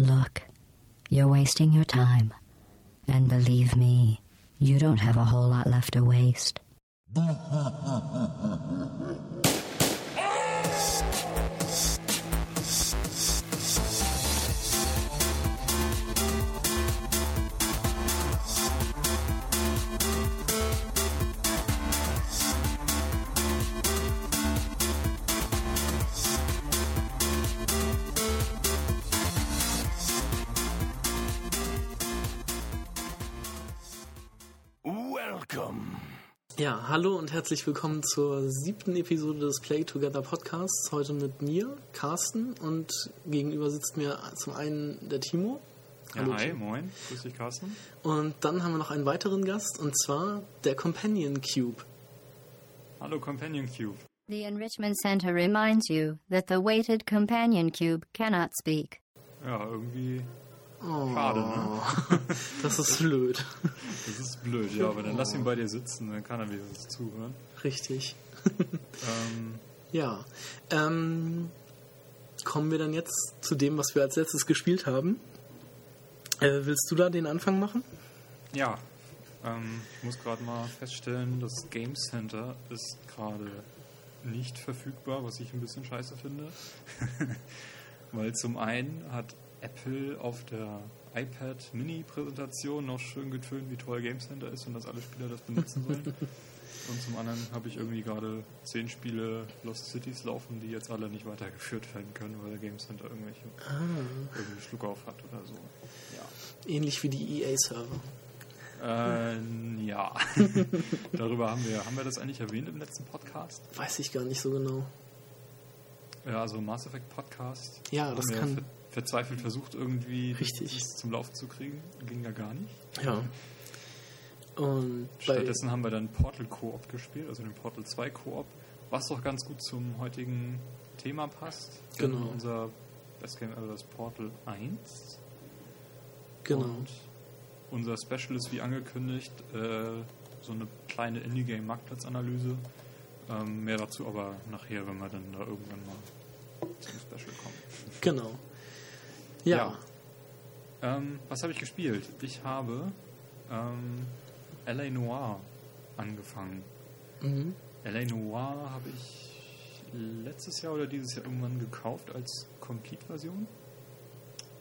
Look, you're wasting your time. And believe me, you don't have a whole lot left to waste. Ja, hallo und herzlich willkommen zur siebten Episode des Play Together Podcasts. Heute mit mir, Carsten, und gegenüber sitzt mir zum einen der Timo. Ja, Hallo, hi, Timo. moin. Grüß dich, Carsten. Und dann haben wir noch einen weiteren Gast, und zwar der Companion Cube. Hallo, Companion Cube. The Enrichment Center reminds you that the weighted companion cube cannot speak. Ja, irgendwie Oh, schade, ne? das ist blöd. Das ist blöd, ja, aber dann lass ihn bei dir sitzen, dann kann er wenigstens zuhören. Richtig. Ähm, Ja. Ähm, kommen wir dann jetzt zu dem, was wir als letztes gespielt haben. Äh, willst du da den Anfang machen? ja, ähm, ich muss gerade mal feststellen, das Game Center ist gerade nicht verfügbar, was ich ein bisschen scheiße finde. Weil zum einen hat Apple auf der iPad Mini-Präsentation noch schön getönt, wie toll Game Center ist und dass alle Spieler das benutzen sollen. Und zum anderen habe ich irgendwie gerade zehn Spiele Lost Cities laufen, die jetzt alle nicht weitergeführt werden können, weil Game Center irgendwelche irgendwie Schluck auf hat oder so. Ja. Ähnlich wie die EA-Server. Ähm, ja. Darüber haben wir, haben wir das eigentlich erwähnt im letzten Podcast? Weiß ich gar nicht so genau. Ja, also Mass Effect Podcast. Ja, das kann- verzweifelt versucht, irgendwie Richtig. zum Laufen zu kriegen. Ging ja gar nicht. Ja. Und Stattdessen haben wir dann Portal Koop gespielt, also den Portal 2 Koop, was doch ganz gut zum heutigen Thema passt. Genau. Unser Best Game Ever ist Portal 1. genau. Und unser Special ist wie angekündigt äh, so eine kleine Indie-Game-Marktplatzanalyse. Ähm, mehr dazu aber nachher, wenn wir dann da irgendwann mal zum Special kommen. Genau. Ja. Ähm, was habe ich gespielt? Ich habe ähm, L.A. Noir angefangen. Mhm. L.A. Noir habe ich letztes Jahr oder dieses Jahr irgendwann gekauft als Complete-Version.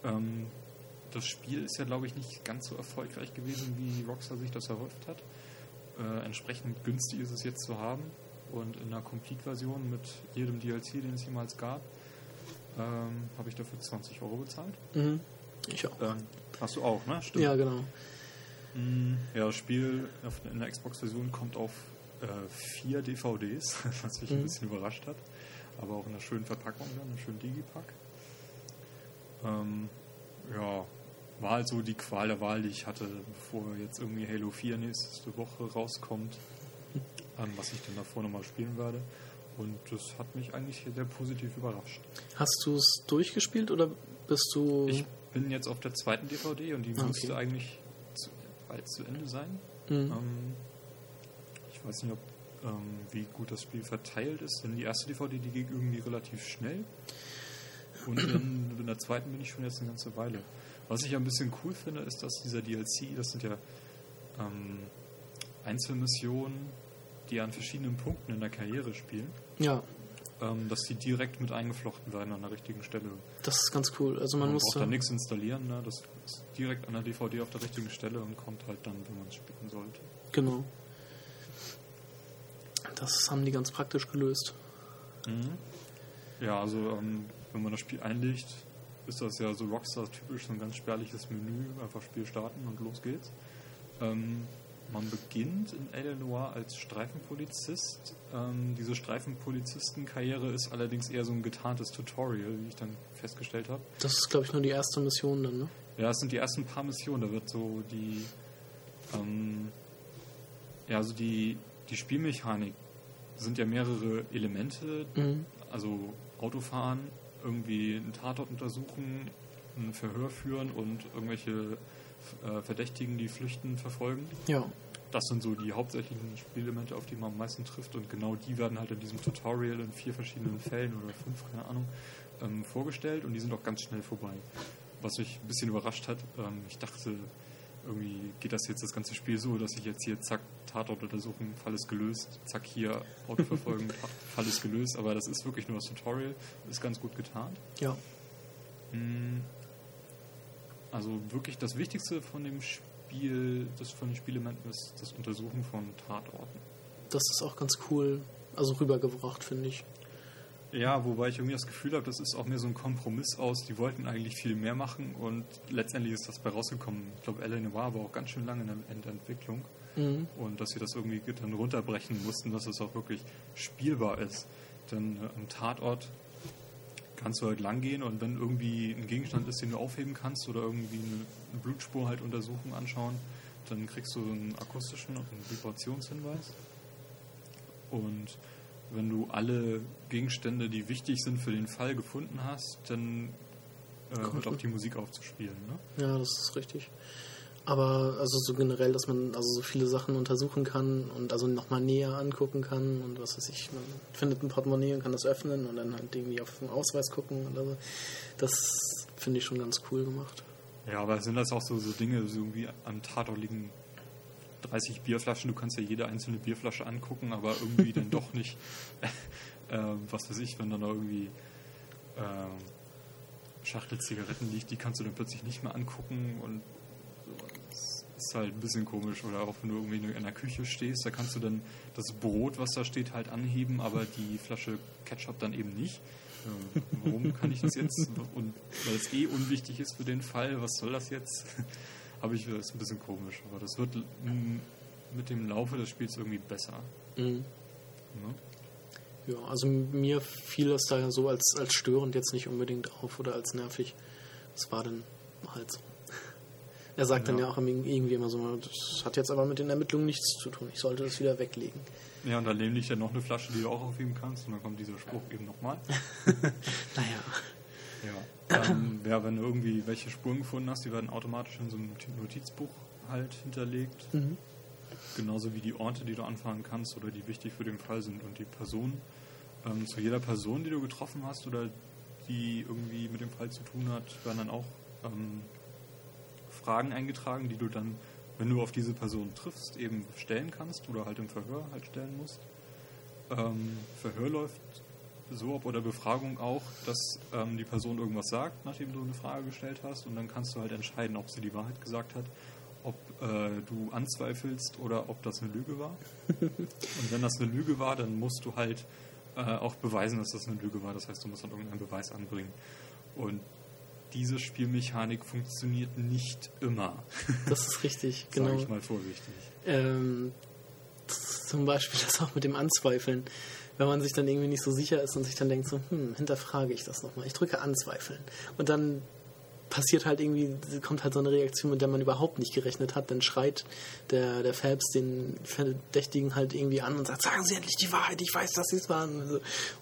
Ähm, das Spiel ist ja, glaube ich, nicht ganz so erfolgreich gewesen, wie Rockstar sich das erhofft hat. Äh, entsprechend günstig ist es jetzt zu haben. Und in einer Complete-Version mit jedem DLC, den es jemals gab, ähm, habe ich dafür 20 Euro bezahlt. Mhm. Ich auch. Ähm, hast du auch, ne? Stimmt. Ja, genau. Mm, Ja, das Spiel in der Xbox-Version kommt auf äh, vier DVDs, was mich ein Mhm. bisschen überrascht hat. Aber auch in einer schönen Verpackung, dann, einem schönen Digipack. Ähm, ja, war halt so die Qual der Wahl, die ich hatte, bevor jetzt irgendwie Halo 4 nächste Woche rauskommt, ähm, was ich dann davor nochmal spielen werde. Und das hat mich eigentlich sehr positiv überrascht. Hast du es durchgespielt oder bist du. Ich bin jetzt auf der zweiten DVD und die Ah, okay. müsste eigentlich zu, bald zu Ende sein. Mhm. Ähm, ich weiß nicht, ob, ähm, wie gut das Spiel verteilt ist, denn die erste DVD, die ging irgendwie relativ schnell. Und in, in der zweiten bin ich schon jetzt eine ganze Weile. Was ich ja ein bisschen cool finde, ist, dass dieser DLC, das sind ja ähm, Einzelmissionen, die an verschiedenen Punkten in der Karriere spielen, ja, ähm, dass die direkt mit eingeflochten werden an der richtigen Stelle. das ist ganz cool. Also man, Man muss braucht da. nichts installieren, ne? das ist direkt an der DVD auf der richtigen Stelle und kommt halt dann, wenn man es spielen sollte. Genau. Das haben die ganz praktisch gelöst. Ja, also ähm, wenn man das Spiel einlegt, ist das ja so Rockstar-typisch, so ein ganz spärliches Menü, einfach Spiel starten und los geht's. Ähm, man beginnt in El Noir als Streifenpolizist. Ähm, diese Streifenpolizistenkarriere ist allerdings eher so ein getarntes Tutorial, wie ich dann festgestellt habe. Das ist, glaube ich, nur die erste Mission dann, ne? Ja, es sind die ersten paar Missionen, da wird so die, ähm, ja, also die, die Spielmechanik sind ja mehrere Elemente, Mhm. also Autofahren, irgendwie einen Tatort untersuchen, ein Verhör führen und irgendwelche äh, Verdächtigen, die flüchten, verfolgen. Ja. Das sind so die hauptsächlichen Spielelemente, auf die man am meisten trifft und genau die werden halt in diesem Tutorial in vier verschiedenen Fällen oder fünf, keine Ahnung, ähm, vorgestellt und die sind auch ganz schnell vorbei. was mich ein bisschen überrascht hat. Ähm, ich dachte, irgendwie geht das jetzt das ganze Spiel so, dass ich jetzt hier zack, Tatort untersuchen, Fall ist gelöst, zack, hier Auto verfolgen, Fall ist gelöst, aber das ist wirklich nur das Tutorial, ist ganz gut getan. Ja. Mm, Also wirklich das Wichtigste von dem Spiel, das von den Spielementen ist das Untersuchen von Tatorten. Das ist auch ganz cool, also rübergebracht, finde ich. Ja, wobei ich irgendwie das Gefühl habe, das ist auch mehr so ein Kompromiss aus. Die wollten eigentlich viel mehr machen und letztendlich ist das bei rausgekommen. Ich glaube, Ellen war aber auch ganz schön lange in der, in der Entwicklung Mhm. und dass sie das irgendwie dann runterbrechen mussten, dass es auch wirklich spielbar ist. Denn äh, am Tatort kannst du halt lang gehen und wenn irgendwie ein Gegenstand ist, den du aufheben kannst oder irgendwie eine, Blutspur halt untersuchen, anschauen, dann kriegst du einen akustischen und einen Vibrationshinweis. Und wenn du alle Gegenstände, die wichtig sind für den Fall, gefunden hast, dann äh, Kommt hört auch die Musik auf zu spielen. Ne? Ja, das ist richtig. Aber also so generell, dass man also so viele Sachen untersuchen kann und also nochmal näher angucken kann und was weiß ich, man findet ein Portemonnaie und kann das öffnen und dann halt irgendwie auf den Ausweis gucken oder so. Das finde ich schon ganz cool gemacht. Ja, aber sind das auch so, so Dinge, so irgendwie am Tatort liegen 30 Bierflaschen, du kannst ja jede einzelne Bierflasche angucken, aber irgendwie dann doch nicht, äh, was weiß ich, wenn dann da irgendwie äh, Schachtel Zigaretten liegt, die kannst du dann plötzlich nicht mehr angucken und ist halt ein bisschen komisch. Oder auch wenn du irgendwie in der Küche stehst, da kannst du dann das Brot, was da steht, halt anheben, aber die Flasche Ketchup dann eben nicht. Äh, warum kann ich das jetzt? Und weil es eh unwichtig ist für den Fall, was soll das jetzt? Habe ich das ist ein bisschen komisch, aber das wird mit dem Laufe des Spiels irgendwie besser. Mhm. Ne? Ja, also mir fiel das da ja so als, als störend jetzt nicht unbedingt auf oder als nervig. Das war dann halt so. Er sagt dann Ja. ja auch irgendwie immer so, das hat jetzt aber mit den Ermittlungen nichts zu tun. Ich sollte das wieder weglegen. Ja, und daneben liegt ja noch eine Flasche, die du auch aufheben kannst, und dann kommt dieser Spruch eben nochmal. Naja. Ja. Ähm, ja, wenn du irgendwie welche Spuren gefunden hast, die werden automatisch in so einem Notizbuch halt hinterlegt. Mhm. Genauso wie die Orte, die du anfahren kannst oder die wichtig für den Fall sind und die Personen. Ähm, zu jeder Person, die du getroffen hast oder die irgendwie mit dem Fall zu tun hat, werden dann auch ähm, Fragen eingetragen, die du dann, wenn du auf diese Person triffst, eben stellen kannst oder halt im Verhör halt stellen musst. Ähm, Verhör läuft so ab oder Befragung auch, dass ähm, die Person irgendwas sagt, nachdem du eine Frage gestellt hast und dann kannst du halt entscheiden, ob sie die Wahrheit gesagt hat, ob äh, du anzweifelst oder ob das eine Lüge war. und wenn das eine Lüge war, dann musst du halt äh, auch beweisen, dass das eine Lüge war. Das heißt, du musst dann irgendeinen Beweis anbringen. Und diese Spielmechanik funktioniert nicht immer, Das ist richtig, genau. ich mal vorsichtig. Ähm, zum Beispiel das auch mit dem Anzweifeln. Wenn man sich dann irgendwie nicht so sicher ist und sich dann denkt so, hm, hinterfrage ich das nochmal. Ich drücke Anzweifeln. Und dann passiert halt irgendwie, kommt halt so eine Reaktion, mit der man überhaupt nicht gerechnet hat. Dann schreit der, der Phelps den Verdächtigen halt irgendwie an und sagt, sagen Sie endlich die Wahrheit, ich weiß, dass Sie es waren. So,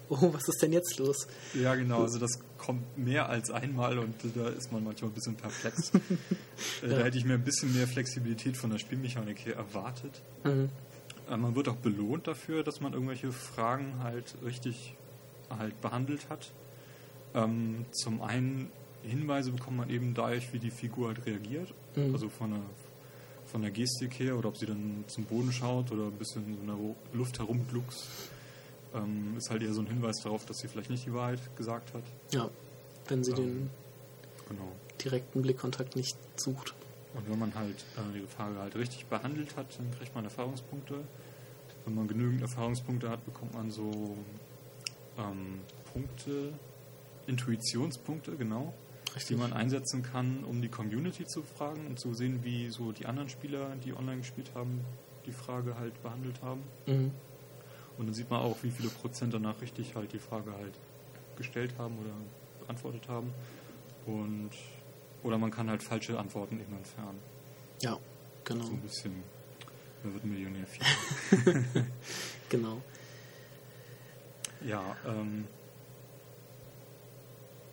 oh, was ist denn jetzt los? Ja, genau. Also das kommt mehr als einmal und da ist man manchmal ein bisschen perplex. Äh, Da Ja. hätte ich mir ein bisschen mehr Flexibilität von der Spielmechanik her erwartet. Mhm. Äh, Man wird auch belohnt dafür, dass man irgendwelche Fragen halt richtig halt behandelt hat. Ähm, zum einen Hinweise bekommt man eben dadurch, wie die Figur halt reagiert. Mhm. Also von der, von der Gestik her oder ob sie dann zum Boden schaut oder ein bisschen in der Luft herumgluckst. Ähm, ist halt eher so ein Hinweis darauf, dass sie vielleicht nicht die Wahrheit gesagt hat. Ja, wenn sie Ähm. den Genau. direkten Blickkontakt nicht sucht. Und wenn man halt äh, die Frage halt richtig behandelt hat, dann kriegt man Erfahrungspunkte. Wenn man genügend Erfahrungspunkte hat, bekommt man so ähm, Punkte, Intuitionspunkte, genau, die Richtig. man einsetzen kann, um die Community zu fragen und zu sehen, wie so die anderen Spieler, die online gespielt haben, die Frage halt behandelt haben. Mhm. Und dann sieht man auch, wie viele Prozent danach richtig halt die Frage halt gestellt haben oder beantwortet haben. Und oder man kann halt falsche Antworten eben entfernen. Ja, genau. So ein bisschen, wer wird Millionär viel. Genau. ja, ähm,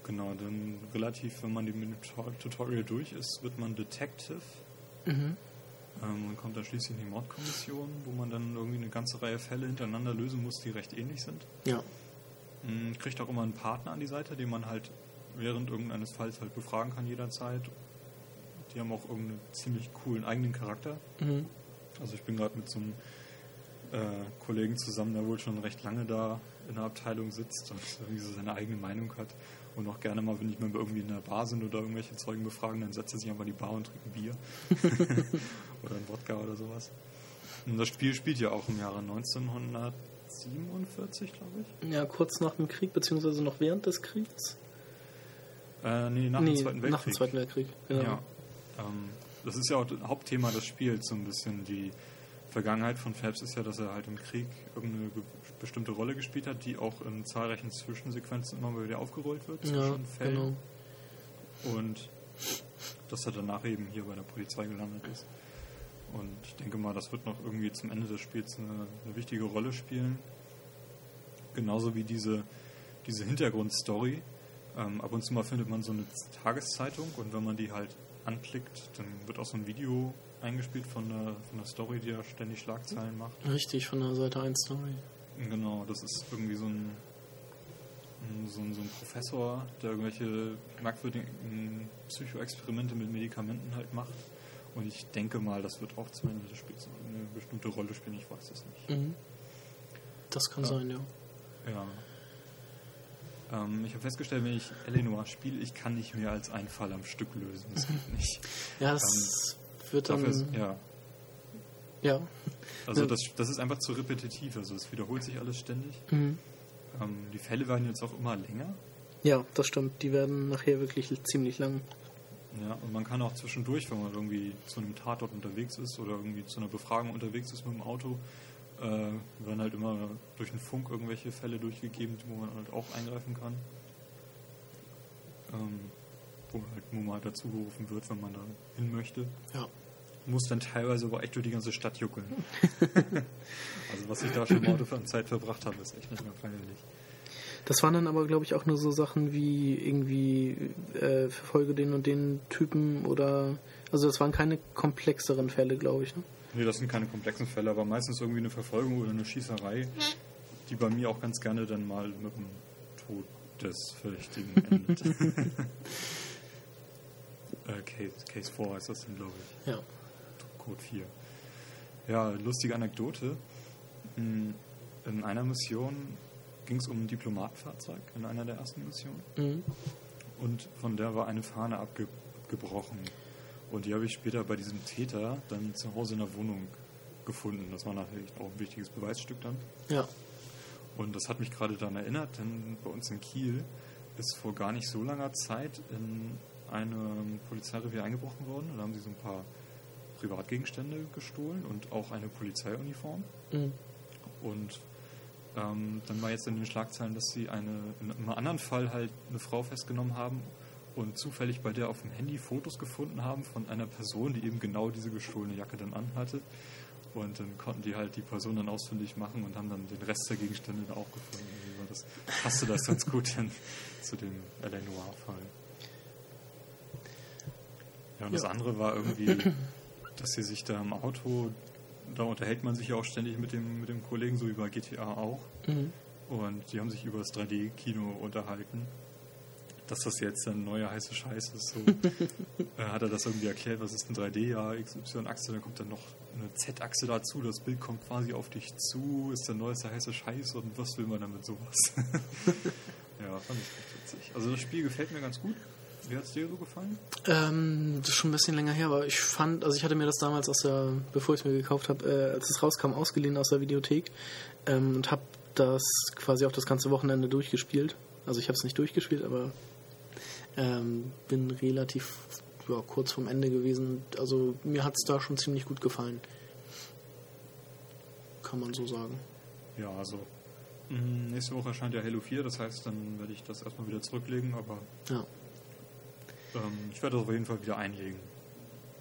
genau, dann relativ, wenn man dem Tutor- Tutorial durch ist, wird man Detective. Mhm. Ähm, man kommt dann schließlich in die Mordkommission, wo man dann irgendwie eine ganze Reihe Fälle hintereinander lösen muss, die recht ähnlich sind. Ja. Mm, Kriegt auch immer einen Partner an die Seite, den man halt während irgendeines Falls halt befragen kann jederzeit. Die haben auch irgendeinen ziemlich coolen eigenen Charakter. Mhm. Also ich bin gerade mit so einem äh, Kollegen zusammen, der wohl schon recht lange da in der Abteilung sitzt und irgendwie so seine eigene Meinung hat. Und auch gerne mal, wenn ich mal irgendwie in der Bar sind oder irgendwelche Zeugen befragen, dann setzt er sich einfach in die Bar und trinkt ein Bier. oder ein Wodka oder sowas. Und das Spiel spielt ja auch im Jahre 1947, glaube ich. Ja, kurz nach dem Krieg, beziehungsweise noch während des Kriegs. Äh, nee, nach dem Zweiten Weltkrieg. Nach dem Zweiten Weltkrieg, genau. Ja. Ähm, das ist ja auch das Hauptthema des Spiels, so ein bisschen die Vergangenheit von Phelps ist ja, dass er halt im Krieg irgendeine ge- bestimmte Rolle gespielt hat, die auch in zahlreichen Zwischensequenzen immer mal wieder aufgerollt wird Ja, zwischen Fällen. genau. Und dass er danach eben hier bei der Polizei gelandet ist. Und ich denke mal, das wird noch irgendwie zum Ende des Spiels eine, eine wichtige Rolle spielen. Genauso wie diese, diese Hintergrundstory. Ähm, ab und zu mal findet man so eine Tageszeitung und wenn man die halt anklickt, dann wird auch so ein Video eingespielt von der, von der Story, die ja ständig Schlagzeilen macht. Richtig, von der Seite 1 Story. Genau, das ist irgendwie so ein, so ein, so ein Professor, der irgendwelche merkwürdigen Psychoexperimente mit Medikamenten halt macht. Und ich denke mal, das wird auch zum Ende des Spiels eine bestimmte Rolle spielen, ich weiß es nicht. Mhm. Das kann Ja. sein, ja. Ja. Ähm, ich habe festgestellt, wenn ich Eleanor spiele, ich kann nicht mehr als einen Fall am Stück lösen. Das geht nicht. Ja, das wird dann. Ist, ja. Ja. Also das, das ist einfach zu repetitiv. Also es wiederholt sich alles ständig. Mhm. Ähm, die Fälle werden jetzt auch immer länger. Ja, das stimmt. Die werden nachher wirklich ziemlich lang. Ja, und man kann auch zwischendurch, wenn man irgendwie zu einem Tatort unterwegs ist oder irgendwie zu einer Befragung unterwegs ist mit dem Auto, äh, werden halt immer durch den Funk irgendwelche Fälle durchgegeben, wo man halt auch eingreifen kann. Ähm, wo, man halt, man halt dazugerufen wird, wenn man da hin möchte. Ja. Muss dann teilweise aber echt durch die ganze Stadt juckeln. also was ich da schon im Auto für Zeit verbracht habe, ist echt nicht mehr feierlich. Das waren dann aber, glaube ich, auch nur so Sachen wie irgendwie äh, verfolge den und den Typen oder. Also, das waren keine komplexeren Fälle, glaube ich. Ne? Nee, das sind keine komplexen Fälle, aber meistens irgendwie eine Verfolgung oder eine Schießerei, die bei mir auch ganz gerne dann mal mit dem Tod des Verdächtigen endet. äh, Case, Case 4 heißt das dann, glaube ich. Ja. Code 4. Ja, lustige Anekdote. Hm, In einer Mission ging es um ein Diplomatenfahrzeug, in einer der ersten Missionen. Mhm. Und von der war eine Fahne abgebrochen. Und die habe ich später bei diesem Täter dann zu Hause in der Wohnung gefunden. Das war natürlich auch ein wichtiges Beweisstück dann. Ja. Und das hat mich gerade daran erinnert, denn bei uns in Kiel ist vor gar nicht so langer Zeit in einem Polizeirevier eingebrochen worden. Da haben sie so ein paar Privatgegenstände gestohlen und auch eine Polizeiuniform. Mhm. Und ähm, dann war jetzt in den Schlagzeilen, dass sie eine, in einem anderen Fall halt eine Frau festgenommen haben und zufällig bei der auf dem Handy Fotos gefunden haben von einer Person, die eben genau diese gestohlene Jacke dann anhatte. Und dann konnten die halt die Person dann ausfindig machen und haben dann den Rest der Gegenstände da auch gefunden. War Das passte das ganz gut hin zu dem L.A. Noir-Fall. Ja, und das Ja. andere war irgendwie, dass sie sich da im Auto, da unterhält man sich ja auch ständig mit dem, mit dem Kollegen, so wie bei GTA auch. Mhm. Und die haben sich über das 3D-Kino unterhalten. Dass das jetzt ein neuer heiße Scheiß ist. So, äh, hat er das irgendwie erklärt, was ist ein 3D? Ja, XY-Achse, dann kommt dann noch eine Z-Achse dazu, das Bild kommt quasi auf dich zu, ist der neueste heiße Scheiß und was will man damit sowas? ja, fand ich echt witzig. Also das Spiel gefällt mir ganz gut. Wie hat es dir so gefallen? Ähm, das ist schon ein bisschen länger her, aber ich fand, also ich hatte mir das damals aus der, bevor ich es mir gekauft habe, äh, als es rauskam, ausgeliehen aus der Videothek ähm, und habe das quasi auch das ganze Wochenende durchgespielt. Also ich habe es nicht durchgespielt, aber ähm, bin relativ ja, kurz vorm Ende gewesen. Also mir hat es da schon ziemlich gut gefallen. Kann man so sagen. Ja, also mh, nächste Woche erscheint ja Halo 4, das heißt, dann werde ich das erstmal wieder zurücklegen, aber Ja. Ähm, ich werde das auf jeden Fall wieder einlegen,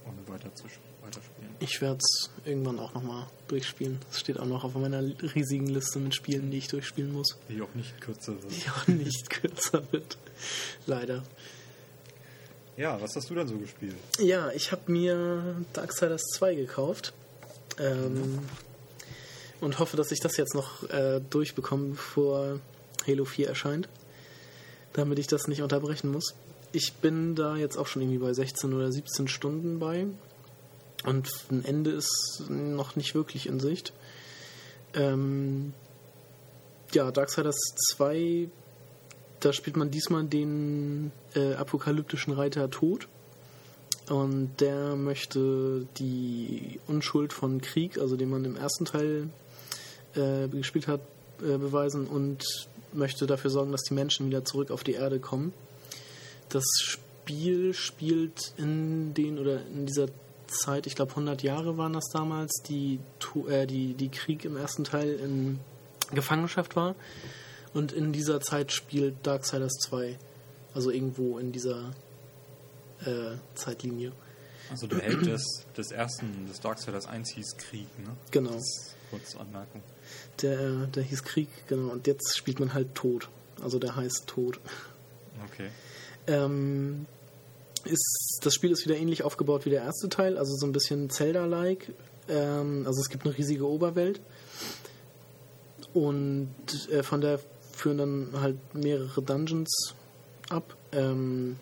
um weiter zu weiterspielen. Ich werde es irgendwann auch nochmal durchspielen. Das steht auch noch auf meiner riesigen Liste mit Spielen, die ich durchspielen muss. Die auch nicht kürzer wird. Die auch nicht kürzer wird. Leider. Ja, was hast du dann so gespielt? Ja, ich habe mir Darksiders 2 gekauft. Ähm, und hoffe, dass ich das jetzt noch äh, durchbekomme, bevor Halo 4 erscheint. damit ich das nicht unterbrechen muss. Ich bin da jetzt auch schon irgendwie bei 16 oder 17 Stunden bei. Und ein Ende ist noch nicht wirklich in Sicht. Ähm, ja, Darksiders 2, da spielt man diesmal den äh, apokalyptischen Reiter Tod. Und der möchte die Unschuld von Krieg, also den man im ersten Teil äh, gespielt hat, äh, beweisen und möchte dafür sorgen, dass die Menschen wieder zurück auf die Erde kommen. Das Spiel spielt in den oder in dieser Zeit, ich glaube 100 Jahre waren das damals, die, äh, die, die Krieg im ersten Teil in Gefangenschaft war. Und in dieser Zeit spielt Darksiders 2. Also irgendwo in dieser äh, Zeitlinie. Also der Held des, des ersten, des Darksiders 1 hieß Krieg, ne? Genau. Das kurz Anmerkung. Der, der hieß Krieg, genau. Und jetzt spielt man halt Tod. Also der heißt Tod. Okay. Ähm, ist, das Spiel ist wieder ähnlich aufgebaut wie der erste Teil, also so ein bisschen Zelda-like. Ähm, also es gibt eine riesige Oberwelt und äh, von der führen dann halt mehrere Dungeons ab. Ähm,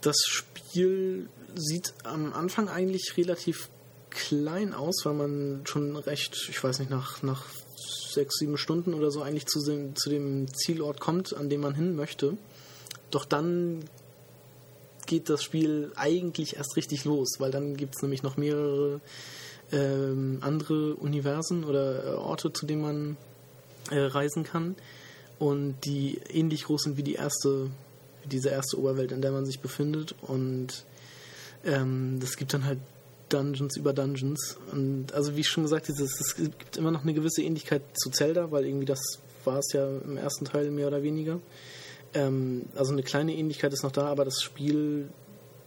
das Spiel sieht am Anfang eigentlich relativ klein aus, weil man schon recht, ich weiß nicht, nach, nach sechs, sieben Stunden oder so eigentlich zu zu dem Zielort kommt, an dem man hin möchte. Doch dann geht das Spiel eigentlich erst richtig los, weil dann gibt es nämlich noch mehrere ähm, andere Universen oder äh, Orte, zu denen man äh, reisen kann und die ähnlich groß sind wie die erste, diese erste Oberwelt, in der man sich befindet und ähm, das gibt dann halt Dungeons über Dungeons und also wie schon gesagt, es gibt immer noch eine gewisse Ähnlichkeit zu Zelda, weil irgendwie das war es ja im ersten Teil mehr oder weniger. Ähm, also eine kleine Ähnlichkeit ist noch da, aber das Spiel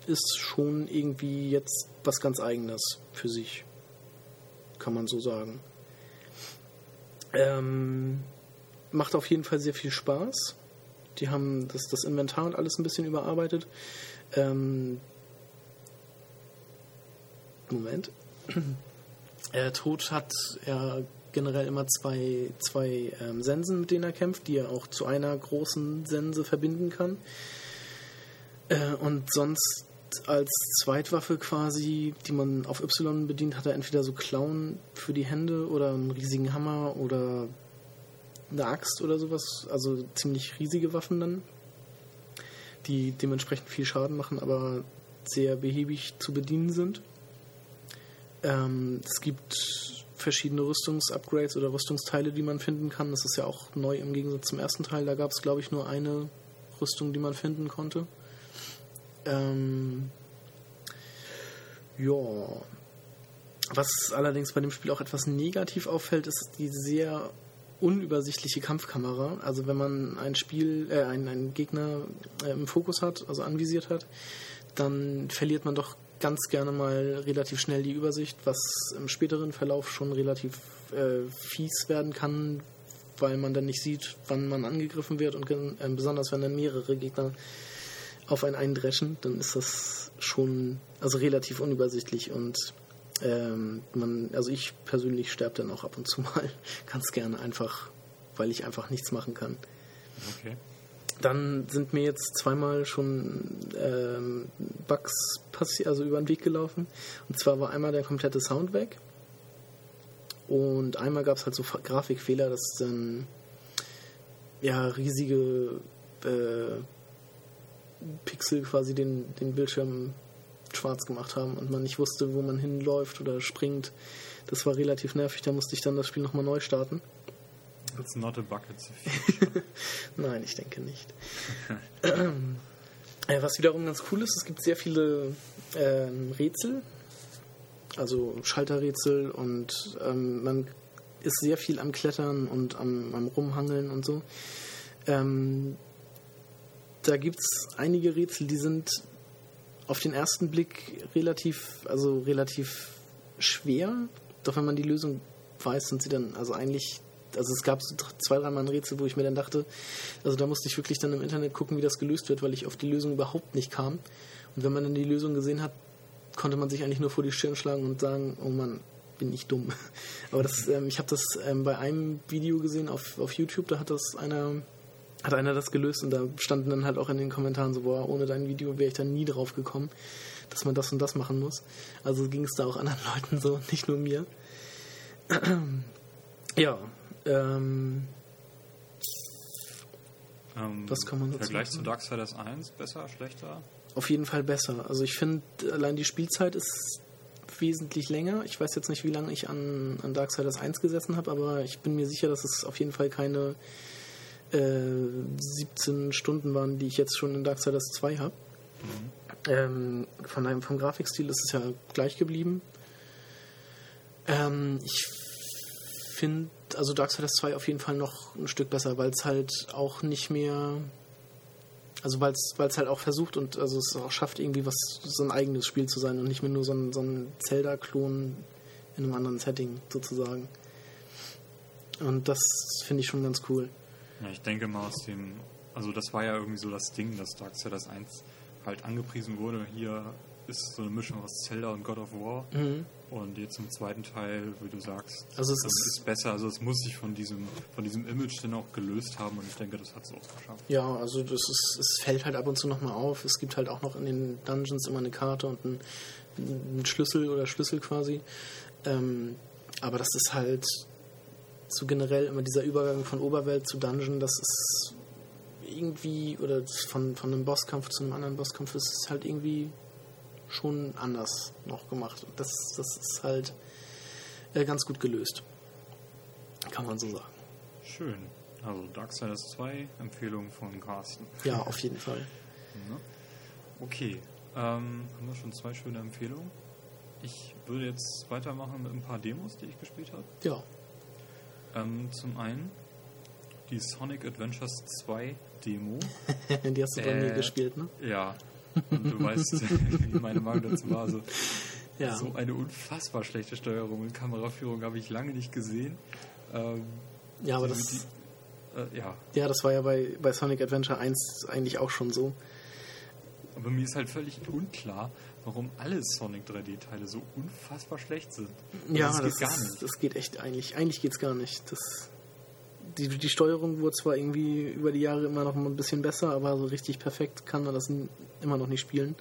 ist schon irgendwie jetzt was ganz eigenes für sich kann man so sagen. Ähm, macht auf jeden Fall sehr viel Spaß. Die haben das, das Inventar und alles ein bisschen überarbeitet. Ähm, Moment. Äh, Tod hat ja generell immer zwei, zwei ähm, Sensen, mit denen er kämpft, die er auch zu einer großen Sense verbinden kann. Äh, und sonst als Zweitwaffe quasi, die man auf Y bedient, hat er entweder so Klauen für die Hände oder einen riesigen Hammer oder eine Axt oder sowas. Also ziemlich riesige Waffen dann, die dementsprechend viel Schaden machen, aber sehr behäbig zu bedienen sind. Ähm, es gibt verschiedene Rüstungsupgrades oder Rüstungsteile, die man finden kann. Das ist ja auch neu im Gegensatz zum ersten Teil. Da gab es, glaube ich, nur eine Rüstung, die man finden konnte. Ähm, ja. Was allerdings bei dem Spiel auch etwas negativ auffällt, ist die sehr unübersichtliche Kampfkamera. Also wenn man ein Spiel, äh, einen, einen Gegner äh, im Fokus hat, also anvisiert hat, dann verliert man doch ganz gerne mal relativ schnell die Übersicht, was im späteren Verlauf schon relativ äh, fies werden kann, weil man dann nicht sieht, wann man angegriffen wird und äh, besonders wenn dann mehrere Gegner auf einen eindreschen, dann ist das schon also relativ unübersichtlich und ähm, man, also ich persönlich sterbe dann auch ab und zu mal ganz gerne einfach, weil ich einfach nichts machen kann. Okay. Dann sind mir jetzt zweimal schon ähm, Bugs also über den Weg gelaufen. Und zwar war einmal der komplette Sound weg. Und einmal gab es halt so Grafikfehler, dass dann ja riesige äh, Pixel quasi den, den Bildschirm schwarz gemacht haben und man nicht wusste, wo man hinläuft oder springt. Das war relativ nervig, da musste ich dann das Spiel nochmal neu starten. It's not a bucket. Nein, ich denke nicht. äh, was wiederum ganz cool ist, es gibt sehr viele ähm, Rätsel, also Schalterrätsel und ähm, man ist sehr viel am Klettern und am, am Rumhangeln und so. Ähm, da gibt es einige Rätsel, die sind auf den ersten Blick relativ, also relativ schwer. Doch wenn man die Lösung weiß, sind sie dann, also eigentlich, also es gab so zwei, dreimal ein Rätsel, wo ich mir dann dachte, also da musste ich wirklich dann im Internet gucken, wie das gelöst wird, weil ich auf die Lösung überhaupt nicht kam. Und wenn man dann die Lösung gesehen hat, konnte man sich eigentlich nur vor die Stirn schlagen und sagen, oh Mann, bin ich dumm. Aber das, ähm, ich habe das ähm, bei einem Video gesehen auf, auf YouTube, da hat das einer hat einer das gelöst und da standen dann halt auch in den Kommentaren so, boah, ohne dein Video wäre ich dann nie drauf gekommen, dass man das und das machen muss. Also ging es da auch anderen Leuten so, nicht nur mir. ja, ähm, Ähm, Was kann man dazu Vergleich zu sagen? Darksiders 1, besser, schlechter? auf jeden Fall besser. Also ich finde, allein die Spielzeit ist wesentlich länger. Ich weiß jetzt nicht, wie lange ich an, an Darksiders 1 gesessen habe, aber ich bin mir sicher, dass es auf jeden Fall keine äh, 17 Stunden waren, die ich jetzt schon in Darksiders 2 habe. Ähm, von einem, vom Grafikstil ist es ja gleich geblieben. Ähm, ich finde, also Darksiders 2 auf jeden Fall noch ein Stück besser, weil es halt auch nicht mehr also weil es halt auch versucht und also es auch schafft, irgendwie was so ein eigenes Spiel zu sein und nicht mehr nur so ein, so ein Zelda-Klon in einem anderen Setting sozusagen. Und das finde ich schon ganz cool. Ja, ich denke mal aus dem, also das war ja irgendwie so das Ding, dass Darksiders 1 halt angepriesen wurde. Hier ist so eine Mischung aus Zelda und God of War. Und jetzt im zweiten Teil, wie du sagst, Also es das ist- ist besser. Also es muss sich von diesem, von diesem Image dann auch gelöst haben und ich denke, das hat es auch geschafft. Ja, also das ist, es fällt halt ab und zu nochmal auf. Es gibt halt auch noch in den Dungeons immer eine Karte und einen, einen Schlüssel oder Schlüssel quasi. Ähm, aber das ist halt so generell immer dieser Übergang von Oberwelt zu Dungeon, das ist irgendwie, oder von, von einem Bosskampf zu einem anderen Bosskampf, das ist halt irgendwie schon anders noch gemacht. Und Das, das ist halt äh, ganz gut gelöst. Kann man so sagen. Schön. Also Darksiders 2, Empfehlung von Carsten. Ja, auf jeden Fall. Ne? Okay, ähm, haben wir schon zwei schöne Empfehlungen. Ich würde jetzt weitermachen mit ein paar Demos, die ich gespielt habe. Ja. Ähm, zum einen die Sonic Adventures 2 Demo. Die hast du bei mir Äh, gespielt, ne? Ja, und du weißt, wie meine Meinung dazu war. Also, Ja. So eine unfassbar schlechte Steuerung und Kameraführung habe ich lange nicht gesehen. Ähm, Ja, aber das, die- äh, ja, ja, das war ja bei, bei Sonic Adventure 1 eigentlich auch schon so. aber mir ist halt völlig unklar, warum alle Sonic 3D-Teile so unfassbar schlecht sind. Also Ja, das das, geht gar ist, nicht. das geht echt eigentlich. Eigentlich geht's gar nicht. Das, die, die Steuerung wurde zwar irgendwie über die Jahre immer noch ein bisschen besser, aber so richtig perfekt kann man das immer noch nicht spielen.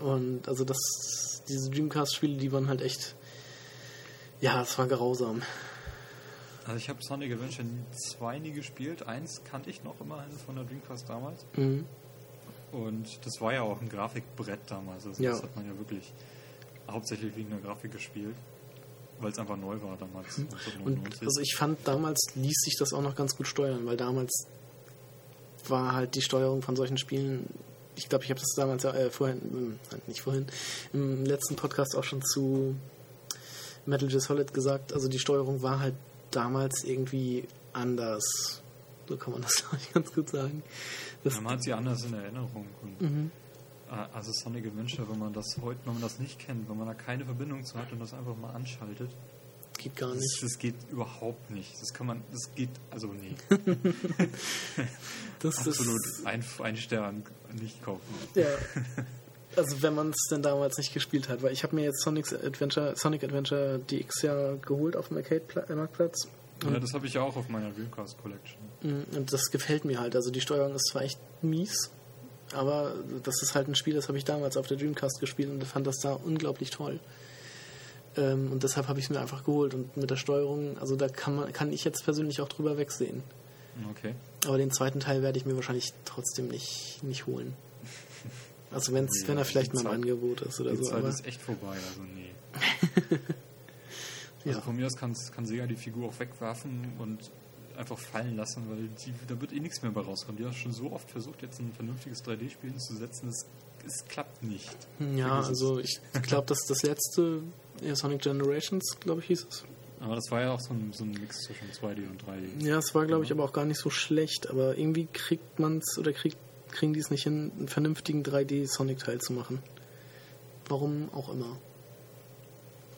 Und also das, diese Dreamcast-Spiele, die waren halt echt, ja, es war grausam. Also ich habe Sonic Adventure 2 nie gespielt. Eins kannte ich noch immerhin von der Dreamcast damals. Mhm. Und das war ja auch ein Grafikbrett damals. Also Ja. das hat man ja wirklich hauptsächlich wegen der Grafik gespielt. Weil es einfach neu war damals. Und 1999. also ich fand, damals ließ sich das auch noch ganz gut steuern, weil damals war halt die Steuerung von solchen Spielen, ich glaube, ich habe das damals ja, äh, vorhin, äh, nicht vorhin, im letzten Podcast auch schon zu Metal Gear Solid gesagt, also die Steuerung war halt damals irgendwie anders. So kann man das, glaube ich, ganz gut sagen. Das, Ja, man hat sie anders in Erinnerung. Und, Mhm. Äh, also Sonic Adventure, wenn man das heute, wenn man das nicht kennt, wenn man da keine Verbindung zu hat und das einfach mal anschaltet, geht gar das, nicht. das geht überhaupt nicht. Das kann man, das geht, also nee. Das ist- Absolut ein, ein Stern nicht kaufen. Ja. Also wenn man es denn damals nicht gespielt hat, weil ich habe mir jetzt Sonic's Adventure, Sonic Adventure DX ja geholt auf dem Arcade-Marktplatz. Ja, das habe ich ja auch auf meiner Dreamcast Collection. Mm, Und das gefällt mir halt. Also die Steuerung ist zwar echt mies, aber das ist halt ein Spiel, das habe ich damals auf der Dreamcast gespielt und fand das da unglaublich toll. Ähm, und deshalb habe ich es mir einfach geholt. Und mit der Steuerung, also da kann man, kann ich jetzt persönlich auch drüber wegsehen. Okay. Aber den zweiten Teil werde ich mir wahrscheinlich trotzdem nicht, nicht holen. Also wenn's, Ja, wenn er vielleicht die mal im Angebot ist oder Die so. Zeit Aber, ist echt vorbei, also nee. Also ja. von mir aus kann, kann Sega die Figur auch wegwerfen und einfach fallen lassen, weil die, da wird eh nichts mehr bei rauskommen. Die haben schon so oft versucht, jetzt ein vernünftiges 3D-Spiel hinzusetzen, es, es klappt nicht. Ja, also ich glaube, dass das letzte Sonic Generations, glaube ich, hieß es. Aber das war ja auch so ein, so ein Mix zwischen 2D und 3D. Ja, es war, glaube ich, aber auch gar nicht so schlecht. Aber irgendwie kriegt man es oder kriegt, kriegen die es nicht hin, einen vernünftigen 3D-Sonic-Teil zu machen. Warum auch immer.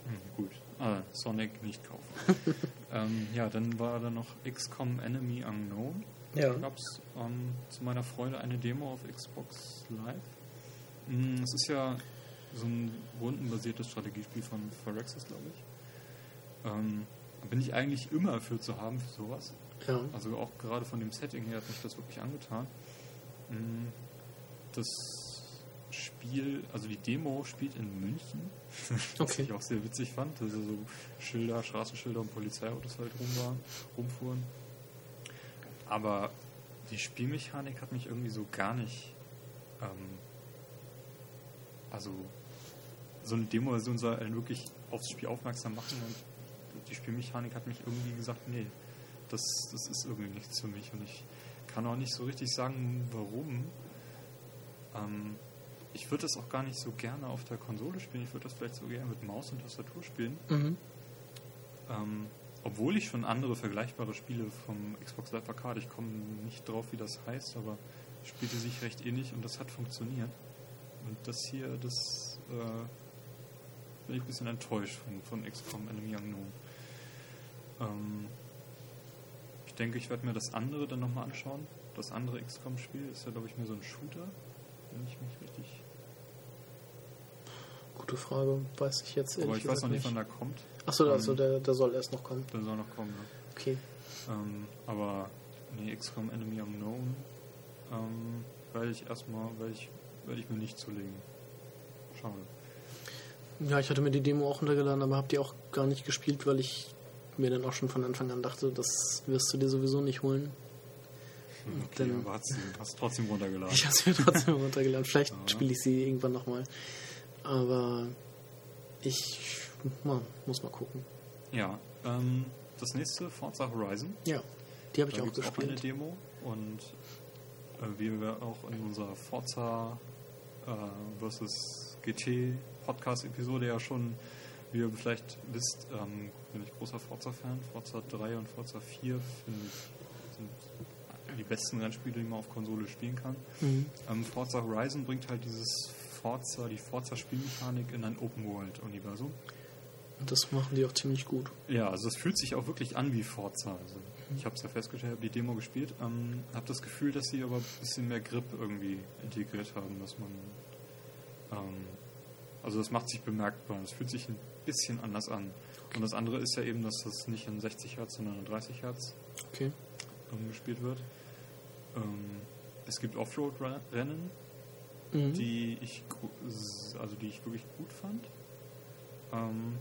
Hm, gut. Ah, Sonic nicht kaufen. ähm, ja, dann war da noch XCOM Enemy Unknown. Ja. Da gab es ähm, zu meiner Freude eine Demo auf Xbox Live. Mm, Es ist ja so ein rundenbasiertes Strategiespiel von Phyrexis, glaube ich. Ähm, bin ich eigentlich immer für zu haben für sowas. Ja. Also auch gerade von dem Setting her hat mich das wirklich angetan. Mm, Das Spiel, also die Demo spielt in München, was Okay. ich auch sehr witzig fand. Also so Schilder, Straßenschilder und Polizeiautos halt rum waren, rumfuhren. Aber die Spielmechanik hat mich irgendwie so gar nicht. Ähm, also so eine Demo-Version soll einen wirklich aufs Spiel aufmerksam machen und die Spielmechanik hat mich irgendwie gesagt, nee, das, das ist irgendwie nichts für mich und ich kann auch nicht so richtig sagen, warum. Ähm, ich würde das auch gar nicht so gerne auf der Konsole spielen, ich würde das vielleicht so gerne mit Maus und Tastatur spielen. Mhm. Ähm, obwohl ich schon andere vergleichbare Spiele vom Xbox Live Arcade, ich komme nicht drauf, wie das heißt, aber spielte sich recht ähnlich und das hat funktioniert. Und das hier, das äh, bin ich ein bisschen enttäuscht von, von XCOM Enemy Unknown. Ähm, ich denke, ich werde mir das andere dann nochmal anschauen. Das andere XCOM-Spiel ist ja, glaube ich, mehr so ein Shooter, wenn ich mich richtig. Gute Frage, weiß ich jetzt Aber ich weiß noch nicht, wann der kommt. Achso, also Ähm, der, der soll erst noch kommen. Der soll noch kommen, ne? Okay. Ähm, aber nee, XCOM Enemy Unknown ähm, werde ich erstmal, werde ich, werde ich mir nicht zulegen. Schade. Ja, ich hatte mir die Demo auch runtergeladen, aber habe die auch gar nicht gespielt, weil ich mir dann auch schon von Anfang an dachte, das wirst du dir sowieso nicht holen. Okay, Dann- aber hast du hast trotzdem runtergeladen. Ich habe sie mir trotzdem runtergeladen. Vielleicht Ja. spiele ich sie irgendwann nochmal. Aber ich mal, muss mal gucken. Ja, ähm, das nächste, Forza Horizon. Ja, die habe ich da auch gibt's auch eine gespielt. Demo und äh, wie wir auch in unserer Forza äh, versus GT Podcast-Episode ja schon, wie ihr vielleicht wisst, ähm, bin ich großer Forza-Fan. Forza 3 und Forza 4 finde ich sind die besten Rennspiele, die man auf Konsole spielen kann. Mhm. Ähm, Forza Horizon bringt halt dieses Forza, die Forza-Spielmechanik in ein Open-World-Universum. Und das machen die auch ziemlich gut. Ja, also es fühlt sich auch wirklich an wie Forza. Also ich habe es ja festgestellt, habe die Demo gespielt, ähm, habe das Gefühl, dass sie aber ein bisschen mehr Grip irgendwie integriert haben, dass man ähm, also das macht sich bemerkbar. Es fühlt sich ein bisschen anders an. Und das andere ist ja eben, dass das nicht in 60 Hertz, sondern in 30 Hertz Okay. ähm, gespielt wird. Ähm, es gibt Offroad-Rennen, Mhm. die ich also die ich wirklich gut fand. Ähm,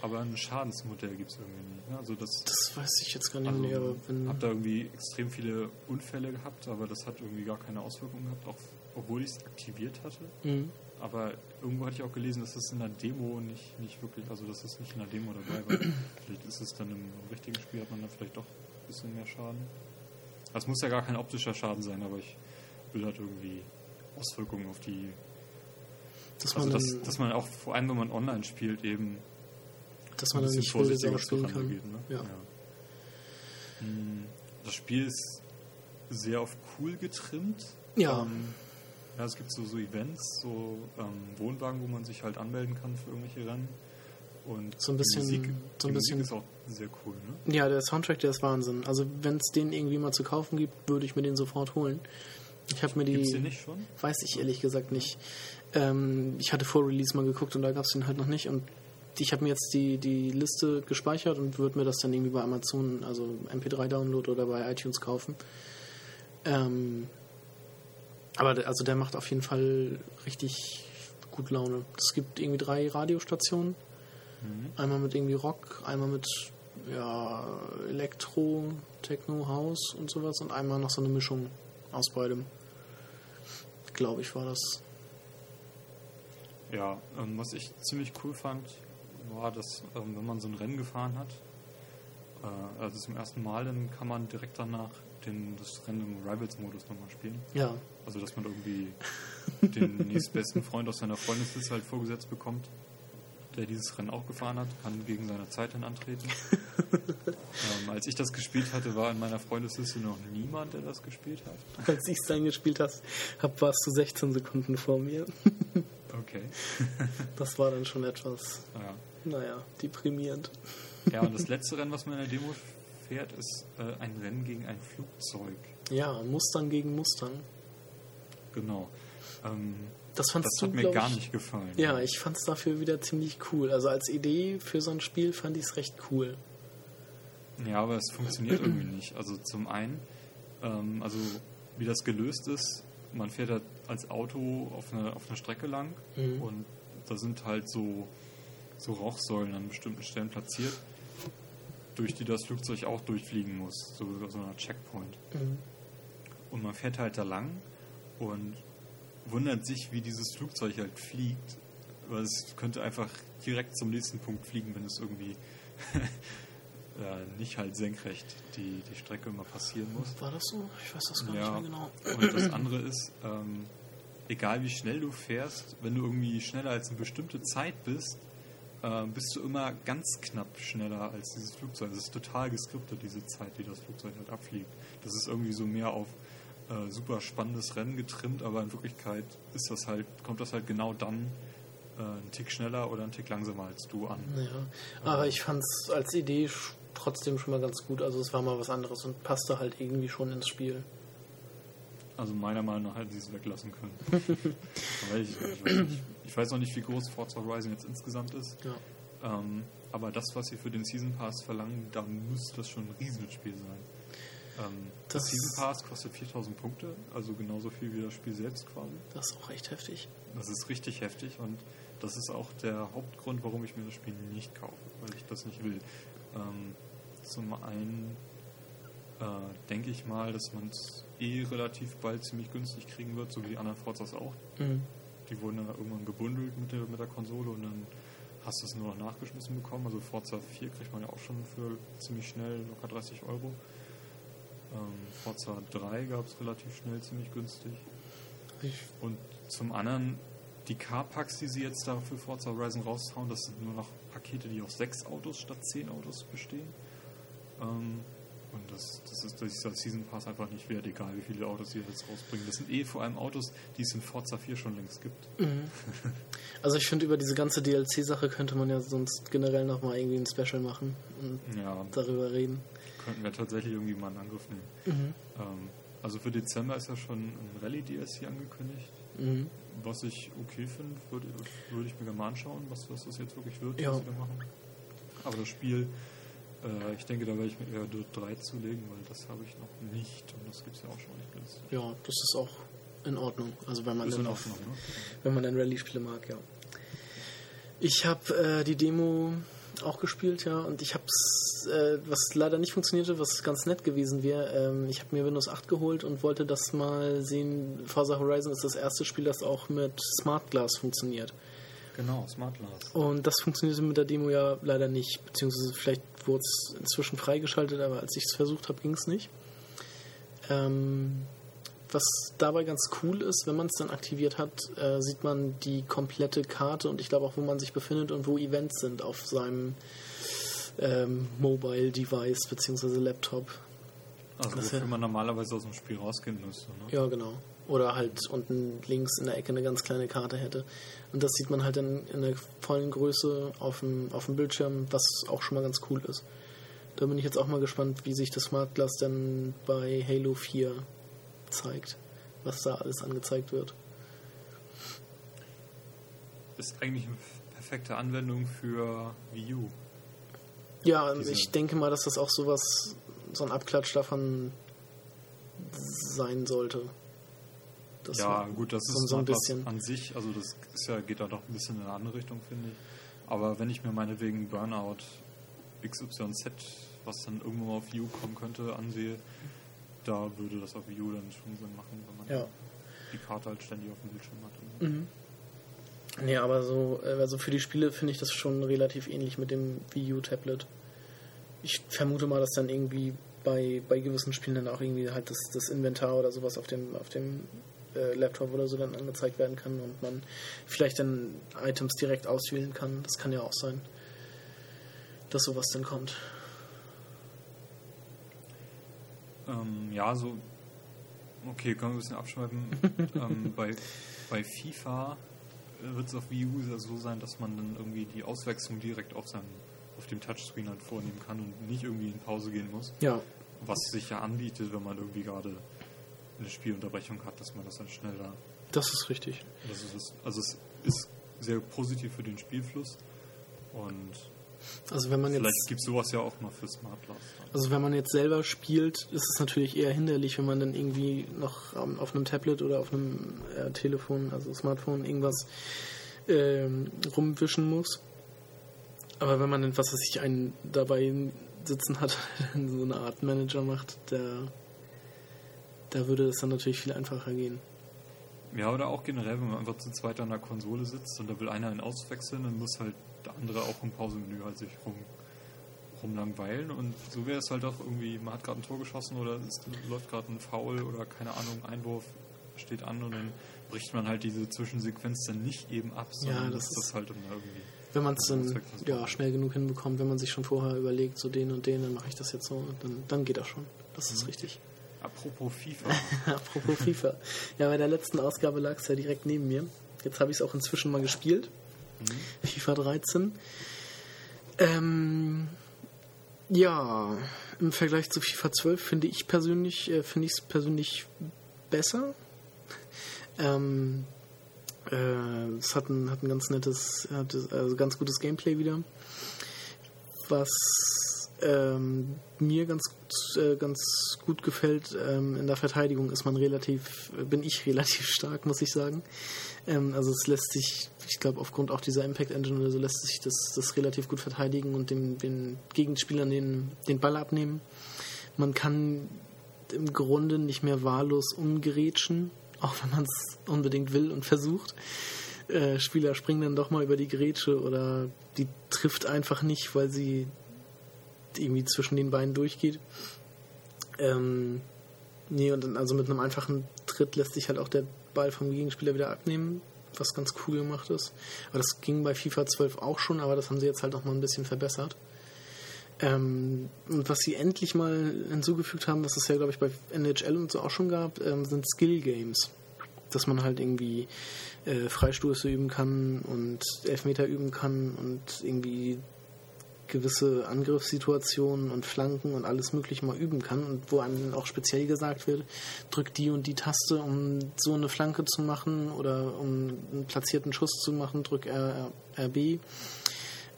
aber ein Schadensmodell gibt es irgendwie nicht. Ne? Also das, Das weiß ich jetzt gar nicht also mehr, aber wenn. habe da irgendwie extrem viele Unfälle gehabt, aber das hat irgendwie gar keine Auswirkungen gehabt, auch obwohl ich es aktiviert hatte. Mhm. Aber irgendwo hatte ich auch gelesen, dass es in der Demo nicht, nicht wirklich, also dass es nicht in der Demo dabei war. vielleicht ist es dann im richtigen Spiel, hat man dann vielleicht doch ein bisschen mehr Schaden. Das muss ja gar kein optischer Schaden sein, aber ich will halt irgendwie Auswirkungen auf die. Dass Also man dass, dass man auch, vor allem wenn man online spielt, eben dass ein man bisschen nicht vorsichtiger spielen kann. geht. Ne? Ja. Mm, Das Spiel ist sehr auf cool getrimmt. Ja. Ähm, ja, es gibt so, so Events, so ähm, Wohnwagen, wo man sich halt anmelden kann für irgendwelche Rennen. Und So ein bisschen- die Musik, so ein bisschen- ist auch sehr cool. Ne? Ja, der Soundtrack, der ist Wahnsinn. Also wenn es den irgendwie mal zu kaufen gibt, würde ich mir den sofort holen. Ich habe mir die. Gibt es den nicht schon? Weiß ich ehrlich gesagt nicht. Ähm, ich hatte vor Release mal geguckt und da gab es den halt noch nicht. Und ich habe mir jetzt die, die Liste gespeichert und würde mir das dann irgendwie bei Amazon, also MP3-Download oder bei iTunes kaufen. Ähm, aber der- also der macht auf jeden Fall richtig gut Laune. Es gibt irgendwie drei Radiostationen. Einmal mit irgendwie Rock, einmal mit ja, Elektro, Techno, House und sowas und einmal noch so eine Mischung aus beidem. Glaube ich, war das. Ja, ähm, was ich ziemlich cool fand, war, dass ähm, wenn man so ein Rennen gefahren hat, äh, also zum ersten Mal, dann kann man direkt danach den, das Rennen im Rivals-Modus nochmal spielen. Ja, Also dass man irgendwie den nächstbesten Freund aus seiner Freundesliste halt vorgesetzt bekommt, der dieses Rennen auch gefahren hat, kann gegen seine Zeit dann antreten. ähm, als ich das gespielt hatte, war in meiner Freundesliste noch niemand, der das gespielt hat. als ich es dann gespielt hast, hab, warst du 16 Sekunden vor mir. Okay. Das war dann schon etwas, ja. naja, deprimierend. ja, und das letzte Rennen, was man in der Demo fährt, ist äh, ein Rennen gegen ein Flugzeug. Ja, Mustang gegen Mustang. Genau. Ähm, Das das fandst hat du, mir gar ich, nicht gefallen. Ja, ich fand es dafür wieder ziemlich cool. Also als Idee für so ein Spiel fand ich es recht cool. Ja, aber es funktioniert irgendwie nicht. Also zum einen, ähm, also wie das gelöst ist, man fährt halt als Auto auf einer auf eine Strecke lang Mhm. und da sind halt so, so Rauchsäulen an bestimmten Stellen platziert, durch die das Flugzeug auch durchfliegen muss, so, so eine Checkpoint. Mhm. Und man fährt halt da lang und wundert sich, wie dieses Flugzeug halt fliegt. Weil es könnte einfach direkt zum nächsten Punkt fliegen, wenn es irgendwie ja, nicht halt senkrecht die, die Strecke immer passieren muss. War das so? Ich weiß das gar Ja, nicht mehr genau. und das andere ist, ähm, egal wie schnell du fährst, wenn du irgendwie schneller als eine bestimmte Zeit bist, äh, bist du immer ganz knapp schneller als dieses Flugzeug. Das ist total geskriptet, diese Zeit, die das Flugzeug halt abfliegt. Das ist irgendwie so mehr auf äh, super spannendes Rennen getrimmt, aber in Wirklichkeit ist das halt, kommt das halt genau dann äh, einen Tick schneller oder einen Tick langsamer als du an. Ja, aber ich fand es als Idee trotzdem schon mal ganz gut. Also es war mal was anderes und passte halt irgendwie schon ins Spiel. Also meiner Meinung nach hätten sie es weglassen können. Ich, ich, weiß nicht, ich weiß noch nicht, wie groß Forza Horizon jetzt insgesamt ist. Ja. Ähm, aber das, was sie für den Season Pass verlangen, da muss das schon ein Riesenspiel sein. Ähm, Das- das Season Pass kostet 4000 Punkte, also genauso viel wie das Spiel selbst quasi. Das ist auch echt heftig. Das ist richtig heftig und das ist auch der Hauptgrund, warum ich mir das Spiel nicht kaufe, weil ich das nicht will. Ähm, zum einen äh, denke ich mal, dass man es eh relativ bald ziemlich günstig kriegen wird, so wie die anderen Forzas auch. Mhm. Die wurden ja irgendwann gebundelt mit der, mit der Konsole und dann hast du es nur noch nachgeschmissen bekommen. Also Forza 4 kriegt man ja auch schon für ziemlich schnell, locker 30 Euro. Ähm, Forza 3 gab es relativ schnell, ziemlich günstig. Und zum anderen, die Carpacks, die sie jetzt da für Forza Horizon raushauen, das sind nur noch Pakete, die aus sechs Autos statt zehn Autos bestehen. Ähm, und das, das ist dieser Season Pass einfach nicht wert, egal wie viele Autos sie jetzt rausbringen. Das sind eh vor allem Autos, die es in Forza 4 schon längst gibt. also ich finde, über diese ganze DLC-Sache könnte man ja sonst generell nochmal irgendwie ein Special machen und Ja, darüber reden. Könnten wir tatsächlich irgendwie mal in Angriff nehmen. Ähm, also für Dezember ist ja schon ein Rallye-DLC angekündigt. Mhm. Was ich okay finde, würde, würde ich mir mal anschauen, was, was das jetzt wirklich wird, Ja. was sie da machen. Aber das Spiel, äh, ich denke, da werde ich mir eher Dirt 3 zulegen, weil das habe ich noch nicht und das gibt es ja auch schon nicht günstig. Ja, das ist auch in Ordnung. Also wenn man Ist dann Ordnung, ne? wenn man dann Rallye-Spiele mag, ja. Ich habe äh, die Demo auch gespielt, ja, und ich habe äh, was leider nicht funktionierte, was ganz nett gewesen wäre. Ähm, ich habe mir Windows 8 geholt und wollte das mal sehen. Forza Horizon ist das erste Spiel, das auch mit Smart Glass funktioniert. Genau, Smart Glass. Und das funktionierte mit der Demo ja leider nicht, beziehungsweise vielleicht wurde es inzwischen freigeschaltet, aber als ich es versucht habe, ging es nicht. Ähm, was dabei ganz cool ist, wenn man es dann aktiviert hat, äh, sieht man die komplette Karte und ich glaube auch, wo man sich befindet und wo Events sind auf seinem ähm, Mobile Device beziehungsweise Laptop. Also Das wofür man normalerweise aus dem Spiel rausgehen müsste. Ne? Ja, genau. Oder halt unten links in der Ecke eine ganz kleine Karte hätte. Und das sieht man halt in, in der vollen Größe auf dem, auf dem Bildschirm, was auch schon mal ganz cool ist. Da bin ich jetzt auch mal gespannt, wie sich das Smart Glass dann bei Halo 4 zeigt. Was da alles angezeigt wird. Ist eigentlich eine perfekte Anwendung für Wii U. Ja, Diese- ich denke mal, dass das auch sowas, so ein Abklatsch davon sein sollte. Das ja, gut, das so- ist so ein bisschen. an sich, also das ist ja, geht da doch ein bisschen in eine andere Richtung, finde ich. Aber wenn ich mir meinetwegen Burnout XYZ, was dann irgendwo mal auf U kommen könnte, ansehe, da würde das auf Wii U dann schon Sinn machen, wenn man Ja. die Karte halt ständig auf dem Bildschirm hat. Mhm. Nee, aber so, äh, also für die Spiele finde ich das schon relativ ähnlich mit dem Wii U Tablet. Ich vermute mal, dass dann irgendwie bei, bei gewissen Spielen dann auch irgendwie halt das, das Inventar oder sowas auf dem, auf dem äh, Laptop oder so dann angezeigt werden kann und man vielleicht dann Items direkt auswählen kann. Das kann ja auch sein, dass sowas dann kommt. Ähm, ja, so. Okay, können wir ein bisschen abschreiben. ähm, bei, bei FIFA wird es auf Wii U so sein, dass man dann irgendwie die Auswechslung direkt auf seinem auf dem Touchscreen halt vornehmen kann und nicht irgendwie in Pause gehen muss. Ja, Was sich ja anbietet, wenn man irgendwie gerade eine Spielunterbrechung hat, dass man das dann schneller. das ist richtig. Das ist, also es ist sehr positiv für den Spielfluss und Also wenn man jetzt Vielleicht gibt es sowas ja auch noch für Smart Plus. Also wenn man jetzt selber spielt, ist es natürlich eher hinderlich, wenn man dann irgendwie noch ähm, auf einem Tablet oder auf einem äh, Telefon, also Smartphone, irgendwas ähm, rumwischen muss. Aber wenn man dann, was weiß ich, einen dabei sitzen hat, so eine Art Manager macht, der, da würde es dann natürlich viel einfacher gehen. Ja, oder auch generell, wenn man einfach zu zweit an der Konsole sitzt und da will einer einen auswechseln, dann muss halt der andere auch im Pausenmenü halt sich rum, rumlangweilen und so wäre es halt auch irgendwie, man hat gerade ein Tor geschossen oder es läuft gerade ein Foul oder keine Ahnung, Einwurf steht an und dann bricht man halt diese Zwischensequenz dann nicht eben ab, sondern Ja, das ist- das halt immer irgendwie. Wenn man es dann ja, schnell genug hinbekommt, wenn man sich schon vorher überlegt, so den und den, dann mache ich das jetzt so, dann, dann geht das schon. Das ist richtig. Apropos FIFA, Apropos FIFA. Ja, bei der letzten Ausgabe lag es ja direkt neben mir. Jetzt habe ich es auch inzwischen mal gespielt. FIFA 13. Ähm, ja, im Vergleich zu FIFA 12 finde ich persönlich, äh, finde ich es persönlich besser. Ähm, äh, es hat ein, hat ein ganz nettes, hat, also ganz gutes Gameplay wieder. Was ähm, mir ganz, äh, ganz gut gefällt, ähm, in der Verteidigung ist man relativ, äh, bin ich relativ stark, muss ich sagen. Ähm, also es lässt sich, ich glaube aufgrund auch dieser Impact Engine oder so lässt sich das, das relativ gut verteidigen und dem, den Gegenspielern den, den Ball abnehmen. Man kann im Grunde nicht mehr wahllos umgerätschen, auch wenn man es unbedingt will und versucht. Äh, Spieler springen dann doch mal über die Grätsche oder die trifft einfach nicht, weil sie irgendwie zwischen den Beinen durchgeht. Ähm, nee, und dann, also mit einem einfachen Tritt lässt sich halt auch der Ball vom Gegenspieler wieder abnehmen, was ganz cool gemacht ist. Aber das ging bei FIFA 12 auch schon, aber das haben sie jetzt halt noch mal ein bisschen verbessert. Ähm, und was sie endlich mal hinzugefügt haben, was es ja, glaube ich, bei NHL und so auch schon gab, ähm, sind Skill Games. Dass man halt irgendwie äh, Freistoße üben kann und Elfmeter üben kann und irgendwie gewisse Angriffssituationen und Flanken und alles mögliche mal üben kann und wo einem dann auch speziell gesagt wird, drück die und die Taste, um so eine Flanke zu machen oder um einen platzierten Schuss zu machen, drück R, RB.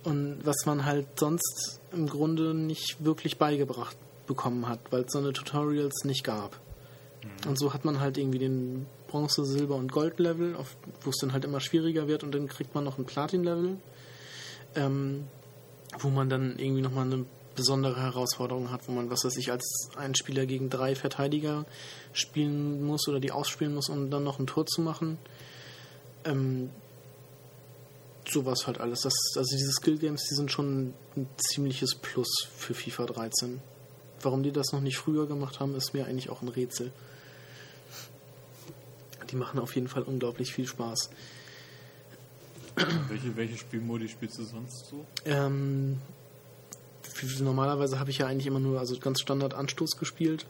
Und was man halt sonst im Grunde nicht wirklich beigebracht bekommen hat, weil es so eine Tutorials nicht gab. Und so hat man halt irgendwie den Bronze, Silber und Gold-Level, wo es dann halt immer schwieriger wird und dann kriegt man noch ein Platin-Level, ähm, wo man dann irgendwie nochmal eine besondere Herausforderung hat, wo man, was weiß ich, als ein Spieler gegen drei Verteidiger spielen muss oder die ausspielen muss, um dann noch ein Tor zu machen. Ähm, sowas halt alles. Das, also diese Skill Games, die sind schon ein ziemliches Plus für FIFA 13. Warum die das noch nicht früher gemacht haben, ist mir eigentlich auch ein Rätsel. Die machen auf jeden Fall unglaublich viel Spaß. Welche, welche Spielmodi spielst du sonst so? Ähm, normalerweise habe ich ja eigentlich immer nur also ganz Standard Anstoß gespielt.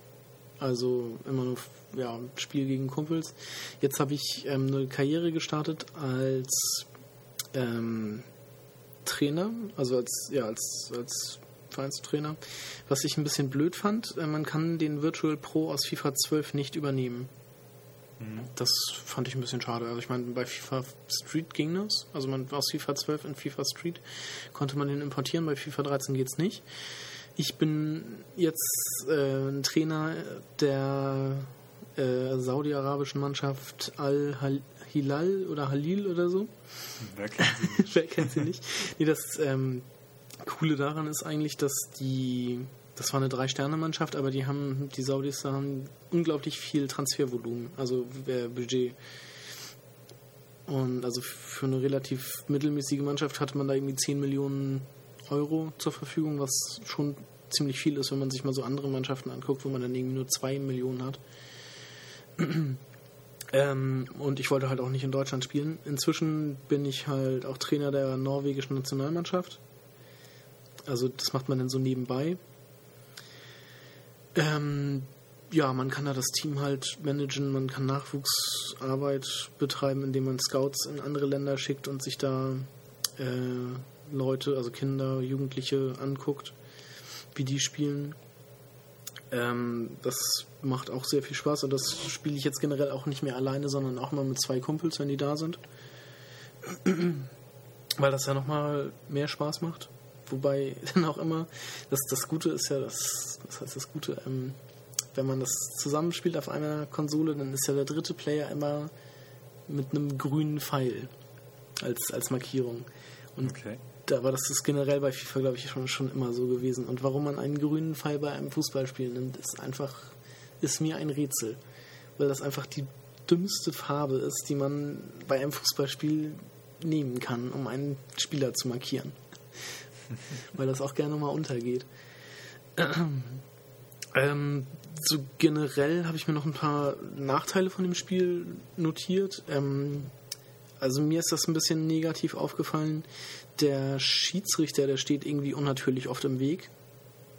Also immer nur ja, Spiel gegen Kumpels. Jetzt habe ich ähm, eine Karriere gestartet als ähm, Trainer, also als, ja, als, als Vereinstrainer. Was ich ein bisschen blöd fand, äh, man kann den Virtual Pro aus FIFA 12 nicht übernehmen. Das fand ich ein bisschen schade. Also ich meine, bei FIFA Street ging das. Also man aus FIFA 12 in FIFA Street konnte man den importieren. Bei FIFA 13 geht's nicht. Ich bin jetzt äh, ein Trainer der äh, saudi-arabischen Mannschaft Al-Hilal oder Halil oder so. Wer kennt sie nicht? Wer kennt sie nicht? Nee, das ähm, Coole daran ist eigentlich, dass die, das war eine Drei-Sterne-Mannschaft, aber die haben, die Saudis haben unglaublich viel Transfervolumen, also äh, Budget. Und also für eine relativ mittelmäßige Mannschaft hatte man da irgendwie 10 Millionen Euro zur Verfügung, was schon ziemlich viel ist, wenn man sich mal so andere Mannschaften anguckt, wo man dann irgendwie nur 2 Millionen hat. Ähm, und ich wollte halt auch nicht in Deutschland spielen. Inzwischen bin ich halt auch Trainer der norwegischen Nationalmannschaft. Also das macht man dann so nebenbei. Ähm, ja, man kann da das Team halt managen, man kann Nachwuchsarbeit betreiben, indem man Scouts in andere Länder schickt und sich da äh, Leute, also Kinder, Jugendliche anguckt, wie die spielen. Ähm, das macht auch sehr viel Spaß und das spiele ich jetzt generell auch nicht mehr alleine, sondern auch mal mit zwei Kumpels, wenn die da sind. Weil das ja nochmal mehr Spaß macht. Wobei dann auch immer, das, das Gute ist ja, das, was heißt das Gute, ähm, wenn man das zusammenspielt auf einer Konsole, dann ist ja der dritte Player immer mit einem grünen Pfeil als, als Markierung. Und Okay. da, aber das ist generell bei FIFA, glaube ich, schon, schon immer so gewesen. Und warum man einen grünen Pfeil bei einem Fußballspiel nimmt, ist einfach, ist mir ein Rätsel. Weil das einfach die dümmste Farbe ist, die man bei einem Fußballspiel nehmen kann, um einen Spieler zu markieren. Weil das auch gerne mal untergeht. Ähm, so generell habe ich mir noch ein paar Nachteile von dem Spiel notiert. Ähm, also mir ist das ein bisschen negativ aufgefallen. Der Schiedsrichter, der steht irgendwie unnatürlich oft im Weg.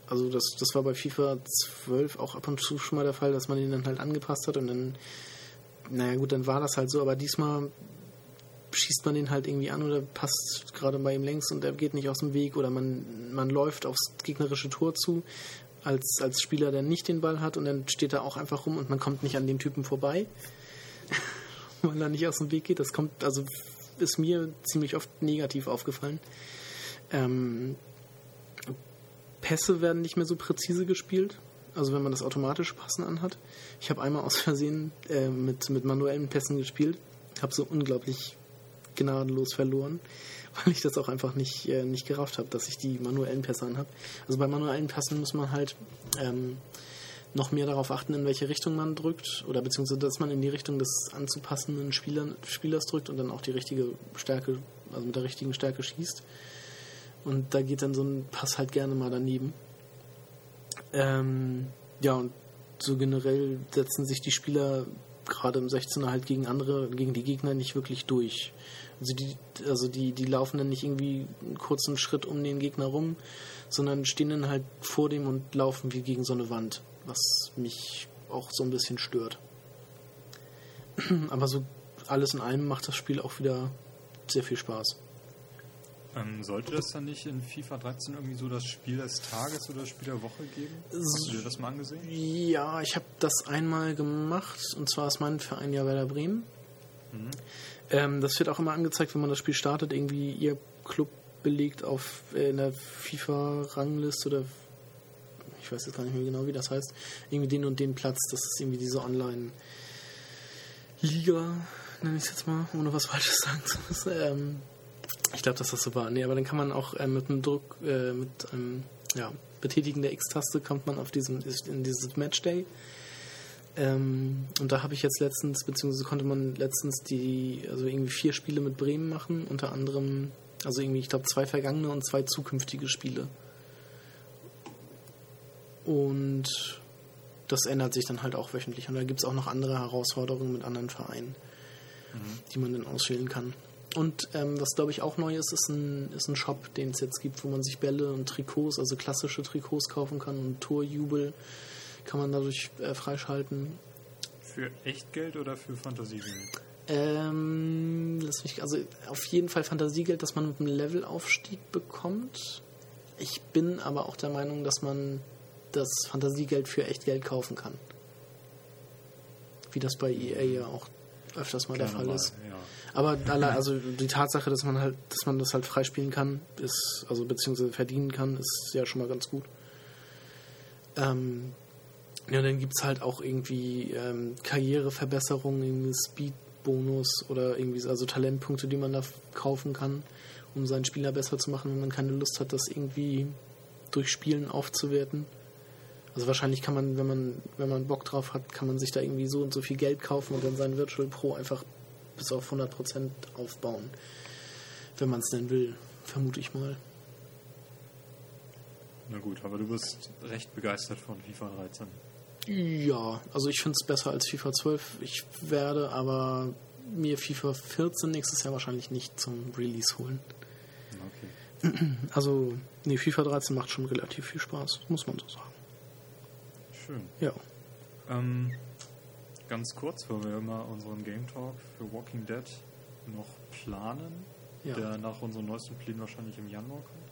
Also das, das war bei FIFA 12 auch ab und zu schon mal der Fall, dass man ihn dann halt angepasst hat und dann, naja gut, dann war das halt so, aber diesmal schießt man den halt irgendwie an oder passt gerade bei ihm längs und er geht nicht aus dem Weg oder man, man läuft aufs gegnerische Tor zu als, als Spieler, der nicht den Ball hat und dann steht er auch einfach rum und man kommt nicht an dem Typen vorbei, weil er nicht aus dem Weg geht. Das kommt, also ist mir ziemlich oft negativ aufgefallen. Ähm, Pässe werden nicht mehr so präzise gespielt, also wenn man das automatische Passen anhat. Ich habe einmal aus Versehen äh, mit, mit manuellen Pässen gespielt, habe so unglaublich gnadenlos verloren, weil ich das auch einfach nicht, äh, nicht gerafft habe, dass ich die manuellen Pässe anhabe. Also bei manuellen Pässen muss man halt ähm, noch mehr darauf achten, in welche Richtung man drückt oder beziehungsweise dass man in die Richtung des anzupassenden Spielern, Spielers drückt und dann auch die richtige Stärke, also mit der richtigen Stärke schießt. Und da geht dann so ein Pass halt gerne mal daneben. Ähm, ja, und so generell setzen sich die Spieler gerade im 16er halt gegen andere, gegen die Gegner nicht wirklich durch. Also die, also die, die laufen dann nicht irgendwie einen kurzen Schritt um den Gegner rum, sondern stehen dann halt vor dem und laufen wie gegen so eine Wand, was mich auch so ein bisschen stört. Aber so alles in allem macht das Spiel auch wieder sehr viel Spaß. Ähm, sollte das dann nicht in FIFA 13 irgendwie so das Spiel des Tages oder das Spiel der Woche geben? Hast du dir das mal angesehen? Ja, ich habe das einmal gemacht und zwar ist mein Verein ja Werder Bremen. Ähm, das wird auch immer angezeigt, wenn man das Spiel startet, irgendwie ihr Club belegt auf äh, in der FIFA-Rangliste oder ich weiß jetzt gar nicht mehr genau, wie das heißt, irgendwie den und den Platz. Das ist irgendwie diese Online-Liga, nenne ich es jetzt mal, ohne was Falsches sagen zu müssen. Ähm, ich glaube, dass das so war. Nee, aber dann kann man auch äh, mit einem Druck, äh, mit einem ja, Betätigen der X-Taste kommt man auf diesen, in dieses Matchday. Ähm, und da habe ich jetzt letztens, beziehungsweise konnte man letztens die, also irgendwie vier Spiele mit Bremen machen, unter anderem, also irgendwie, ich glaube, zwei vergangene und zwei zukünftige Spiele. Und das ändert sich dann halt auch wöchentlich. Und da gibt es auch noch andere Herausforderungen mit anderen Vereinen, die man dann auswählen kann. Und ähm, was glaube ich auch neu ist, ist ein, ist ein Shop, den es jetzt gibt, wo man sich Bälle und Trikots, also klassische Trikots kaufen kann und Torjubel kann man dadurch äh, freischalten. Für Echtgeld oder für Fantasiegeld? Ähm, lass mich, also auf jeden Fall Fantasiegeld, das man mit einem Levelaufstieg bekommt. Ich bin aber auch der Meinung, dass man das Fantasiegeld für Echtgeld kaufen kann. Wie das bei EA ja auch öfters mal der Fall normal, ist. Ja. Aber alle, also die Tatsache, dass man halt, dass man das halt freispielen kann, ist, also beziehungsweise verdienen kann, ist ja schon mal ganz gut. Ähm, ja, dann gibt es halt auch irgendwie ähm, Karriereverbesserungen, irgendwie Speed-Bonus oder irgendwie, so- also Talentpunkte, die man da kaufen kann, um seinen Spieler besser zu machen, wenn man keine Lust hat, das irgendwie durch Spielen aufzuwerten. Also wahrscheinlich kann man, wenn man, wenn man Bock drauf hat, kann man sich da irgendwie so und so viel Geld kaufen und dann seinen Virtual Pro einfach bis auf 100% aufbauen. Wenn man es denn will, vermute ich mal. Na gut, aber du bist recht begeistert von FIFA 13. Ja, also ich finde es besser als FIFA 12. Ich werde aber mir FIFA 14 nächstes Jahr wahrscheinlich nicht zum Release holen. Okay. Also, nee, FIFA 13 macht schon relativ viel Spaß, muss man so sagen. Schön. Ja. Ähm, ganz kurz, weil wir immer unseren Game Talk für Walking Dead noch planen, Ja. der nach unseren neuesten Plänen wahrscheinlich im Januar kommt.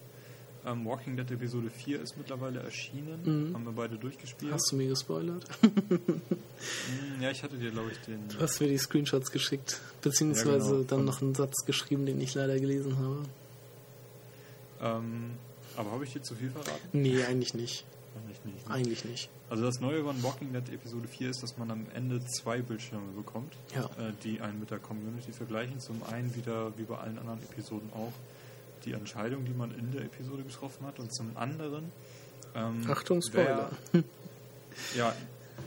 Ähm, Walking Dead Episode 4 ist mittlerweile erschienen, Mhm. haben wir beide durchgespielt. Hast du mir gespoilert? Mm, Ja, ich hatte dir, glaube ich, den. Du hast mir die Screenshots geschickt, beziehungsweise Ja, genau. dann noch einen Satz geschrieben, den ich leider gelesen habe. Ähm, Aber habe ich dir zu viel verraten? Nee, eigentlich nicht. Eigentlich nicht. ne? Eigentlich nicht. Also das Neue von Walking Dead Episode 4 ist, dass man am Ende zwei Bildschirme bekommt, Ja. äh, die einen mit der Community vergleichen. Zum einen wieder, wie bei allen anderen Episoden auch, die Entscheidung, die man in der Episode getroffen hat. Und zum anderen... Ähm, Achtung, Spoiler. Wer, ja,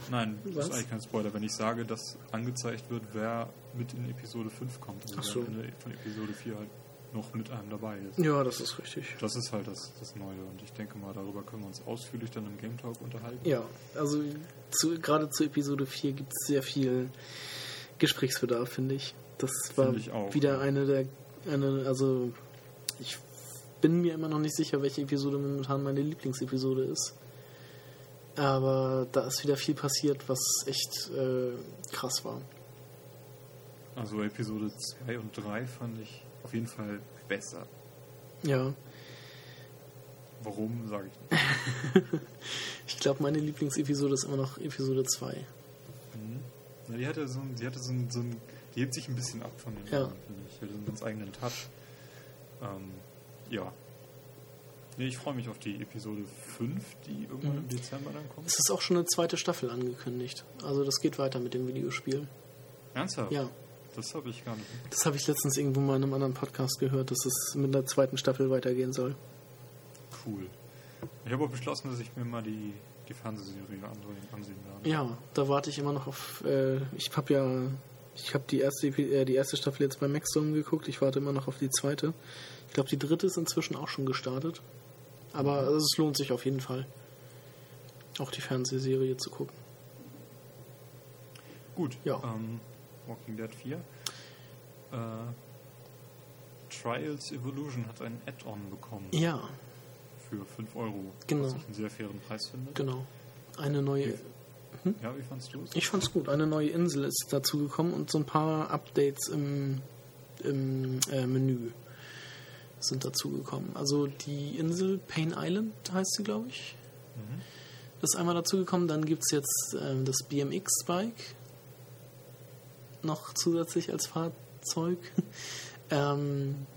nein, das Was? ist eigentlich kein Spoiler, wenn ich sage, dass angezeigt wird, wer mit in Episode 5 kommt. Also Ach so. wer am Ende von Episode 4 halt noch mit einem dabei ist. Ja, das ist richtig. Das ist halt das, das Neue und ich denke mal, darüber können wir uns ausführlich dann im Game Talk unterhalten. Ja, also zu, gerade zu Episode 4 gibt es sehr viel Gesprächsbedarf, finde ich. Das war ich auch, wieder ja. eine der, eine, also ich bin mir immer noch nicht sicher, welche Episode momentan meine Lieblingsepisode ist. Aber da ist wieder viel passiert, was echt äh, krass war. Also Episode 2 und 3 fand ich auf jeden Fall besser. Ja, Warum, sage ich nicht. ich glaube, meine Lieblingsepisode ist immer noch Episode 2. Mhm. Die hatte so ein, die hatte so ein, so die hebt sich ein bisschen ab von den Ja. anderen, finde ich. Die hatte so einen ganz eigenen Touch. Ähm, ja. Nee, ich freue mich auf die Episode 5, die irgendwann Mhm. im Dezember dann kommt. Es ist auch schon eine zweite Staffel angekündigt. Also das geht weiter mit dem Videospiel. Ernsthaft? Ja, Das habe ich gar nicht. das habe ich letztens irgendwo mal in einem anderen Podcast gehört, dass es mit einer zweiten Staffel weitergehen soll. Cool. Ich habe auch beschlossen, dass ich mir mal die, die Fernsehserie ansehen, werde. Ja, da warte ich immer noch auf. Äh, ich habe ja, ich habe die erste, Epi- äh, die erste Staffel jetzt bei Maxdome geguckt. Ich warte immer noch auf die zweite. Ich glaube, die dritte ist inzwischen auch schon gestartet. Aber es lohnt sich auf jeden Fall, auch die Fernsehserie zu gucken. Gut, Ja. ähm, Walking Dead 4. Äh, Trials Evolution hat einen Add-on bekommen Ja, für 5 Euro. Genau. Was ich einen sehr fairen Preis finde. genau. Eine neue. Ja, wie fandst du es? Ich fand's gut. Eine neue Insel ist dazu gekommen und so ein paar Updates im, im äh, Menü sind dazu gekommen. Also die Insel Pain Island heißt sie, glaube ich. Mhm. Das ist einmal dazu gekommen. Dann gibt es jetzt ähm, das BMX-Bike noch zusätzlich als Fahrzeug. ähm,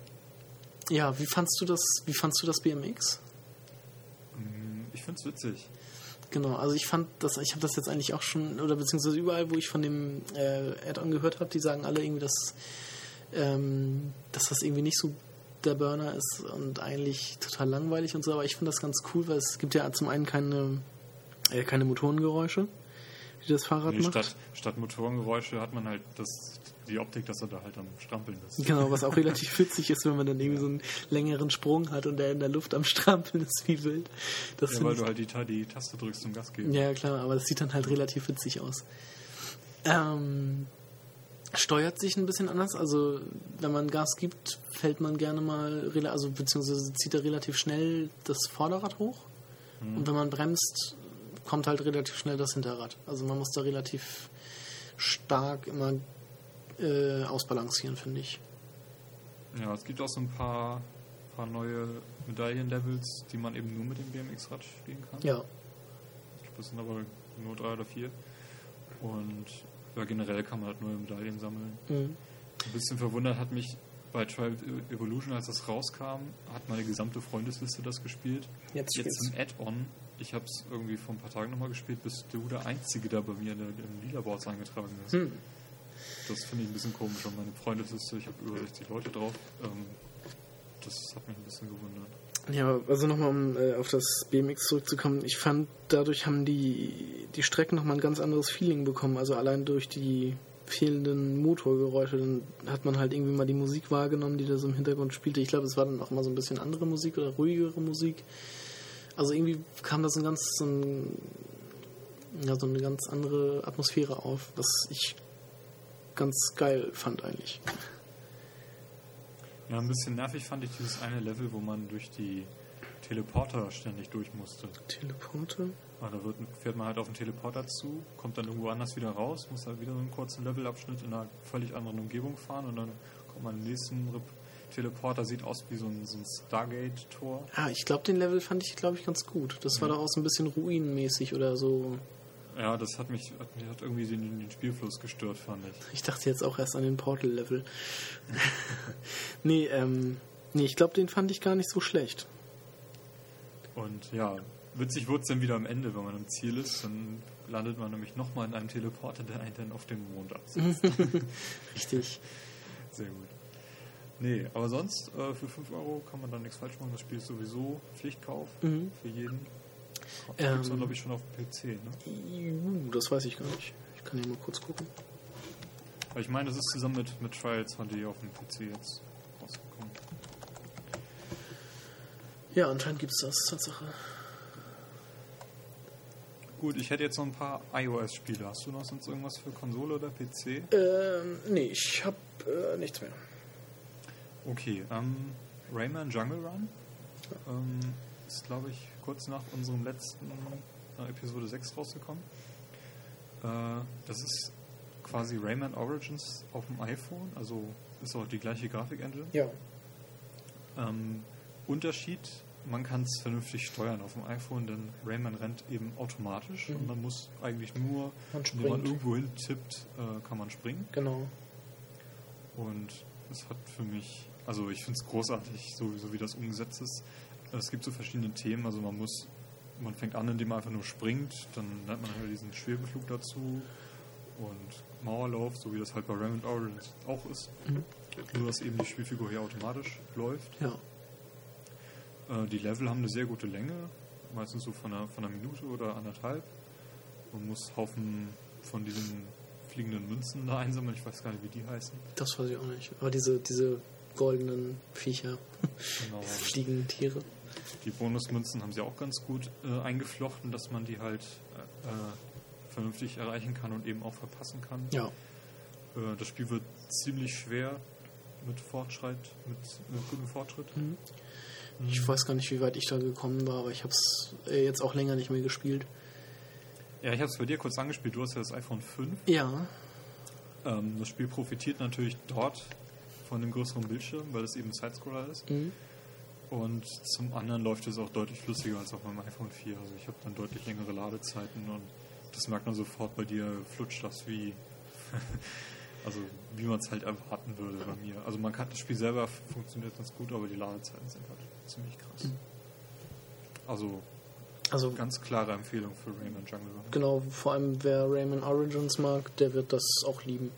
ja, wie fandst du das? Wie fandst du das BMX? Mm, Ich finde es witzig. Genau, also ich fand das, ich habe das jetzt eigentlich auch schon, oder beziehungsweise überall, wo ich von dem äh, Add-on gehört habe, die sagen alle irgendwie, dass, ähm, dass das irgendwie nicht so der Burner ist und eigentlich total langweilig und so, aber ich finde das ganz cool, weil es gibt ja zum einen keine, äh, keine Motorengeräusche, die das Fahrrad Nee, macht. statt, statt Motorengeräusche hat man halt das, die Optik, dass er da halt am Strampeln ist. Genau, was auch relativ witzig ist, wenn man dann irgendwie so einen längeren Sprung hat und der in der Luft am Strampeln ist wie wild. Das Ja, weil du halt die, die Taste drückst zum Gas geben. Ja, klar, aber das sieht dann halt relativ witzig aus. Ähm, steuert sich ein bisschen anders. Also, wenn man Gas gibt, fällt man gerne mal, also beziehungsweise zieht er relativ schnell das Vorderrad hoch. Und wenn man bremst, kommt halt relativ schnell das Hinterrad. Also, man muss da relativ stark immer äh, ausbalancieren, finde ich. Ja, es gibt auch so ein paar, paar neue Medaillenlevels, die man eben nur mit dem BMX-Rad spielen kann. Ja, Ich glaube, das sind aber nur drei oder vier. Und ja, generell kann man halt neue Medaillen sammeln. mhm. Ein bisschen verwundert hat mich bei Trial Evolution, als das rauskam, hat meine gesamte Freundesliste das gespielt. jetzt, Jetzt im Add-on, ich habe es irgendwie vor ein paar Tagen nochmal gespielt, bist du der Einzige, der bei mir in der, im Leaderboards eingetragen ist. Hm. Das finde ich ein bisschen komisch. Und meine Freundesliste, ich habe über 60 Leute drauf. Ähm, das hat mich ein bisschen gewundert. Ja, also nochmal, um äh, auf das BMX zurückzukommen. Ich fand, dadurch haben die, die Strecken nochmal ein ganz anderes Feeling bekommen. Also allein durch die fehlenden Motorgeräusche. Dann hat man halt irgendwie mal die Musik wahrgenommen, die da so im Hintergrund spielte. Ich glaube, es war dann auch mal so ein bisschen andere Musik oder ruhigere Musik. Also irgendwie kam da so ein ganz, so, ein, ja, so eine ganz andere Atmosphäre auf, was ich ganz geil fand eigentlich. Ja, ein bisschen nervig fand ich dieses eine Level, wo man durch die Teleporter ständig durch musste. Teleporter? Also da wird, fährt man halt auf den Teleporter zu, kommt dann irgendwo anders wieder raus, muss halt wieder so einen kurzen Levelabschnitt in einer völlig anderen Umgebung fahren und dann kommt man in den nächsten Rep Teleporter, sieht aus wie so ein, so ein Stargate-Tor. Ah, ich glaube, den Level fand ich, glaube ich, ganz gut. Das war Ja. doch auch so ein bisschen ruinenmäßig oder so. Ja, das hat mich, hat, hat irgendwie den, den Spielfluss gestört, fand ich. Ich dachte jetzt auch erst an den Portal-Level. nee, ähm, nee, ich glaube, den fand ich gar nicht so schlecht. Und ja, witzig wird es dann wieder am Ende, wenn man am Ziel ist. Dann landet man nämlich nochmal in einem Teleporter, der einen dann auf dem Mond absetzt. Richtig. Sehr gut. Nee, aber sonst äh, für 5 Euro kann man da nichts falsch machen. Das Spiel ist sowieso Pflichtkauf Mhm. für jeden. Ähm, Gibt es glaube ich, schon auf dem PC. Ne? Uh, das weiß ich gar nicht. Ich kann hier mal kurz gucken. Aber ich meine, das ist zusammen mit, mit Trials HD auf dem PC jetzt rausgekommen. Ja, anscheinend gibt es das, Tatsache. Gut, ich hätte jetzt noch ein paar iOS-Spiele. Hast du noch sonst irgendwas für Konsole oder PC? Ähm, nee, ich hab äh, nichts mehr. Okay, ähm, Rayman Jungle Run ähm, ist, glaube ich, kurz nach unserem letzten äh, Episode 6 rausgekommen. Äh, das ist quasi Rayman Origins auf dem iPhone, also ist auch die gleiche Grafik-Engine. Ja. Ähm, Unterschied, man kann es vernünftig steuern auf dem iPhone, denn Rayman rennt eben automatisch Mhm. und man muss eigentlich nur, Man wenn man irgendwo hin tippt, äh, kann man springen. Genau. Und es hat für mich, also ich finde es großartig, so, so wie das umgesetzt ist. Es gibt so verschiedene Themen, also man muss, man fängt an, indem man einfach nur springt, dann lernt man halt diesen Schwebeflug dazu und Mauerlauf, so wie das halt bei Rayman Origins auch ist. Mhm. Nur, dass eben die Spielfigur hier automatisch läuft. Ja. Äh, die Level haben eine sehr gute Länge, meistens so von einer, von einer Minute oder anderthalb. Man muss Haufen von diesen fliegenden Münzen da einsammeln, ich weiß gar nicht, wie die heißen. Das weiß ich auch nicht. Aber diese, diese goldenen Viecher, Genau. fliegenden Tiere. Die Bonusmünzen haben sie auch ganz gut äh, eingeflochten, dass man die halt äh, äh, vernünftig erreichen kann und eben auch verpassen kann. Ja. Äh, das Spiel wird ziemlich schwer mit Fortschritt, mit, mit gutem Fortschritt. Mhm. Ich weiß gar nicht, wie weit ich da gekommen war, aber ich habe es äh, jetzt auch länger nicht mehr gespielt. Ja, ich habe es bei dir kurz angespielt. Du hast ja das iPhone 5. Ja. Ähm, das Spiel profitiert natürlich dort von dem größeren Bildschirm, weil es eben Sidescroller ist. Mhm. Und zum anderen läuft es auch deutlich flüssiger als auf meinem iPhone 4. Also ich habe dann deutlich längere Ladezeiten und das merkt man sofort bei dir, flutscht das wie, also wie man es halt erwarten würde bei mir. Also man kann das Spiel selber funktioniert ganz gut, aber die Ladezeiten sind halt ziemlich krass. Also Also ganz klare Empfehlung für Rayman Jungle genau, vor allem wer Rayman Origins mag, der wird das auch lieben.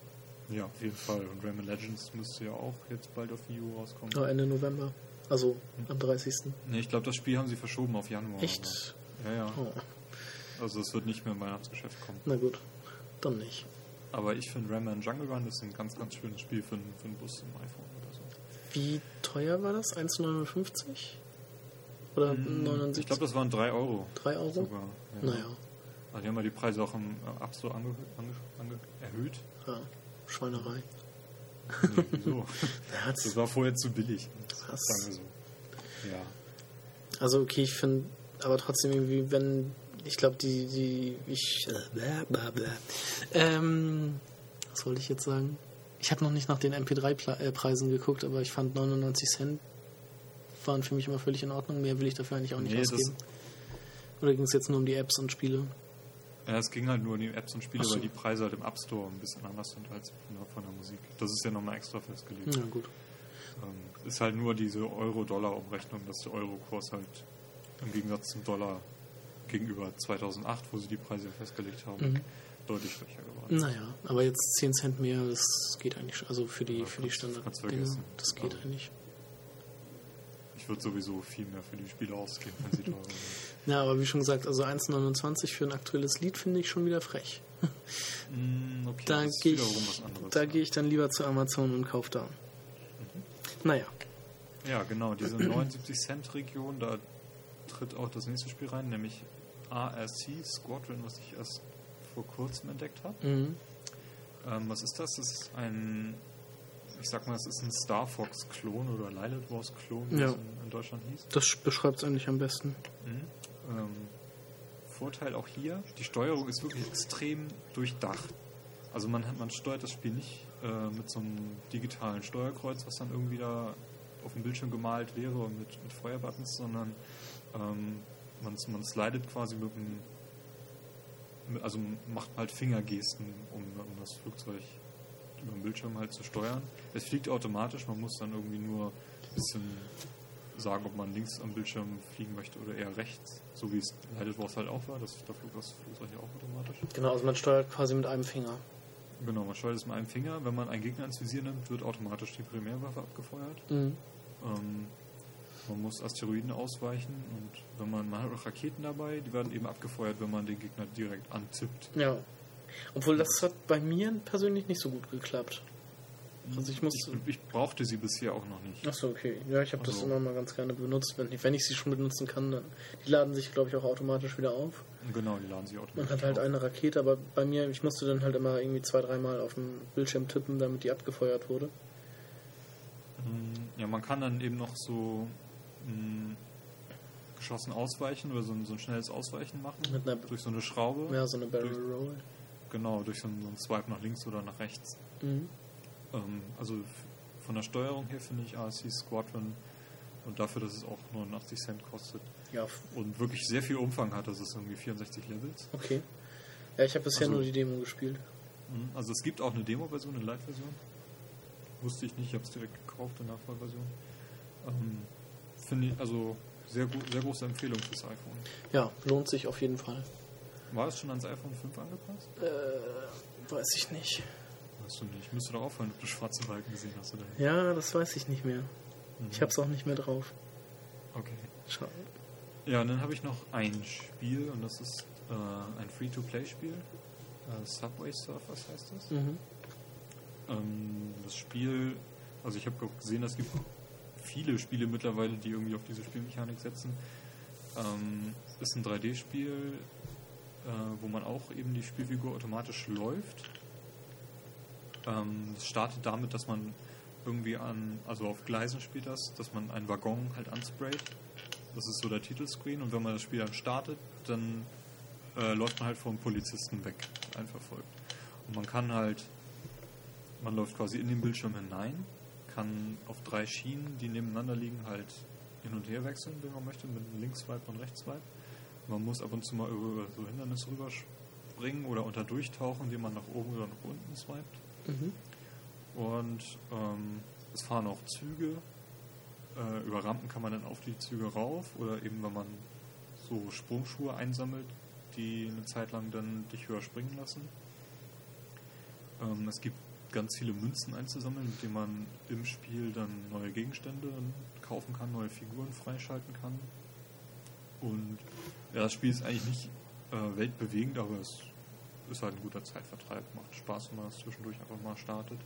Ja, auf jeden Fall. Und Rayman Legends müsste ja auch jetzt bald auf Wii U rauskommen. Ja, Ende November. Also am 30. Nee, ich glaube, das Spiel haben sie verschoben auf Januar. Echt? Aber, ja, ja. Oh, Also es wird nicht mehr im Weihnachtsgeschäft kommen. na gut. Dann nicht. Aber ich finde Rayman Jungle Run ist ein ganz, ganz schönes Spiel für, einen- für einen Bus im iPhone oder so. Wie teuer war das? 1,59? Oder Hm, 79? Ich glaube, das waren 3 Euro 3 Euro? sogar. Ja. Naja, Also die haben ja die Preise auch im äh, App Store ange, ange, ange, erhöht. ja, Schweinerei. Nee? Ja, das war vorher zu billig. Was? So. Ja. Also okay, ich finde, aber trotzdem irgendwie, wenn, ich glaube, die, die, ich, äh, bla, bla, bla. Ähm, was wollte ich jetzt sagen? Ich habe noch nicht nach den MP3-Preisen geguckt, aber ich fand 99 Cent waren für mich immer völlig in Ordnung. Mehr will ich dafür eigentlich auch nicht Nee, ausgeben. Oder ging es jetzt nur um die Apps und Spiele? Ja, es ging halt nur in die Apps und Spiele, so. weil die Preise halt im App Store ein bisschen anders sind als von der, Musik. Das ist ja nochmal extra festgelegt. Ja, gut. Ähm, ist halt nur diese Euro-Dollar-Umrechnung, dass der Euro-Kurs halt im Gegensatz zum Dollar gegenüber 2008, wo sie die Preise festgelegt haben, Mhm. deutlich schwächer geworden ist. Naja, aber jetzt 10 Cent mehr, das geht eigentlich schon. Also für die, Ja, für die standard vergessen. das geht Also- eigentlich. Ich würde sowieso viel mehr für die Spiele ausgeben, wenn sie teurer sind. Ja, aber wie schon gesagt, also 1,29 für ein aktuelles Lied finde ich schon wieder frech. Mm, okay, Da das gehe ich, da gehe ich dann lieber zu Amazon und kaufe da. Naja, Ja, genau, diese 79-Cent-Region, da tritt auch das nächste Spiel rein, nämlich ARC Squadron, was ich erst vor kurzem entdeckt habe. mhm. Ähm, was ist das? Das ist ein, ich sag mal, es ist ein Star Fox-Klon oder Lilith Wars-Klon, wie Ja. es in, in Deutschland hieß. das beschreibt es eigentlich am besten. Mhm. Ähm, Vorteil auch hier, die Steuerung ist wirklich extrem durchdacht. Also man, hat, man steuert das Spiel nicht äh, mit so einem digitalen Steuerkreuz, was dann irgendwie da auf dem Bildschirm gemalt wäre und mit, mit Feuerbuttons, sondern ähm, man, man slidet quasi mit mit- also macht halt Fingergesten, um, um das Flugzeug über den Bildschirm halt zu steuern. Es fliegt automatisch, man muss dann irgendwie nur ein bisschen sagen, ob man links am Bildschirm fliegen möchte oder eher rechts. So wie es Lighted Wars halt auch war. Das, da flog das Flugzeug ja auch automatisch. Genau, also man steuert quasi mit einem Finger. Genau, man steuert es mit einem Finger. Wenn man einen Gegner ins Visier nimmt, wird automatisch die Primärwaffe abgefeuert. Mhm. Ähm, man muss Asteroiden ausweichen und wenn man, man hat auch Raketen dabei, die werden eben abgefeuert, wenn man den Gegner direkt antippt. Ja. Obwohl das hat bei mir persönlich nicht so gut geklappt. Also ich muss. Ich, ich brauchte sie bisher auch noch nicht. Achso, okay. Ja, ich habe das Also- immer mal ganz gerne benutzt. Wenn, wenn ich sie schon benutzen kann, dann. Die laden sich, glaube ich, auch automatisch wieder auf. Genau, die laden sie Man automatisch. hat halt auf. eine Rakete, aber bei mir, ich musste dann halt immer irgendwie zwei, dreimal auf dem Bildschirm tippen, damit die abgefeuert wurde. Mm, Ja, man kann dann eben noch so mh, geschossen ausweichen oder so ein, so ein schnelles Ausweichen machen. Mit einer- durch so eine Schraube. Ja, so eine Barrel Roll. Genau, durch so einen, so einen Swipe nach links oder nach rechts. Mhm. Ähm, also von der Steuerung her finde ich ASC Squadron und dafür, dass es auch 89 Cent kostet Ja, und wirklich sehr viel Umfang hat, das ist irgendwie 64 Levels. okay. Ja, ich habe bisher Also- nur die Demo gespielt. Mhm, Also es gibt auch eine Demo-Version, eine Light-Version. Wusste ich nicht, ich habe es direkt gekauft, eine Nachvollversion. Ähm, finde ich, also sehr, sehr große Empfehlung fürs iPhone. Ja, lohnt sich auf jeden Fall. War es schon ans iPhone 5 angepasst? Äh, weiß ich nicht. Weißt du nicht. Müsste doch auffallen, ob du schwarze Balken gesehen hast oder nicht. Ja, das weiß ich nicht mehr. Mhm. Ich hab's auch nicht mehr drauf. Okay. Schade. Ja, und dann habe ich noch ein Spiel und das ist äh, ein Free-to-Play-Spiel. Äh, Subway Surfers heißt das. Mhm. Ähm, das Spiel, also ich habe gesehen, es gibt viele Spiele mittlerweile, die irgendwie auf diese Spielmechanik setzen. Ähm, ist ein 3D-Spiel, äh, wo man auch eben die Spielfigur automatisch läuft. Ähm, es startet damit, dass man irgendwie an, also auf Gleisen spielt das, dass man einen Waggon halt ansprayt. Das ist so der Titelscreen und wenn man das Spiel dann startet, dann äh, läuft man halt vom Polizisten weg, einverfolgt. Und man kann halt man läuft quasi in den Bildschirm hinein, kann auf drei Schienen, die nebeneinander liegen, halt hin und her wechseln, wenn man möchte, mit einem Links-Swipe und Rechts-Swipe. Man muss ab und zu mal über so Hindernisse rüberspringen oder unter durchtauchen, indem man nach oben oder nach unten swiped. Mhm. Und ähm, es fahren auch Züge. Äh, über Rampen kann man dann auf die Züge rauf oder eben, wenn man so Sprungschuhe einsammelt, die eine Zeit lang dann dich höher springen lassen. Ähm, es gibt ganz viele Münzen einzusammeln, mit denen man im Spiel dann neue Gegenstände kaufen kann, neue Figuren freischalten kann. Und ja, das Spiel ist eigentlich nicht äh, weltbewegend, aber es ist halt ein guter Zeitvertreib. Macht Spaß, wenn man das zwischendurch einfach mal startet.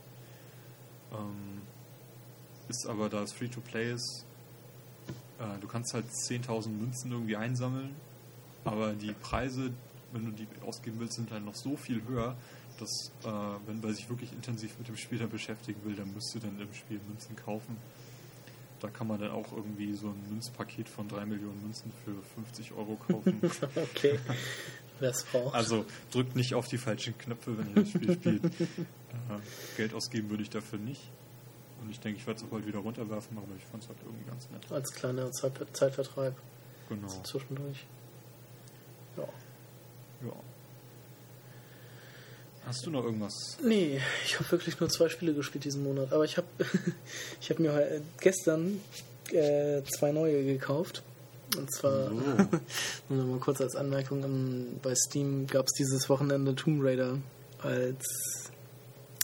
Ähm, ist aber, da es Free-to-Play ist, äh, du kannst halt 10.000 Münzen irgendwie einsammeln, aber die Preise, wenn du die ausgeben willst, sind halt noch so viel höher, dass, äh, wenn man sich wirklich intensiv mit dem Spiel dann beschäftigen will, dann müsst du dann im Spiel Münzen kaufen. Da kann man dann auch irgendwie so ein Münzpaket von 3 Millionen Münzen für 50 Euro kaufen. Okay. Wer es braucht. Also drückt nicht auf die falschen Knöpfe, wenn ihr das Spiel spielt. Äh, Geld ausgeben würde ich dafür nicht. Und ich denke, ich werde es auch bald wieder runterwerfen, aber ich fand es halt irgendwie ganz nett. Als kleiner Zeit Zeitvertreib Genau. zwischendurch. Ja. Ja. Hast du noch irgendwas? Nee, ich habe wirklich nur zwei Spiele gespielt diesen Monat. Aber ich habe ich hab mir heu- gestern äh, zwei neue gekauft. Und zwar, Oh. nur noch mal kurz als Anmerkung, ähm, bei Steam gab es dieses Wochenende Tomb Raider als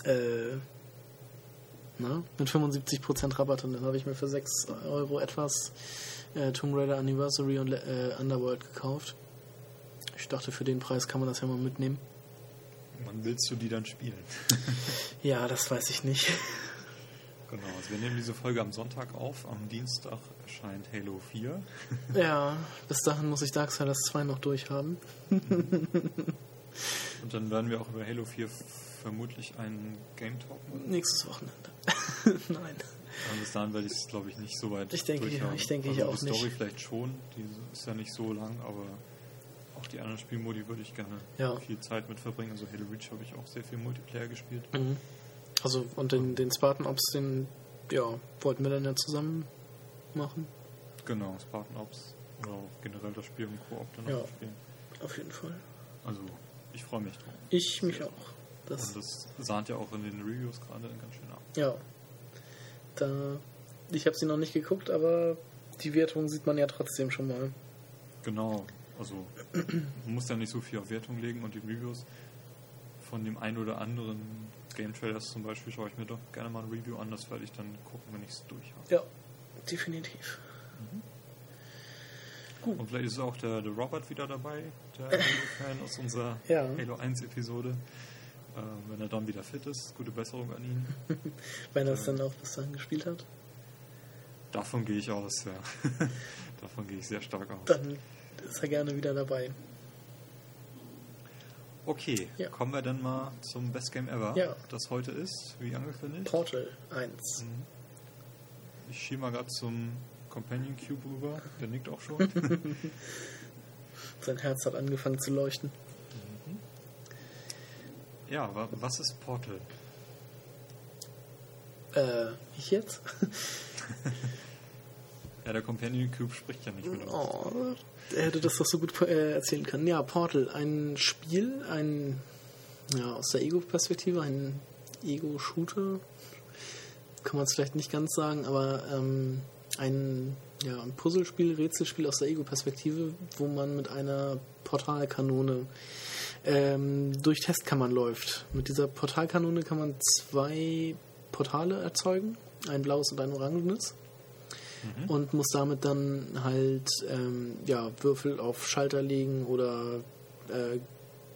äh, na, mit 75% Rabatt und dann habe ich mir für 6 Euro etwas äh, Tomb Raider Anniversary und äh, Underworld gekauft. Ich dachte, für den Preis kann man das ja mal mitnehmen. Wann willst du die dann spielen? Ja, das weiß ich nicht. Genau, also wir nehmen diese Folge am Sonntag auf. Am Dienstag erscheint Halo 4. Ja, bis dahin muss ich Darksiders 2 noch durchhaben. Und dann werden wir auch über Halo 4 vermutlich einen Game Talk machen. Nächstes Wochenende. Nein. Aber bis dahin werde ich es, glaube ich, nicht so weit Ich denke, durchhaben. ich denke, ich also auch die Story nicht. vielleicht schon, die ist ja nicht so lang, aber auch die anderen Spielmodi würde ich gerne Ja. viel Zeit mit verbringen. Also Halo Reach habe ich auch sehr viel Multiplayer gespielt. Mhm. Also, und den, den Spartan Ops, den, ja, wollten wir dann ja zusammen machen. Genau, Spartan Ops oder auch generell das Spiel im Koop dann Ja. spielen. Auf jeden Fall. Also ich freue mich drauf. Ich mich auch. Das, Und das sahnt ja auch in den Reviews gerade ganz schön ab. ja. Da, ich habe sie noch nicht geguckt, aber die Wertung sieht man ja trotzdem schon mal. Genau, also man muss da nicht so viel auf Wertung legen und die Reviews von dem einen oder anderen Game Trailers zum Beispiel schaue ich mir doch gerne mal ein Review an, das werde ich dann gucken, wenn ich es durch habe. Ja, definitiv. Und vielleicht ist auch der, der Robert wieder dabei, der Halo-Fan aus unserer Ja. Halo 1-Episode. Äh, wenn er dann wieder fit ist, gute Besserung an ihn. Wenn er es dann auch bis dahin gespielt hat, Davon gehe ich aus, ja. Davon gehe ich sehr stark aus. dann ist er gerne wieder dabei. Okay, Ja. kommen wir dann mal zum Best Game Ever, Ja. das heute ist, wie angekündigt. Portal 1. Ich schiebe mal gerade zum Companion Cube rüber, der nickt auch schon. Sein Herz hat angefangen zu leuchten. ja, wa- was ist Portal? Äh, ich jetzt? Ja, der Companion Cube spricht ja nicht mit uns. Oh, er hätte das doch so gut äh, erzählen können. Ja, Portal, ein Spiel, ein ja, aus der Ego-Perspektive, ein Ego-Shooter. Kann man es vielleicht nicht ganz sagen, aber ähm, ein, ja, ein Puzzlespiel, Rätselspiel aus der Ego-Perspektive, wo man mit einer Portalkanone ähm, durch Testkammern läuft. Mit dieser Portalkanone kann man zwei Portale erzeugen, ein blaues und ein orangenes und muss damit dann halt ähm, ja, Würfel auf Schalter legen oder äh,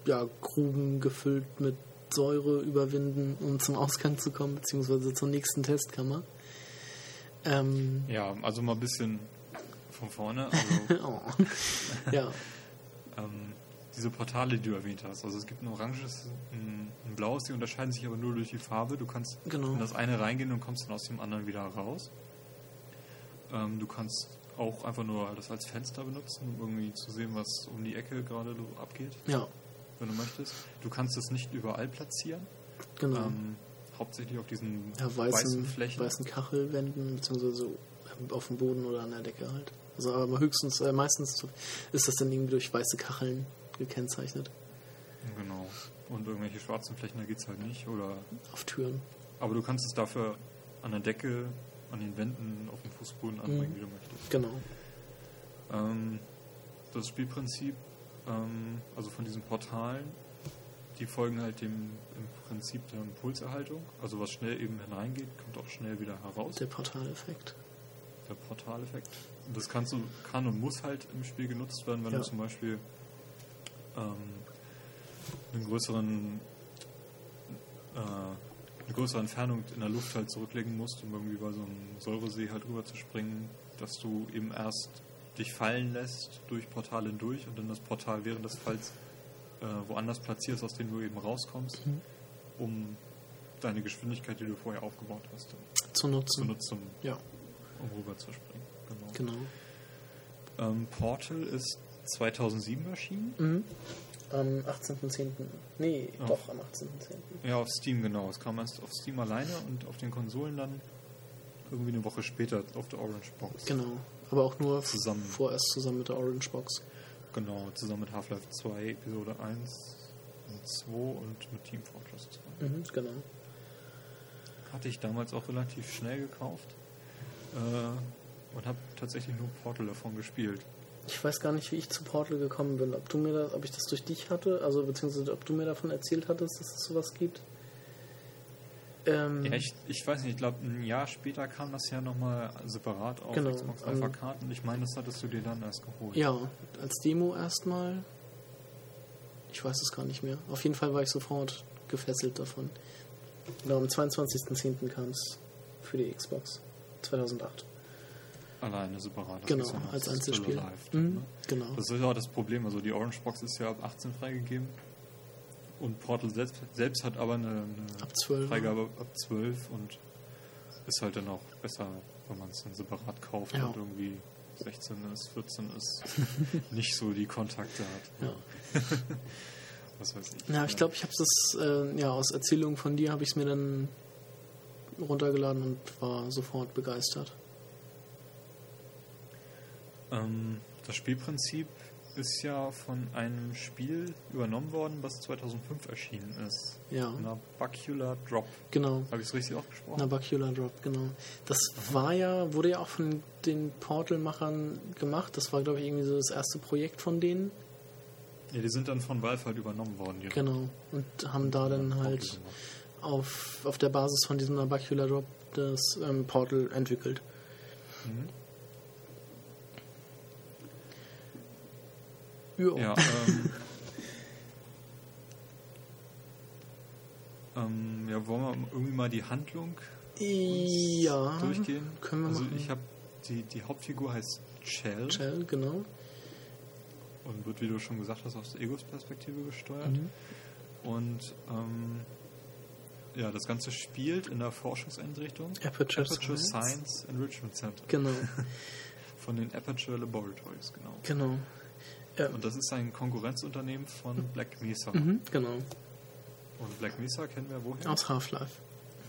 ja, Gruben gefüllt mit Säure überwinden, um zum Ausgang zu kommen, beziehungsweise zur nächsten Testkammer. Ähm, Ja, also mal ein bisschen von vorne. Also, oh. ja, ähm, diese Portale, die du erwähnt hast. Also es gibt ein oranges, ein, ein blaues, die unterscheiden sich aber nur durch die Farbe. Du kannst Genau. in das eine reingehen und kommst dann aus dem anderen wieder raus. Ähm, du kannst auch einfach nur das als Fenster benutzen, um irgendwie zu sehen, was um die Ecke gerade abgeht, ja, wenn du möchtest. Du kannst es nicht überall platzieren. genau. Ähm, hauptsächlich auf diesen ja, weißen, weißen, Flächen. weißen Kachelwänden, beziehungsweise so ähm, auf dem Boden oder an der Decke halt. Also aber höchstens, äh, meistens ist das dann irgendwie durch weiße Kacheln gekennzeichnet. Genau. Und irgendwelche schwarzen Flächen, da geht es halt nicht. Oder Auf Türen. Aber du kannst es dafür an der Decke, an den Wänden, auf dem Fußboden anbringen, wie du möchtest. Genau. Ähm, das Spielprinzip, ähm, also von diesen Portalen, die folgen halt dem im Prinzip der Impulserhaltung. Also was schnell eben hineingeht, kommt auch schnell wieder heraus. Der Portaleffekt. Der Portaleffekt. Das kannst du, kann und muss halt im Spiel genutzt werden, wenn Ja. du zum Beispiel ähm, einen größeren äh, eine größere Entfernung in der Luft halt zurücklegen musst, um irgendwie bei so einem Säuresee halt rüber zu springen, dass du eben erst dich fallen lässt durch Portale hindurch und dann das Portal während des Falls äh, woanders platzierst, aus dem du eben rauskommst, um deine Geschwindigkeit, die du vorher aufgebaut hast, Zu nutzen. zu nutzen, Ja, um rüber zu springen. Genau. genau. Ähm, Portal ist 2007 erschienen. Mhm. Am 18.10. Nee, Ja. doch, am 18.10. Ja, auf Steam genau. Es kam erst auf Steam alleine und auf den Konsolen dann irgendwie eine Woche später auf der Orange Box. Genau. Aber auch nur Zusammen. vorerst zusammen mit der Orange Box. Genau, zusammen mit Half-Life 2, Episode 1 und 2 und mit Team Fortress 2. Mhm, genau. Hatte ich damals auch relativ schnell gekauft äh, und habe tatsächlich nur Portal davon gespielt. Ich weiß gar nicht, wie ich zu Portal gekommen bin. Ob du mir das, ob ich das durch dich hatte, also beziehungsweise ob du mir davon erzählt hattest, dass es sowas gibt. Ähm, Ja, ich, ich weiß nicht, ich glaube, ein Jahr später kam das ja nochmal separat auf Genau, Xbox ähm, Live Arcade und ich meine, das hattest du dir dann erst geholt. ja, als Demo erstmal. Ich weiß es gar nicht mehr. Auf jeden Fall war ich sofort gefesselt davon. Genau, am 22.10. kam es für die Xbox 2008. Alleine separat. Genau, ja als Einzelspiel. alive, Mhm, ne? genau. Das ist ja auch das Problem. Also die Orange Box ist ja ab 18 freigegeben. Und Portal selbst, selbst hat aber eine, eine Ab 12, Freigabe ab 12 und ist halt dann auch besser, wenn man es dann separat kauft Ja. und irgendwie 16 ist, 14 ist, nicht so die Kontakte hat. Ja. Was weiß ich. Ja, ich glaube, ich habe das, äh, ja, aus Erzählungen von dir habe ich es mir dann runtergeladen und war sofort begeistert. Ähm, das Spielprinzip ist ja von einem Spiel übernommen worden, was 2005 erschienen ist. Ja. Nabacula Drop. Genau. Habe ich es richtig ausgesprochen? Nabacula Drop, genau. Das war ja, wurde ja auch von den Portal-Machern gemacht. Das war, glaube ich, irgendwie so das erste Projekt von denen. Ja, die sind dann von Valve halt übernommen worden. direkt. Genau. Und haben da dann halt gemacht. auf, auf der Basis von diesem Nabacula Drop das ähm, Portal entwickelt. Mhm. Jo. Ja, ähm, ähm, ja, wollen wir irgendwie mal die Handlung Ja. durchgehen? Können wir also machen. ich habe die, die Hauptfigur heißt Chell Shell, genau. und wird, wie du schon gesagt hast, aus der Egos-Perspektive gesteuert. Mhm. Und ähm, ja, das Ganze spielt in der Forschungseinrichtung Aperture, Aperture Science. Science Enrichment Center Genau, von den Aperture Laboratories, genau. genau. Ja. Und das ist ein Konkurrenzunternehmen von Black Mesa. Mhm, genau. Und Black Mesa kennen wir woher? Aus Half-Life.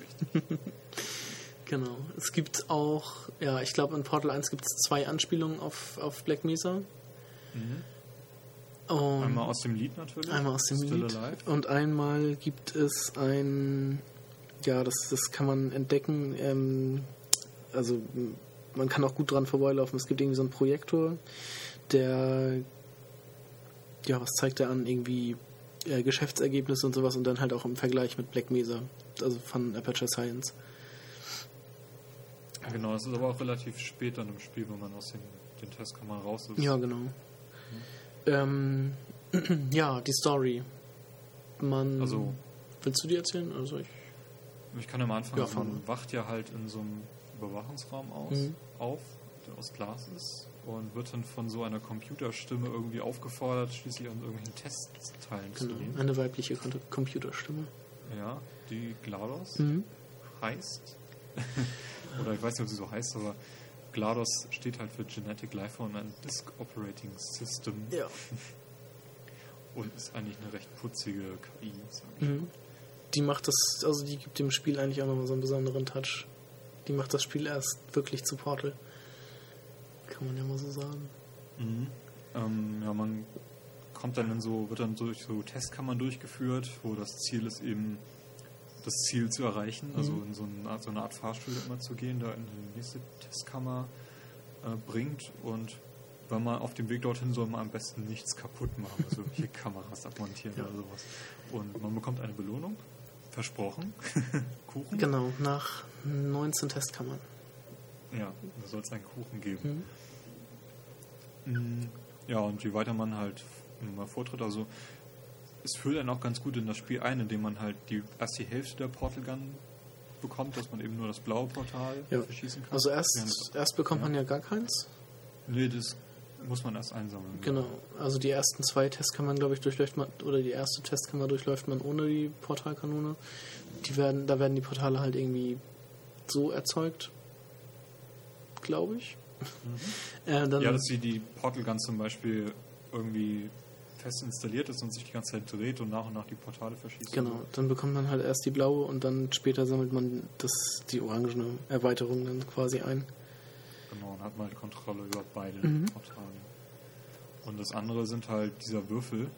Richtig. Genau. Es gibt auch, ja, ich glaube in Portal 1 gibt es zwei Anspielungen auf, auf Black Mesa. Mhm. Und Einmal aus dem Lied natürlich. einmal aus dem Still Lied. Alive. Und einmal gibt es ein, ja, das, das kann man entdecken. Ähm, also man kann auch gut dran vorbeilaufen. Es gibt irgendwie so einen Projektor, der, ja, was zeigt er an? Irgendwie äh, Geschäftsergebnisse und sowas und dann halt auch im Vergleich mit Black Mesa, also von Aperture Science. Genau, es ist aber auch relativ spät dann im Spiel, wenn man aus den, den Testkammern raus ist. Ja, genau. Ähm, ja, die Story. Man. Also- Willst du die erzählen? Also ich. Ich kann am Anfang, Ja, also man wacht ja halt in so einem Überwachungsraum aus, Mhm. auf, der aus Glas ist und wird dann von so einer Computerstimme irgendwie aufgefordert, schließlich an irgendwelchen Tests Genau. teilzunehmen. Eine weibliche Computerstimme. Ja, die GLaDOS Mhm. heißt. Oder ich weiß nicht, ob sie so heißt, aber GLaDOS steht halt für Genetic Lifeform and Disk Operating System Ja. und ist eigentlich eine recht putzige KI, sag ich. Mhm. Die macht das, also die gibt dem Spiel eigentlich auch nochmal so einen besonderen Touch. Die macht das Spiel erst wirklich zu Portal. Kann man ja mal so sagen. Mhm. Ähm, ja, man kommt dann in so, wird dann durch so Testkammern durchgeführt, wo das Ziel ist eben das Ziel zu erreichen, also Mhm. in so eine, Art, so eine Art Fahrstuhl immer zu gehen, da in die nächste Testkammer äh, bringt und wenn man auf dem Weg dorthin soll man am besten nichts kaputt machen, also hier Kameras abmontieren Ja. oder sowas. Und man bekommt eine Belohnung, versprochen, Kuchen. Genau, nach 19 Testkammern. Ja, da soll es einen Kuchen geben. Mhm. Mm, Ja, und je weiter man halt mal vortritt, also es führt einen auch ganz gut in das Spiel ein, indem man halt die erst die Hälfte der Portal Gun bekommt, dass man eben nur das blaue Portal Ja. verschießen kann. Also erst, erst bekommt Ja. man ja gar keins. Nee, das muss man erst einsammeln. Genau. Also die ersten zwei Testkammern, glaube ich, durchläuft man, oder die erste Testkammer durchläuft man ohne die Portalkanone. Die werden, da werden die Portale halt irgendwie so erzeugt, glaube ich. Äh, dann, Ja, dass die, die Portal Gun zum Beispiel irgendwie fest installiert ist und sich die ganze Zeit dreht und nach und nach die Portale verschießt. Genau, dann bekommt man halt erst die blaue und dann später sammelt man das, die orangene Erweiterung dann quasi ein. Genau, und hat mal die Kontrolle über beide Mhm. Portale. Und das andere sind halt dieser Würfel,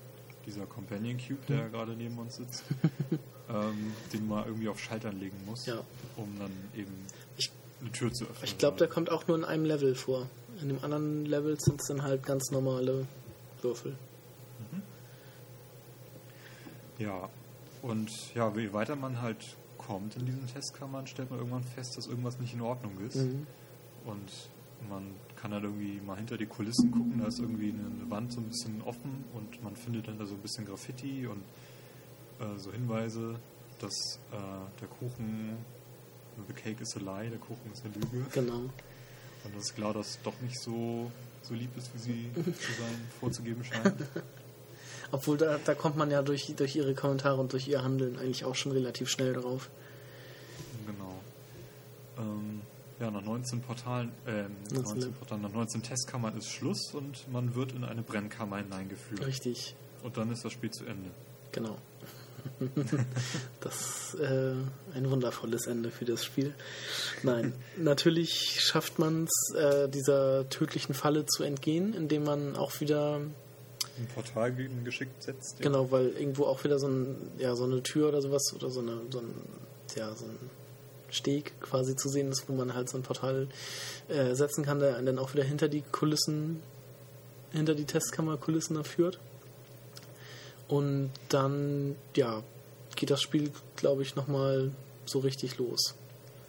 dieser Companion Cube, der Mhm. gerade neben uns sitzt, ähm, den man irgendwie auf Schaltern legen muss, Ja. um dann eben eine Tür zu öffnen. Ich glaube, der kommt auch nur in einem Level vor. In dem anderen Level sind es dann halt ganz normale Würfel. Ja, und ja, je weiter man halt kommt in diesen Testkammern, stellt man irgendwann fest, dass irgendwas nicht in Ordnung ist. Mhm. Und man kann dann irgendwie mal hinter die Kulissen gucken, da ist irgendwie eine Wand so ein bisschen offen und man findet dann da so ein bisschen Graffiti und äh, so Hinweise, dass äh, der Kuchen, the cake is a lie, der Kuchen ist eine Lüge. Genau. Und das ist klar, dass doch nicht so, so lieb ist, wie sie zu sein vorzugeben scheint. Obwohl da, da kommt man ja durch, durch ihre Kommentare und durch ihr Handeln eigentlich auch schon relativ schnell drauf. Genau. Ähm, ja, nach 19 Portalen, ähm, 19 19 Portalen, nach 19 Testkammern ist Schluss und man wird in eine Brennkammer hineingeführt. Richtig, Und dann ist das Spiel zu Ende. genau. das ist äh, ein wundervolles Ende für das Spiel. Nein, natürlich schafft man es, äh, dieser tödlichen Falle zu entgehen, indem man auch wieder ein Portal ge- geschickt setzt. ja. Genau, weil irgendwo auch wieder so, ein, ja, so eine Tür oder sowas oder so, eine, so, ein, ja, so ein Steg quasi zu sehen ist, wo man halt so ein Portal äh, setzen kann, der einen dann auch wieder hinter die Kulissen, hinter die Testkammerkulissen da führt. Und dann, ja, geht das Spiel, glaube ich, nochmal so richtig los.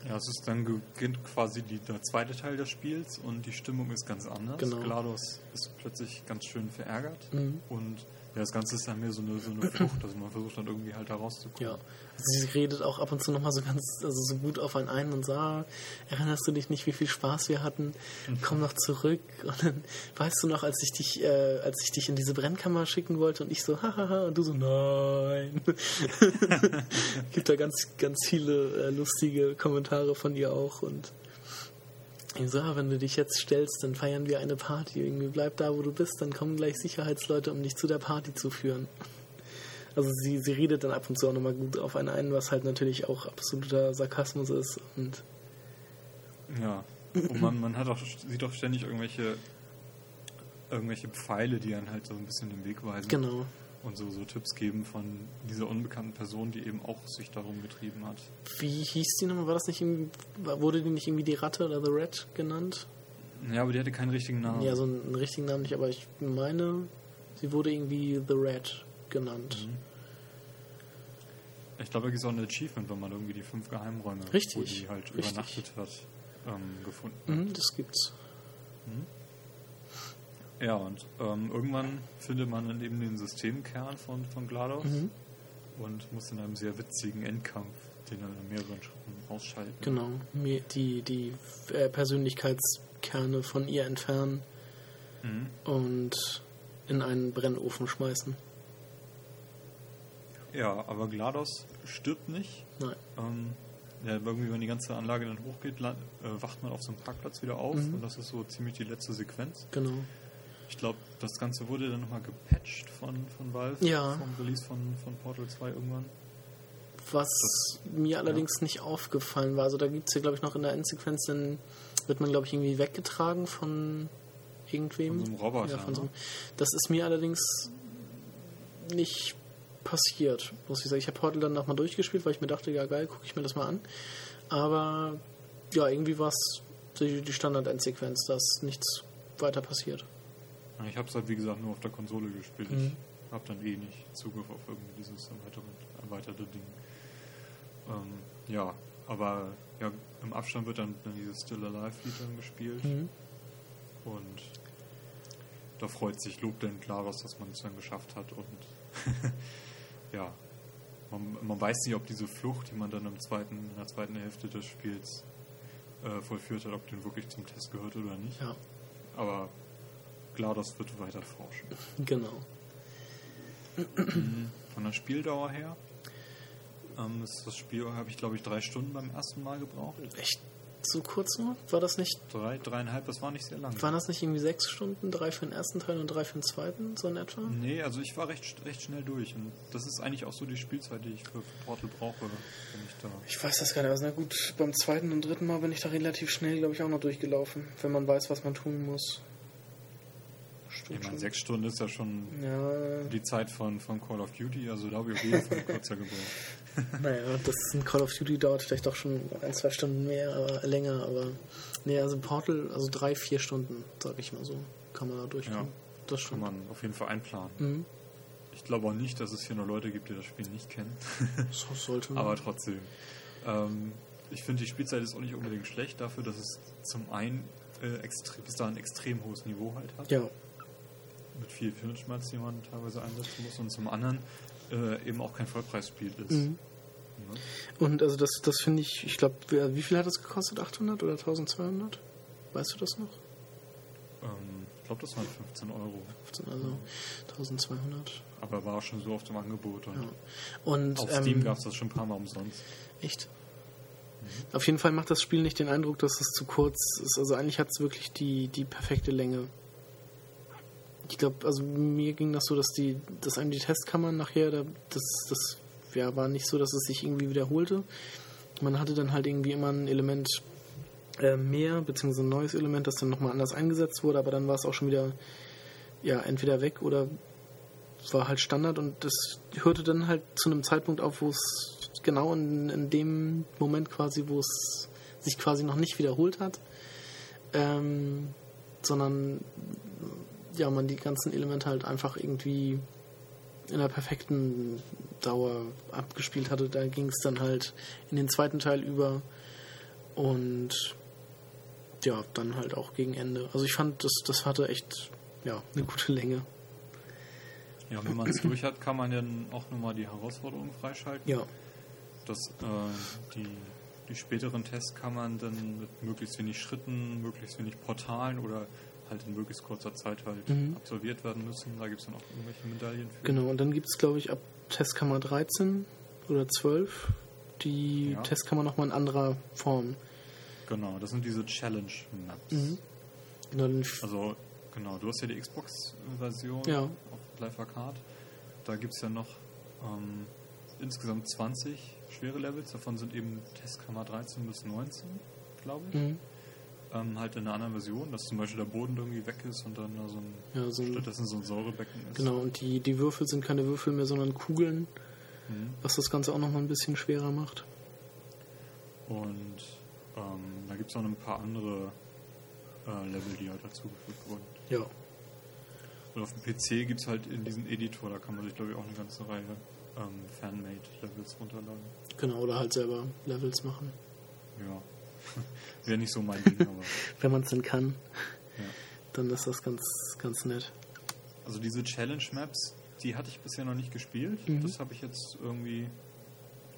Ja, es ist dann beginnt quasi die, der zweite Teil des Spiels und die Stimmung ist ganz anders. Genau. GLaDOS ist plötzlich ganz schön verärgert Mhm. und ja, das Ganze ist dann mehr so eine, so eine Flucht, also man versucht dann irgendwie halt da rauszukommen. Ja. Also sie redet auch ab und zu nochmal so ganz, also so gut auf einen ein und sagt, erinnerst du dich nicht, wie viel Spaß wir hatten? Komm noch zurück. Und dann weißt du noch, als ich dich, äh, als ich dich in diese Brennkammer schicken wollte und ich so, hahaha, und du so, nein. Gibt da ganz, ganz viele äh, lustige Kommentare von ihr auch und ich so, wenn du dich jetzt stellst, dann feiern wir eine Party. Irgendwie bleib da, wo du bist, dann kommen gleich Sicherheitsleute, um dich zu der Party zu führen. Also sie, sie redet dann ab und zu auch nochmal gut auf einen ein, was halt natürlich auch absoluter Sarkasmus ist. Und Ja. Und man, man hat auch, sieht auch ständig irgendwelche irgendwelche Pfeile, die einen halt so ein bisschen den Weg weisen genau. Und so, so Tipps geben von dieser unbekannten Person, die eben auch sich darum getrieben hat. Wie hieß die nochmal? War das nicht wurde die nicht irgendwie die Ratte oder The Rat genannt? Ja, aber die hatte keinen richtigen Namen. Ja, so einen, richtigen Namen nicht, aber ich meine, sie wurde irgendwie The Rat genannt. Mhm. Ich glaube, da gibt es auch ein Achievement, wenn man irgendwie die fünf Geheimräume, Richtig, wo die halt richtig. übernachtet hat, ähm, gefunden Mhm, das gibt's. Ja, und ähm, irgendwann findet man dann eben den Systemkern von, von GLaDOS Mhm. und muss in einem sehr witzigen Endkampf, den er in mehreren Schritten ausschalten. Genau. Die, die äh, Persönlichkeitskerne von ihr entfernen Mhm. und in einen Brennofen schmeißen. Ja, aber GLaDOS stirbt nicht. Nein. Ähm, ja, irgendwie, wenn die ganze Anlage dann hochgeht, äh, wacht man auf so einem Parkplatz wieder auf Mhm. und das ist so ziemlich die letzte Sequenz. Genau. Ich glaube, das Ganze wurde dann nochmal gepatcht von, von Valve Ja. vom Release von, von Portal 2 irgendwann. Was mir allerdings nicht aufgefallen war, also da gibt es ja, glaube ich, noch in der Endsequenz, dann wird man, glaube ich, irgendwie weggetragen von irgendwem. Von so einem Roboter, Ja, von so ne? einem, das ist mir allerdings nicht passiert, muss ich sagen. Ich habe Portal dann nochmal durchgespielt, weil ich mir dachte, ja geil, gucke ich mir das mal an. Aber ja, irgendwie war es die, die Standard-Endsequenz, dass nichts weiter passiert. Ich habe es halt, wie gesagt, nur auf der Konsole gespielt. Mhm. Ich habe dann eh nicht Zugriff auf irgendwie dieses erweiterte, Ding. Ähm, ja, aber ja, im Abstand wird dann, dann dieses Still Alive-Lied dann gespielt. Mhm. Und da freut sich Lob denn Klaros, dass man es dann geschafft hat. Und ja, man, man weiß nicht, ob diese Flucht, die man dann im zweiten, in der zweiten Hälfte des Spiels äh, vollführt hat, ob den wirklich zum Test gehört oder nicht. Ja, Aber GLaDOS wird weiter forschen. genau. Von der Spieldauer her ähm, ist das Spiel, habe ich glaube ich drei Stunden beim ersten Mal gebraucht. Echt so kurz nur? War das nicht Drei, dreieinhalb, das war nicht sehr lang. Waren das nicht irgendwie sechs Stunden? Drei für den ersten Teil und drei für den zweiten, so in etwa? Nee, also ich war recht, recht schnell durch. Und das ist eigentlich auch so die Spielzeit, die ich für Portal brauche, wenn ich da. Ich weiß das gar nicht. Also, na gut, beim zweiten und dritten Mal bin ich da relativ schnell, glaube ich, auch noch durchgelaufen, wenn man weiß, was man tun muss. Ich Stimmt meine, sechs Stunden ist ja schon Ja, die Zeit von, von Call of Duty, also da habe ich auf jeden Fall kürzer gebraucht. naja, das in Call of Duty dauert vielleicht doch schon ein, zwei Stunden mehr, aber länger, aber. Nee, also Portal, also drei, vier Stunden, sag ich mal so, kann man da durchkommen. Ja. Das Kann schon. man auf jeden Fall einplanen. Mhm. Ich glaube auch nicht, dass es hier nur Leute gibt, die das Spiel nicht kennen. So sollte man. Aber trotzdem. Ähm, ich finde, die Spielzeit ist auch nicht unbedingt schlecht dafür, dass es zum einen äh, extre bis da ein extrem hohes Niveau halt hat. ja, Mit viel Hirnschmerz, die man teilweise einsetzen muss. Und zum anderen äh, eben auch kein Vollpreisspiel ist. Mhm. Und also das, das finde ich, ich glaube, wie viel hat das gekostet? 800 oder 1200? Weißt du das noch? Ähm, ich glaube, das waren 15 Euro. 15, also 1200. Aber war auch schon so auf dem Angebot. Und Ja. Und auf ähm, Steam gab es das schon ein paar Mal umsonst. Echt? Auf jeden Fall macht das Spiel nicht den Eindruck, dass es zu kurz ist. Also eigentlich hat es wirklich die, die perfekte Länge. Ich glaube, also mir ging das so, dass die, dass einem die Testkammern nachher, da, das, das ja, war nicht so, dass es sich irgendwie wiederholte. Man hatte dann halt irgendwie immer ein Element äh, mehr, beziehungsweise ein neues Element, das dann nochmal anders eingesetzt wurde, aber dann war es auch schon wieder, ja, entweder weg oder war halt Standard und das hörte dann halt zu einem Zeitpunkt auf, wo es genau in, in dem Moment quasi, wo es sich quasi noch nicht wiederholt hat, ähm, sondern ja, man die ganzen Elemente halt einfach irgendwie in der perfekten Dauer abgespielt hatte. Da ging es dann halt in den zweiten Teil über und ja, dann halt auch gegen Ende. Also ich fand, das, das hatte echt ja, eine gute Länge. Ja, wenn man es durch hat, kann man dann auch nochmal die Herausforderungen freischalten. Ja. Das, äh, die, die späteren Tests kann man dann mit möglichst wenig Schritten, möglichst wenig Portalen oder halt in möglichst kurzer Zeit halt Mhm. absolviert werden müssen. Da gibt es dann auch irgendwelche Medaillen für. Genau, und dann gibt es, glaube ich, ab Testkammer 13 oder 12 die Ja. Testkammer nochmal in anderer Form. Genau, das sind diese Challenge-Maps. Mhm. Genau, dann Also, genau, du hast ja die Xbox-Version Ja. auf Live Arcade. Da gibt es ja noch ähm, insgesamt 20 schwere Levels. Davon sind eben Testkammer 13 bis 19, glaube ich. mhm. Ähm, halt in einer anderen Version, dass zum Beispiel der Boden irgendwie weg ist und dann da so ein, Ja, so ein- stattdessen so ein Säurebecken ist. Genau, und die, die Würfel sind keine Würfel mehr, sondern Kugeln, Mhm. was das Ganze auch nochmal ein bisschen schwerer macht. Und ähm, da gibt es noch ein paar andere äh, Level, die halt dazugefügt wurden. Ja. Und auf dem PC gibt es halt in diesem Editor, da kann man sich glaube ich auch eine ganze Reihe ähm, Fanmade-Levels runterladen. Genau, oder halt selber Levels machen. Ja. Wäre nicht so mein Ding, aber Wenn man es denn kann, ja. dann ist das ganz, ganz nett. Also diese Challenge-Maps, die hatte ich bisher noch nicht gespielt. Mhm. Das habe ich jetzt irgendwie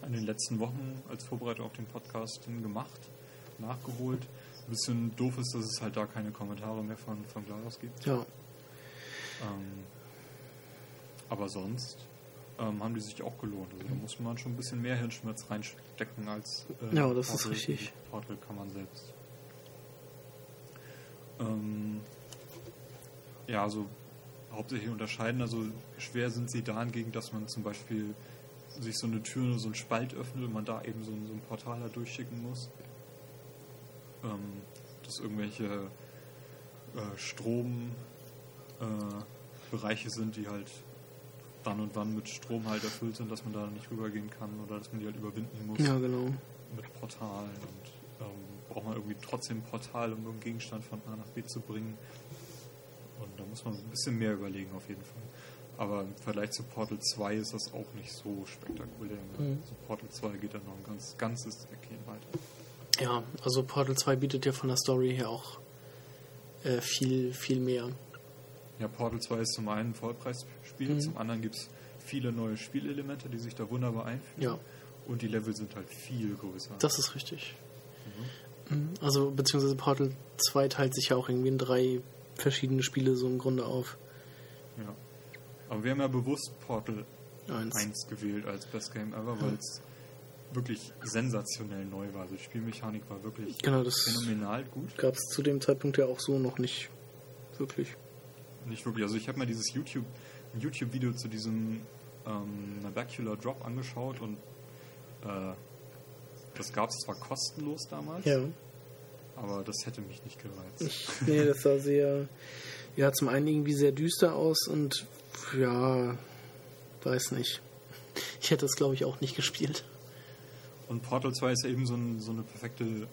in den letzten Wochen als Vorbereitung auf den Podcast gemacht, nachgeholt. Ein bisschen doof ist, dass es halt da keine Kommentare mehr von, von GLaDOS gibt. Ja, Ähm, aber sonst ähm, haben die sich auch gelohnt. Also da muss man schon ein bisschen mehr Hirnschmerz reinstecken als äh, Ja, das ist richtig. Portal kann man selbst. Ähm, ja, also hauptsächlich unterscheiden. Also schwer sind sie dahingegen, dass man zum Beispiel sich so eine Tür oder so einen Spalt öffnet und man da eben so ein, so ein Portal da durchschicken muss. Ähm, dass irgendwelche äh, Strom äh, sind, die halt dann und wann mit Strom halt erfüllt sind, dass man da nicht rübergehen kann oder dass man die halt überwinden muss ja, genau. mit Portalen und ähm, braucht man irgendwie trotzdem ein Portal, um irgendeinen Gegenstand von A nach B zu bringen. Und da muss man ein bisschen mehr überlegen auf jeden Fall. Aber im Vergleich zu Portal 2 ist das auch nicht so spektakulär. Ne? Mhm. Also Portal 2 geht dann noch ein ganz, ganzes Eckchen weiter. Ja, also Portal 2 bietet ja von der Story her auch äh, viel, viel mehr. Ja, Portal 2 ist zum einen ein Vollpreisspiel, Mhm. zum anderen gibt es viele neue Spielelemente, die sich da wunderbar einfügen. Ja. Und die Level sind halt viel größer. Das ist richtig. Mhm. Also, beziehungsweise Portal 2 teilt sich ja auch irgendwie in drei verschiedene Spiele so im Grunde auf. ja. Aber wir haben ja bewusst Portal Eins. 1 gewählt als Best Game Ever, weil es wirklich sensationell neu war. Also die Spielmechanik war wirklich Genau, das phänomenal gut. gab es zu dem Zeitpunkt ja auch so noch nicht wirklich. Nicht wirklich. Also ich habe mir dieses YouTube YouTube-Video zu diesem ähm, Nabacular Drop angeschaut und äh, das gab es zwar kostenlos damals, Ja. aber das hätte mich nicht gereizt. Nee, das sah sehr, ja, zum einen irgendwie sehr düster aus und ja, weiß nicht. Ich hätte es, glaube ich, auch nicht gespielt. Und Portal 2 ist ja eben so, ein, so eine perfekte,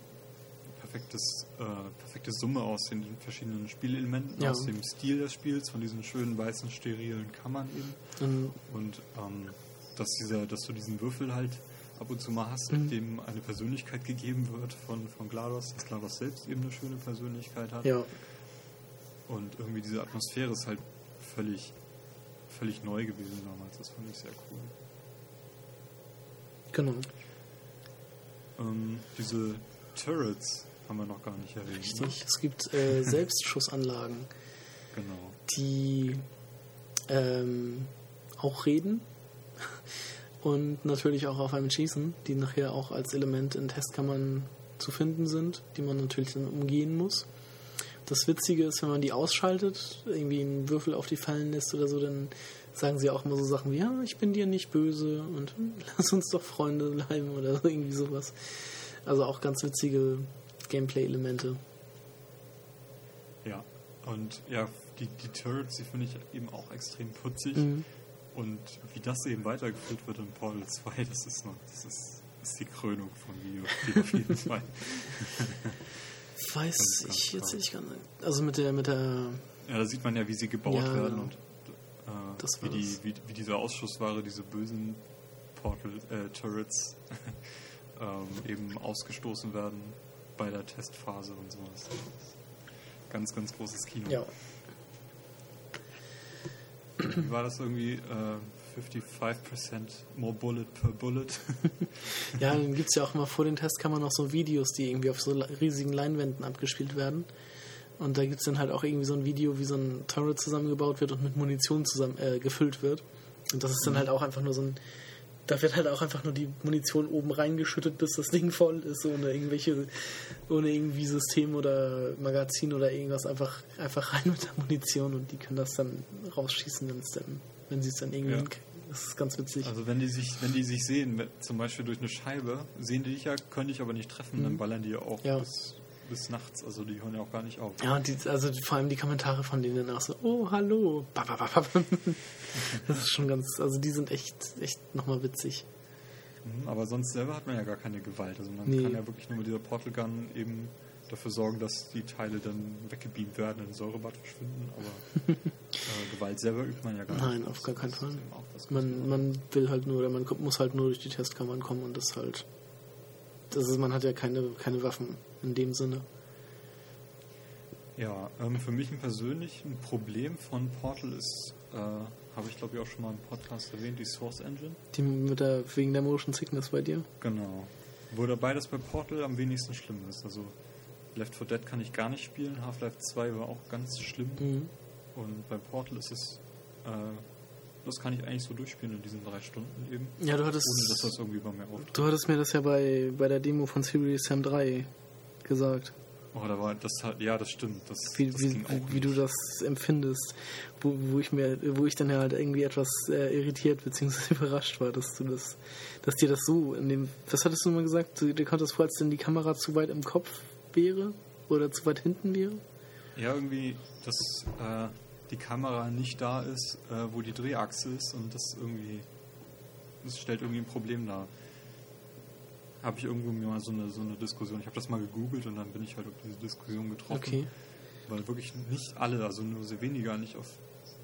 perfektes, äh, perfekte Summe aus den verschiedenen Spielelementen, Ja. aus dem Stil des Spiels, von diesen schönen weißen, sterilen Kammern eben. Und, Und ähm, dass, dieser, dass du diesen Würfel halt ab und zu mal hast, Mhm. dem eine Persönlichkeit gegeben wird von, von GLaDOS, dass GLaDOS selbst eben eine schöne Persönlichkeit hat. ja, Und irgendwie diese Atmosphäre ist halt völlig, völlig neu gewesen damals. Das fand ich sehr cool. genau. Ähm, diese Turrets haben wir noch gar nicht erwähnt. Ne? Richtig. Es gibt äh, Selbstschussanlagen, Genau. die ähm, auch reden und natürlich auch auf einem schießen, die nachher auch als Element in Testkammern zu finden sind, die man natürlich dann umgehen muss. Das Witzige ist, wenn man die ausschaltet, irgendwie einen Würfel auf die fallen lässt oder so, dann sagen sie auch immer so Sachen wie, ja, ich bin dir nicht böse und lass uns doch Freunde bleiben oder irgendwie sowas. Also auch ganz witzige Gameplay-Elemente. Ja. Und ja, die, die Turrets, die finde ich eben auch extrem putzig. Mhm. Und wie das eben weitergeführt wird in Portal 2, das ist noch, das ist, das ist die Krönung von Video auf jeden Fall. Weiß Ganz, ganz ich jetzt nicht ganz. Also mit der, mit der. Ja, da sieht man ja, wie sie gebaut Ja, werden und äh, wie, die, wie, wie diese Ausschussware, diese bösen Portal äh, Turrets ähm, eben ausgestoßen werden bei der Testphase und sowas. Ganz, ganz großes Kino. Ja. Wie war das irgendwie? Äh, 55% more bullet per bullet. Ja, dann gibt es ja auch immer vor den man noch so Videos, die irgendwie auf so riesigen Leinwänden abgespielt werden. Und da gibt es dann halt auch irgendwie so ein Video, wie so ein Turret zusammengebaut wird und mit Munition zusammen äh, gefüllt wird. Und das ist dann halt auch einfach nur so ein. Da wird halt auch einfach nur die Munition oben reingeschüttet, bis das Ding voll ist, ohne irgendwelche, ohne irgendwie System oder Magazin oder irgendwas, einfach, einfach rein mit der Munition und die können das dann rausschießen, wenn es dann, wenn sie es dann irgendwie Ja. Das ist ganz witzig. Also wenn die sich, wenn die sich sehen, zum Beispiel durch eine Scheibe, sehen die dich ja, können dich aber nicht treffen, dann ballern die ja auch Mhm. Ja. bis, bis nachts. Also die hören ja auch gar nicht auf. Ja, und die, also vor allem die Kommentare von denen danach so, oh, hallo. Das ist schon ganz, also die sind echt, echt nochmal witzig. Mhm, Aber sonst selber hat man ja gar keine Gewalt. Also man Nee. kann ja wirklich nur mit dieser Portal Gun eben dafür sorgen, dass die Teile dann weggebeamt werden, in den Säurebad verschwinden. Aber äh, Gewalt selber übt man ja gar Nein, nicht. auf gar keinen Fall. Man, man will halt nur, oder man muss halt nur durch die Testkammern kommen und das halt, das ist, man hat ja keine, keine Waffen in dem Sinne. Ja, ähm, für mich ein persönlich ein Problem von Portal ist, äh, habe ich glaube ich auch schon mal im Podcast erwähnt, die Source Engine. Die mit der, wegen der Motion Sickness bei dir. Genau. Wo dabei das bei Portal am wenigsten schlimm ist. Also Left 4 Dead kann ich gar nicht spielen, Half-Life 2 war auch ganz schlimm. Mhm. Und bei Portal ist es, äh, das kann ich eigentlich so durchspielen in diesen drei Stunden eben. Ja, du hattest, Ohne dass das irgendwie bei mir auftritt. du hattest mir das ja bei, bei der Demo von Serious Sam 3 gesagt. Oh, da war das halt, ja, das stimmt. Das, wie, das wie, wie, du das empfindest, wo, wo ich mir, wo ich dann halt irgendwie etwas äh, irritiert bzw. überrascht war, dass du das, dass dir das so in dem, was hattest du mal gesagt, du, dir kommt das vor, als wenn die Kamera zu weit im Kopf wäre oder zu weit hinten wäre? Ja, irgendwie, dass äh, die Kamera nicht da ist, äh, wo die Drehachse ist und das irgendwie, das stellt irgendwie ein Problem dar. Habe ich irgendwo mir mal so eine, so eine Diskussion, ich habe das mal gegoogelt und dann bin ich halt auf diese Diskussion getroffen. Okay. Weil wirklich nicht alle, also nur sehr weniger, nicht auf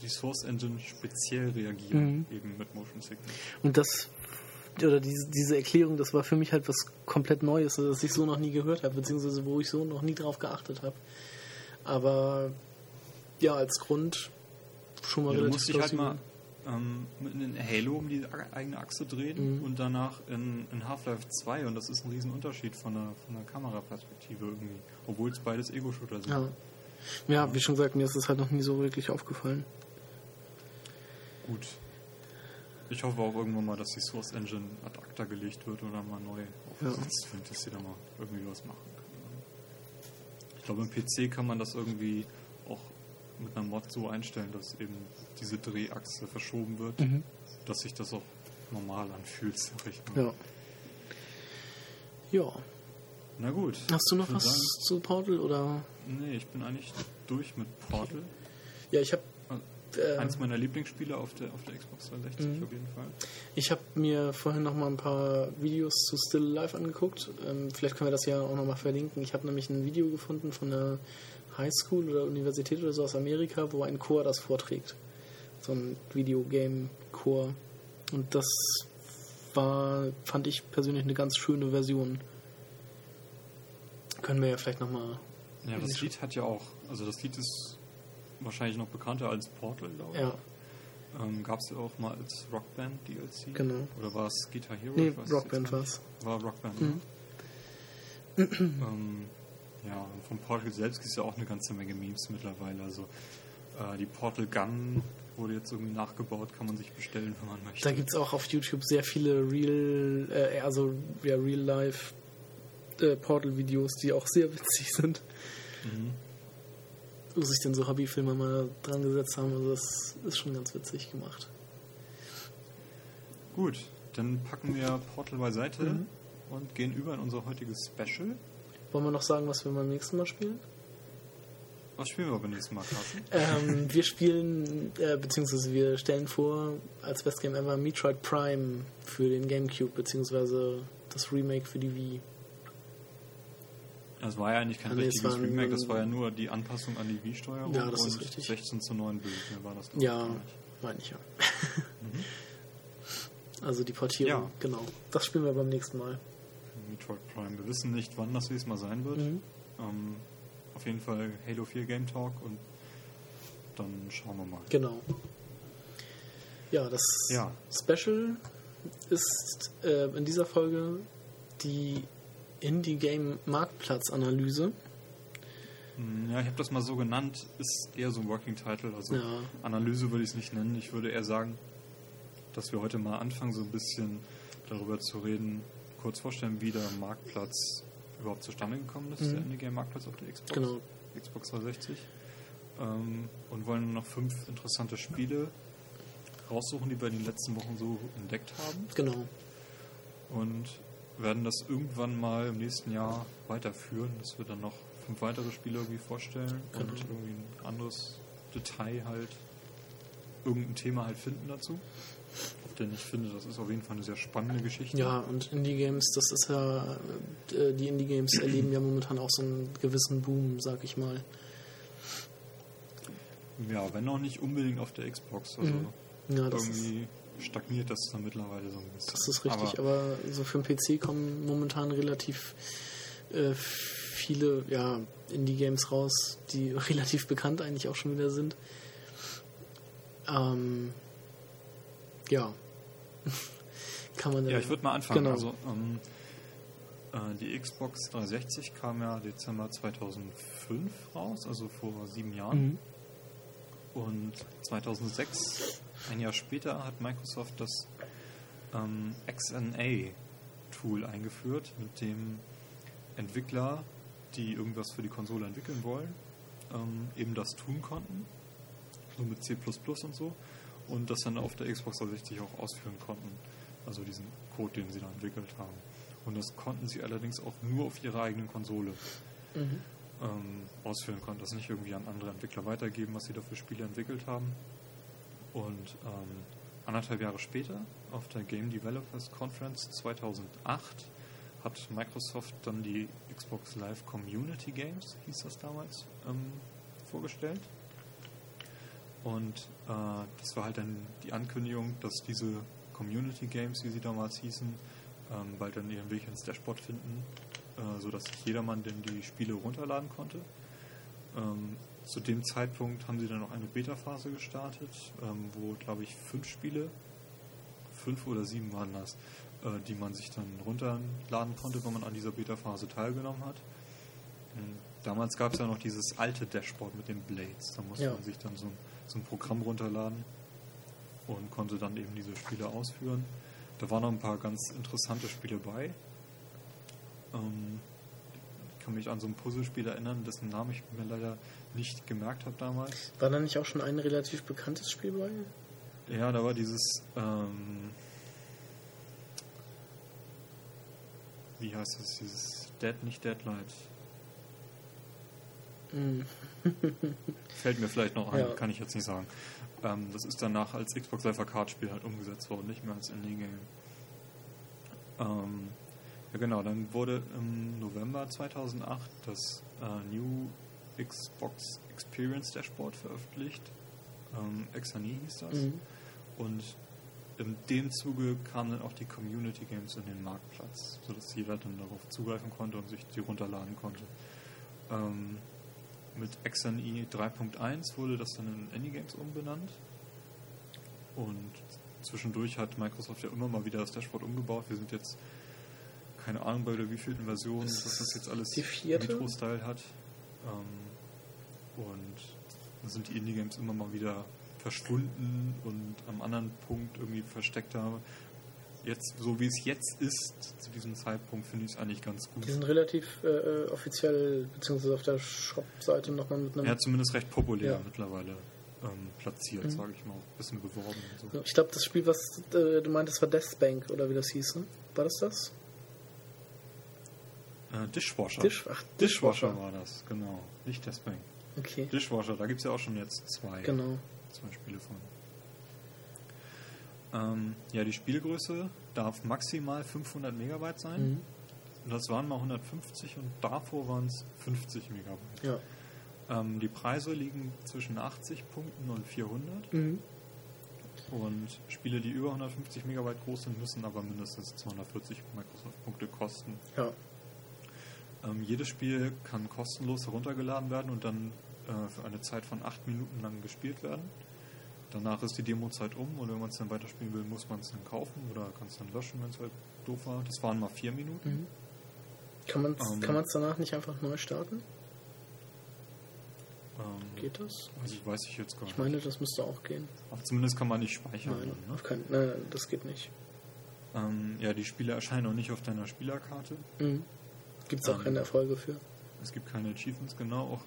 die Source Engine speziell reagieren, Mhm. eben mit Motion Sickness. Und das oder diese, diese Erklärung, das war für mich halt was komplett Neues, das ich so noch nie gehört habe, beziehungsweise wo ich so noch nie drauf geachtet habe. Aber ja, als Grund schon mal Ja, du relativ musst dich halt mal ähm, mit einem Halo um die eigene Achse drehen Mhm. und danach in, in Half-Life 2 und das ist ein Riesenunterschied von der, von der Kameraperspektive irgendwie, obwohl es beides Ego-Shooter sind. Ja. ja, wie schon gesagt, mir ist das halt noch nie so wirklich aufgefallen. Gut. Ich hoffe auch irgendwann mal, dass die Source Engine ad acta gelegt wird oder mal neu aufgesetzt wird, dass sie da mal irgendwie was machen können. Ich glaube, im PC kann man das irgendwie mit einer Mod so einstellen, dass eben diese Drehachse verschoben wird, Mhm. dass sich das auch normal anfühlt, sag ich mal. Ja. Ja. Na gut. Hast du noch was sagen- zu Portal oder? Nee, ich bin eigentlich durch mit Portal. Ja, ich habe äh, Eins meiner Lieblingsspiele auf der, auf der Xbox 360 Mhm. auf jeden Fall. Ich habe mir vorhin noch mal ein paar Videos zu Still Life angeguckt. Ähm, vielleicht können wir das ja auch noch mal verlinken. Ich habe nämlich ein Video gefunden von einer Highschool oder Universität oder so aus Amerika, wo ein Chor das vorträgt. So ein Videogame-Chor. Und das war, fand ich persönlich eine ganz schöne Version. Können wir ja vielleicht noch mal... Ja, das Lied hat ja auch, also das Lied ist wahrscheinlich noch bekannter als Portal, glaube ich. Ja, Ähm, Gab es ja auch mal als Rockband DLC? Genau. Oder war es Guitar Hero? nee, es Rockband war's. nicht. War Rockband, Mhm. ne? ähm, ja, und von Portal selbst gibt es ja auch eine ganze Menge Memes mittlerweile. Also äh, die Portal Gun wurde jetzt irgendwie nachgebaut, kann man sich bestellen, wenn man möchte. Da gibt es auch auf YouTube sehr viele Real, äh, also ja, Real-Life äh, Portal-Videos, die auch sehr witzig sind. Mhm. Wo sich dann so Hobbyfilmer mal dran gesetzt haben. Also das ist schon ganz witzig gemacht. Gut, dann packen wir Portal beiseite Mhm. und gehen über in unser heutiges Special. Wollen wir noch sagen, was wir beim nächsten Mal spielen? Was spielen wir beim nächsten Mal, Carsten? Ähm, wir spielen, äh, beziehungsweise wir stellen vor, als Best Game Ever Metroid Prime für den GameCube, beziehungsweise das Remake für die Wii. Es war ja eigentlich kein nee, es richtiges Remake, es war ja nur die Anpassung an die Wii-Steuerung Ja, das ist und richtig. 16 zu 9 Bild. Mehr war das Ja, meine ich ja. Also die Portierung, Ja. genau. Das spielen wir beim nächsten Mal. Metroid Prime. Wir wissen nicht, wann das nächste Mal sein wird. Mhm. Ähm, auf jeden Fall Halo 4 Game Talk und dann schauen wir mal. Genau. Ja, das Ja. Special ist äh, in dieser Folge die Indie-Game-Marktplatzanalyse. Hm, Ja, ich habe das mal so genannt, ist eher so ein Working Title. Also Ja. Analyse würde ich es nicht nennen. Ich würde eher sagen, dass wir heute mal anfangen, so ein bisschen darüber zu reden, kurz vorstellen, wie der Marktplatz überhaupt zustande gekommen ist, Mhm. der Indie-Game-Marktplatz auf der Xbox. Genau. Xbox 360. Ähm, und wollen noch fünf interessante Spiele raussuchen, die wir in den letzten Wochen so entdeckt haben. Genau. Und werden das irgendwann mal im nächsten Jahr weiterführen, dass wir dann noch fünf weitere Spiele irgendwie vorstellen und Genau. irgendwie ein anderes Detail halt, irgendein Thema halt finden dazu. Denn ich finde, das ist auf jeden Fall eine sehr spannende Geschichte. Ja, und Indie-Games, das ist ja, äh, die Indie-Games erleben ja momentan auch so einen gewissen Boom, sag ich mal. Ja, wenn auch nicht unbedingt auf der Xbox. Also Mhm. Ja, irgendwie stagniert das dann mittlerweile so ein bisschen. das ist richtig, aber, so für den PC kommen momentan relativ äh, viele ja, Indie-Games raus, die relativ bekannt eigentlich auch schon wieder sind. Ähm, ja. Kann man Ja, ich würde mal anfangen. Genau. Also, ähm, äh, die Xbox 360 kam ja Dezember 2005 raus, also vor sieben Jahren. Mhm. Und 2006, ein Jahr später, hat Microsoft das ähm, XNA-Tool eingeführt, mit dem Entwickler, die irgendwas für die Konsole entwickeln wollen, ähm, eben das tun konnten. So mit C und so. Und das dann auf der Xbox 360 auch ausführen konnten. Also diesen Code, den sie da entwickelt haben. Und das konnten sie allerdings auch nur auf ihrer eigenen Konsole Mhm. ähm, ausführen konnten, das nicht irgendwie an andere Entwickler weitergeben, was sie da für Spiele entwickelt haben. Und ähm, anderthalb Jahre später, auf der Game Developers Conference 2008, hat Microsoft dann die Xbox Live Community Games, hieß das damals, ähm, vorgestellt. Und äh, das war halt dann die Ankündigung, dass diese Community Games, wie sie damals hießen, ähm, bald dann ihren Weg ins Dashboard finden, äh, sodass sich jedermann denn die Spiele runterladen konnte. Ähm, zu dem Zeitpunkt haben sie dann noch eine Beta-Phase gestartet, ähm, wo, glaube ich, fünf Spiele, fünf oder sieben waren das, äh, die man sich dann runterladen konnte, wenn man an dieser Beta-Phase teilgenommen hat. Ähm, Damals gab es ja noch dieses alte Dashboard mit den Blades. Da musste Ja. man sich dann so, ein- so ein Programm runterladen und konnte dann eben diese Spiele ausführen. Da waren noch ein paar ganz interessante Spiele bei. Ähm, ich kann mich an so ein Puzzlespiel erinnern, dessen Namen ich mir leider nicht gemerkt habe damals. War da nicht auch schon ein relativ bekanntes Spiel bei? Ja, da war dieses. Ähm, wie heißt das? Dieses Dead, nicht Deadlight. Fällt mir vielleicht noch ein, Ja. kann ich jetzt nicht sagen. Ähm, das ist danach als Xbox Live Arcade Spiel halt umgesetzt worden, nicht mehr als Indie-Game. Ähm, ja genau, dann wurde im November 2008 das äh, New Xbox Experience Dashboard veröffentlicht. Ähm, Exani hieß das. Mhm. Und in dem Zuge kamen dann auch die Community Games in den Marktplatz, sodass jeder dann darauf zugreifen konnte und sich die runterladen konnte. Ähm, mit XNI 3.1 wurde das dann in Indie Games umbenannt. Und zwischendurch hat Microsoft ja immer mal wieder das Dashboard umgebaut. Wir sind jetzt, keine Ahnung, bei der wievielten Version, Das was das jetzt alles? Metro-Style hat. Ähm, und dann sind die Indie-Games immer mal wieder verschwunden und am anderen Punkt irgendwie versteckter. Jetzt, so wie es jetzt ist, zu diesem Zeitpunkt, finde ich es eigentlich ganz gut. Die sind relativ äh, äh, offiziell, beziehungsweise auf der Shop-Seite nochmal mit einem. Ja, zumindest recht populär Ja. mittlerweile ähm, platziert, Mhm. sage ich mal. Ein bisschen beworben und so. Ich glaube, das Spiel, was äh, du meintest, war Deathbank oder wie das hieß. Ne? War das das? Äh, Dishwasher. Dish, ach, Dishwasher war das, genau. Nicht Deathbank. Okay. Dishwasher, da gibt es ja auch schon jetzt zwei, Genau. zwei Spiele von. Ähm, ja, die Spielgröße darf maximal 500 Megabyte sein. Mhm. Und das waren mal 150 und davor waren es 50 Megabyte. Ja. Ähm, die Preise liegen zwischen 80 Punkten und 400. Mhm. Und Spiele, die über 150 Megabyte groß sind, müssen aber mindestens 240 Microsoft-Punkte kosten. Ja. Ähm, jedes Spiel kann kostenlos heruntergeladen werden und dann äh, für eine Zeit von 8 Minuten lang gespielt werden. Danach ist die Demozeit um und wenn man es dann weiterspielen will, muss man es dann kaufen oder kann es dann löschen, wenn es halt doof war. Das waren mal 4 Minuten. Mhm. Kann man es Ähm. kann danach nicht einfach neu starten? Ähm, Geht das? Also ich weiß ich jetzt gar Ich nicht. meine, das müsste auch gehen. Aber zumindest kann man nicht speichern. Nein, dann, auf keinen, nein, das geht nicht. ne? ähm, ja, die Spiele erscheinen auch nicht auf deiner Spielerkarte. Mhm. Gibt es auch Ähm. keine Erfolge für. Es gibt keine Achievements, genau, auch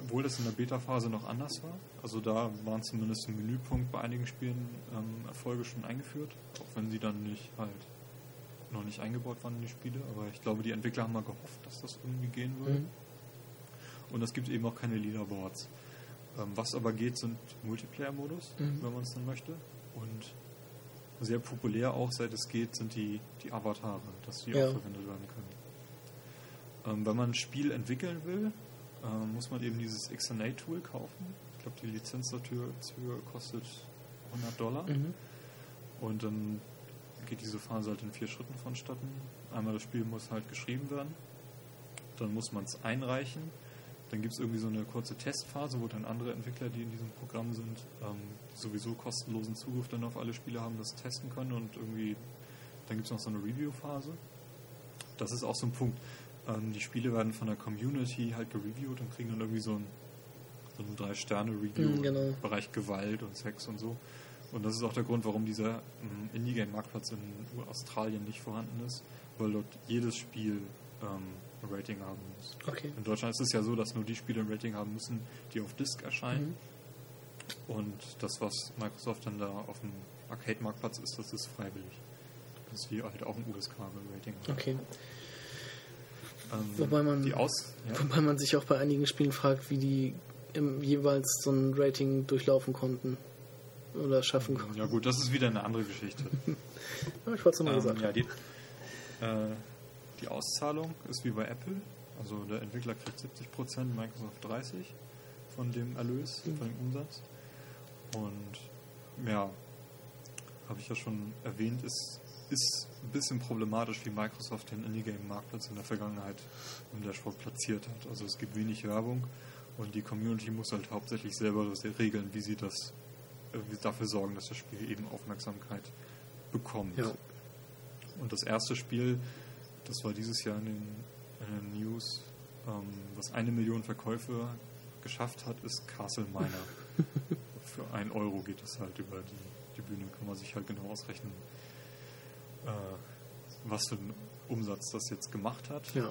obwohl das in der Beta-Phase noch anders war. Also da waren zumindest im Menüpunkt bei einigen Spielen ähm, Erfolge schon eingeführt, auch wenn sie dann nicht halt noch nicht eingebaut waren in die Spiele. Aber ich glaube, die Entwickler haben mal gehofft, dass das irgendwie gehen würde. Mhm. Und es gibt eben auch keine Leaderboards. Ähm, was aber geht, sind Multiplayer-Modus, Mhm. wenn man es dann möchte. Und sehr populär auch, seit es geht, sind die, die Avatare, dass die Ja. auch verwendet werden können. Ähm, wenn man ein Spiel entwickeln will, ähm, muss man eben dieses XNA-Tool kaufen. Ich glaube, die Lizenz dafür kostet 100 Dollar. Mhm. Und dann geht diese Phase halt in vier Schritten vonstatten. Einmal das Spiel muss halt geschrieben werden, dann muss man es einreichen, dann gibt es irgendwie so eine kurze Testphase, wo dann andere Entwickler, die in diesem Programm sind, ähm, sowieso kostenlosen Zugriff dann auf alle Spiele haben, das testen können und irgendwie, dann gibt es noch so eine Review-Phase. Das ist auch so ein Punkt. Ähm, die Spiele werden von der Community halt gereviewt und kriegen dann irgendwie so ein, so ein Drei-Sterne-Review Mhm, genau. im Bereich Gewalt und Sex und so. Und das ist auch der Grund, warum dieser ähm, Indie-Game-Marktplatz in Australien nicht vorhanden ist, weil dort jedes Spiel ähm, ein Rating haben muss. Okay. In Deutschland ist es ja so, dass nur die Spiele ein Rating haben müssen, die auf Disk erscheinen. Mhm. Und das, was Microsoft dann da auf dem Arcade-Marktplatz ist, das ist freiwillig. Dass die halt auch ein USK-Rating haben. Okay. Ähm, Wobei man- Aus... Ja? Wobei man sich auch bei einigen Spielen fragt, wie die im, jeweils so ein Rating durchlaufen konnten. Oder schaffen konnten. ja gut, das ist wieder eine andere Geschichte. Ich wollte es nur mal Ähm, gesagt. ja, die, äh, die Auszahlung ist wie bei Apple. Also der Entwickler kriegt 70%, Microsoft 30% von dem Erlös, Mhm. von dem Umsatz. Und ja, habe ich ja schon erwähnt, ist, ist ein bisschen problematisch, wie Microsoft den Indie-Game-Marktplatz in der Vergangenheit im Dashboard platziert hat. Also es gibt wenig Werbung und die Community muss halt hauptsächlich selber das regeln, wie sie das äh, wie dafür sorgen, dass das Spiel eben Aufmerksamkeit bekommt. Ja. Und das erste Spiel, das war dieses Jahr in den, in den News, ähm, was eine Million Verkäufe geschafft hat, ist Castle Miner. Für ein Euro geht das halt über die, die Bühne, kann man sich halt genau ausrechnen, was für einen Umsatz das jetzt gemacht hat. Ja,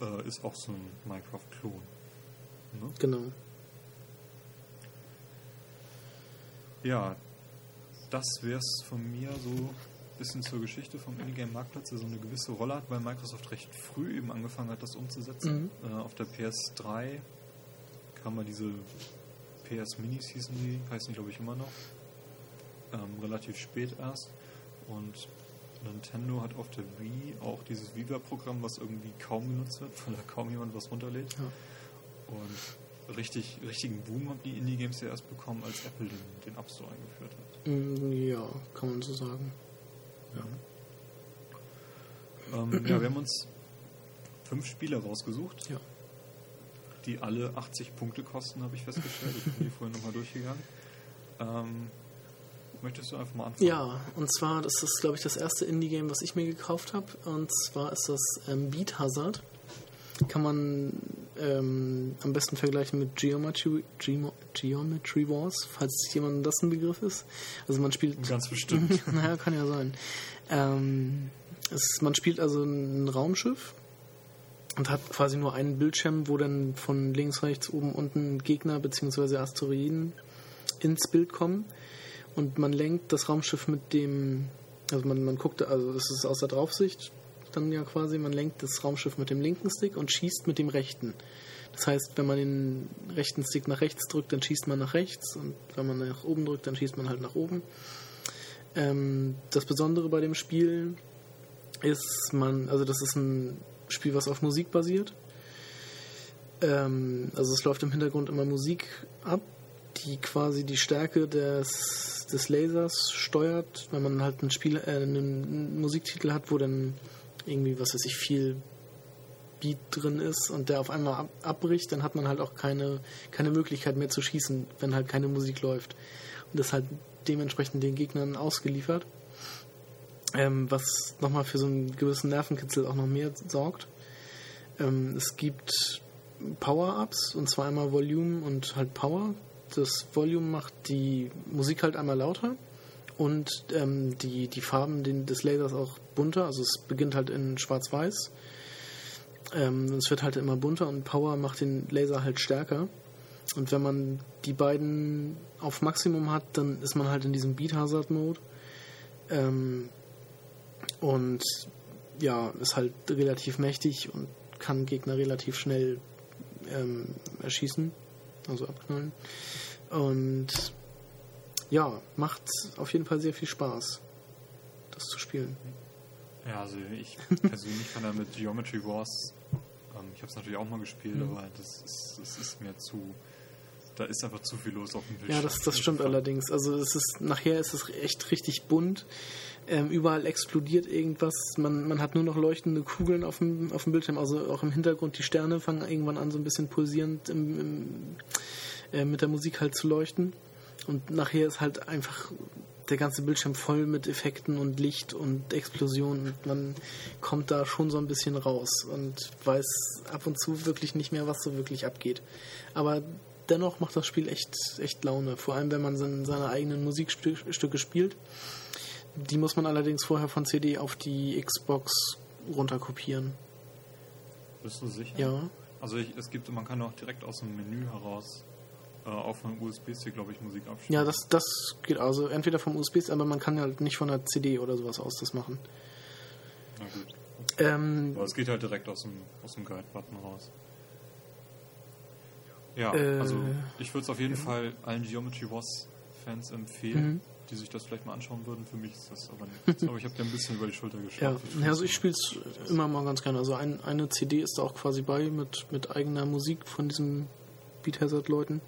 Äh, ist auch so ein Minecraft-Klon. Ne? genau. Ja, das wäre es von mir so ein bisschen zur Geschichte vom Minigame-Marktplatz, der so eine gewisse Rolle hat, weil Microsoft recht früh eben angefangen hat, das umzusetzen. Äh, auf der PS3 kam mal diese PS Minis, hießen die, heißen die glaube ich immer noch, ähm, relativ spät erst. Und Nintendo hat auf der Wii auch dieses Viva-Programm, was irgendwie kaum genutzt wird, weil da kaum jemand was runterlädt. Ja. Und richtig, richtigen Boom haben die Indie-Games ja erst bekommen, als Apple den, den App Store eingeführt hat. Mm, Ja, kann man so sagen. Ähm, ja, wir haben uns fünf Spiele rausgesucht, Ja. die alle 80 Punkte kosten, habe ich festgestellt. Ich bin die vorhin nochmal durchgegangen. Ähm, möchtest du einfach mal anfangen? Ja, und zwar, das ist, glaube ich, das erste Indie-Game, was ich mir gekauft habe. Und zwar ist das ähm, Beat Hazard. Kann man ähm, am besten vergleichen mit Geometry, Gemo, Geometry Wars, falls jemand das ein Begriff ist. Also man spielt Ganz bestimmt. naja, kann ja sein. Ähm, es, man spielt also ein Raumschiff und hat quasi nur einen Bildschirm, wo dann von links, rechts, oben, unten Gegner bzw. Asteroiden ins Bild kommen. Und man lenkt das Raumschiff mit dem, also man, man guckt, also das ist aus der Draufsicht dann ja quasi, man lenkt das Raumschiff mit dem linken Stick und schießt mit dem rechten. Das heißt, wenn man den rechten Stick nach rechts drückt, dann schießt man nach rechts und wenn man nach oben drückt, dann schießt man halt nach oben. Ähm, das Besondere bei dem Spiel ist man, also das ist ein Spiel, was auf Musik basiert. Ähm, also es läuft im Hintergrund immer Musik ab, die quasi die Stärke des, des Lasers steuert, wenn man halt ein Spiel, äh, einen Musiktitel hat, wo dann irgendwie, was weiß ich, viel Beat drin ist und der auf einmal ab, abbricht, dann hat man halt auch keine, keine Möglichkeit mehr zu schießen, wenn halt keine Musik läuft. Und das halt dementsprechend den Gegnern ausgeliefert. Ähm, was nochmal für so einen gewissen Nervenkitzel auch noch mehr sorgt. Ähm, es gibt Power-Ups und zwar einmal Volume und halt Power. Das Volume macht die Musik halt einmal lauter und ähm, die, die Farben des Lasers auch bunter. Also es beginnt halt in schwarz-weiß. Ähm, es wird halt immer bunter und Power macht den Laser halt stärker. Und wenn man die beiden auf Maximum hat, dann ist man halt in diesem Beat Hazard Mode. Ähm, und ja, ist halt relativ mächtig und kann Gegner relativ schnell ähm, erschießen, also abknallen. Und ja, macht auf jeden Fall sehr viel Spaß, das zu spielen. Ja, also ich persönlich kann da mit Geometry Wars, ähm, ich habe es natürlich auch mal gespielt, mhm. aber das ist, das ist mir zu, da ist einfach zu viel los auf dem Bildschirm. Ja, das, das stimmt allerdings. Also es ist nachher ist es echt richtig bunt. Ähm, überall explodiert irgendwas. Man, man hat nur noch leuchtende Kugeln auf dem, auf dem Bildschirm. Also auch im Hintergrund die Sterne fangen irgendwann an so ein bisschen pulsierend im, im, äh, mit der Musik halt zu leuchten. Und nachher ist halt einfach der ganze Bildschirm voll mit Effekten und Licht und Explosionen. Und man kommt da schon so ein bisschen raus und weiß ab und zu wirklich nicht mehr, was so wirklich abgeht. Aber dennoch macht das Spiel echt, echt Laune. Vor allem, wenn man seine eigenen Musikstücke spielt. Die muss man allerdings vorher von CD auf die Xbox runterkopieren. Bist du sicher? Ja. Also ich, es gibt, man kann auch direkt aus dem Menü heraus äh, auf einem USB-Stick, glaube ich, Musik abspielen. Ja, das, das geht also entweder vom USB-Stick, aber man kann halt nicht von der CD oder sowas aus das machen. Na gut. Ähm, aber es geht halt direkt aus dem, aus dem Guide-Button raus. Ja, Äh, also ich würde es auf jeden Fall allen Geometry Wars Fans empfehlen, Mhm. Die sich das vielleicht mal anschauen würden. Für mich ist das aber nichts. aber ich habe dir ein bisschen über die Schulter geschaut. ja, also ich spiele es immer mal ganz gerne. Also ein, eine CD ist da auch quasi bei mit, mit eigener Musik von diesen Beat Hazard Leuten.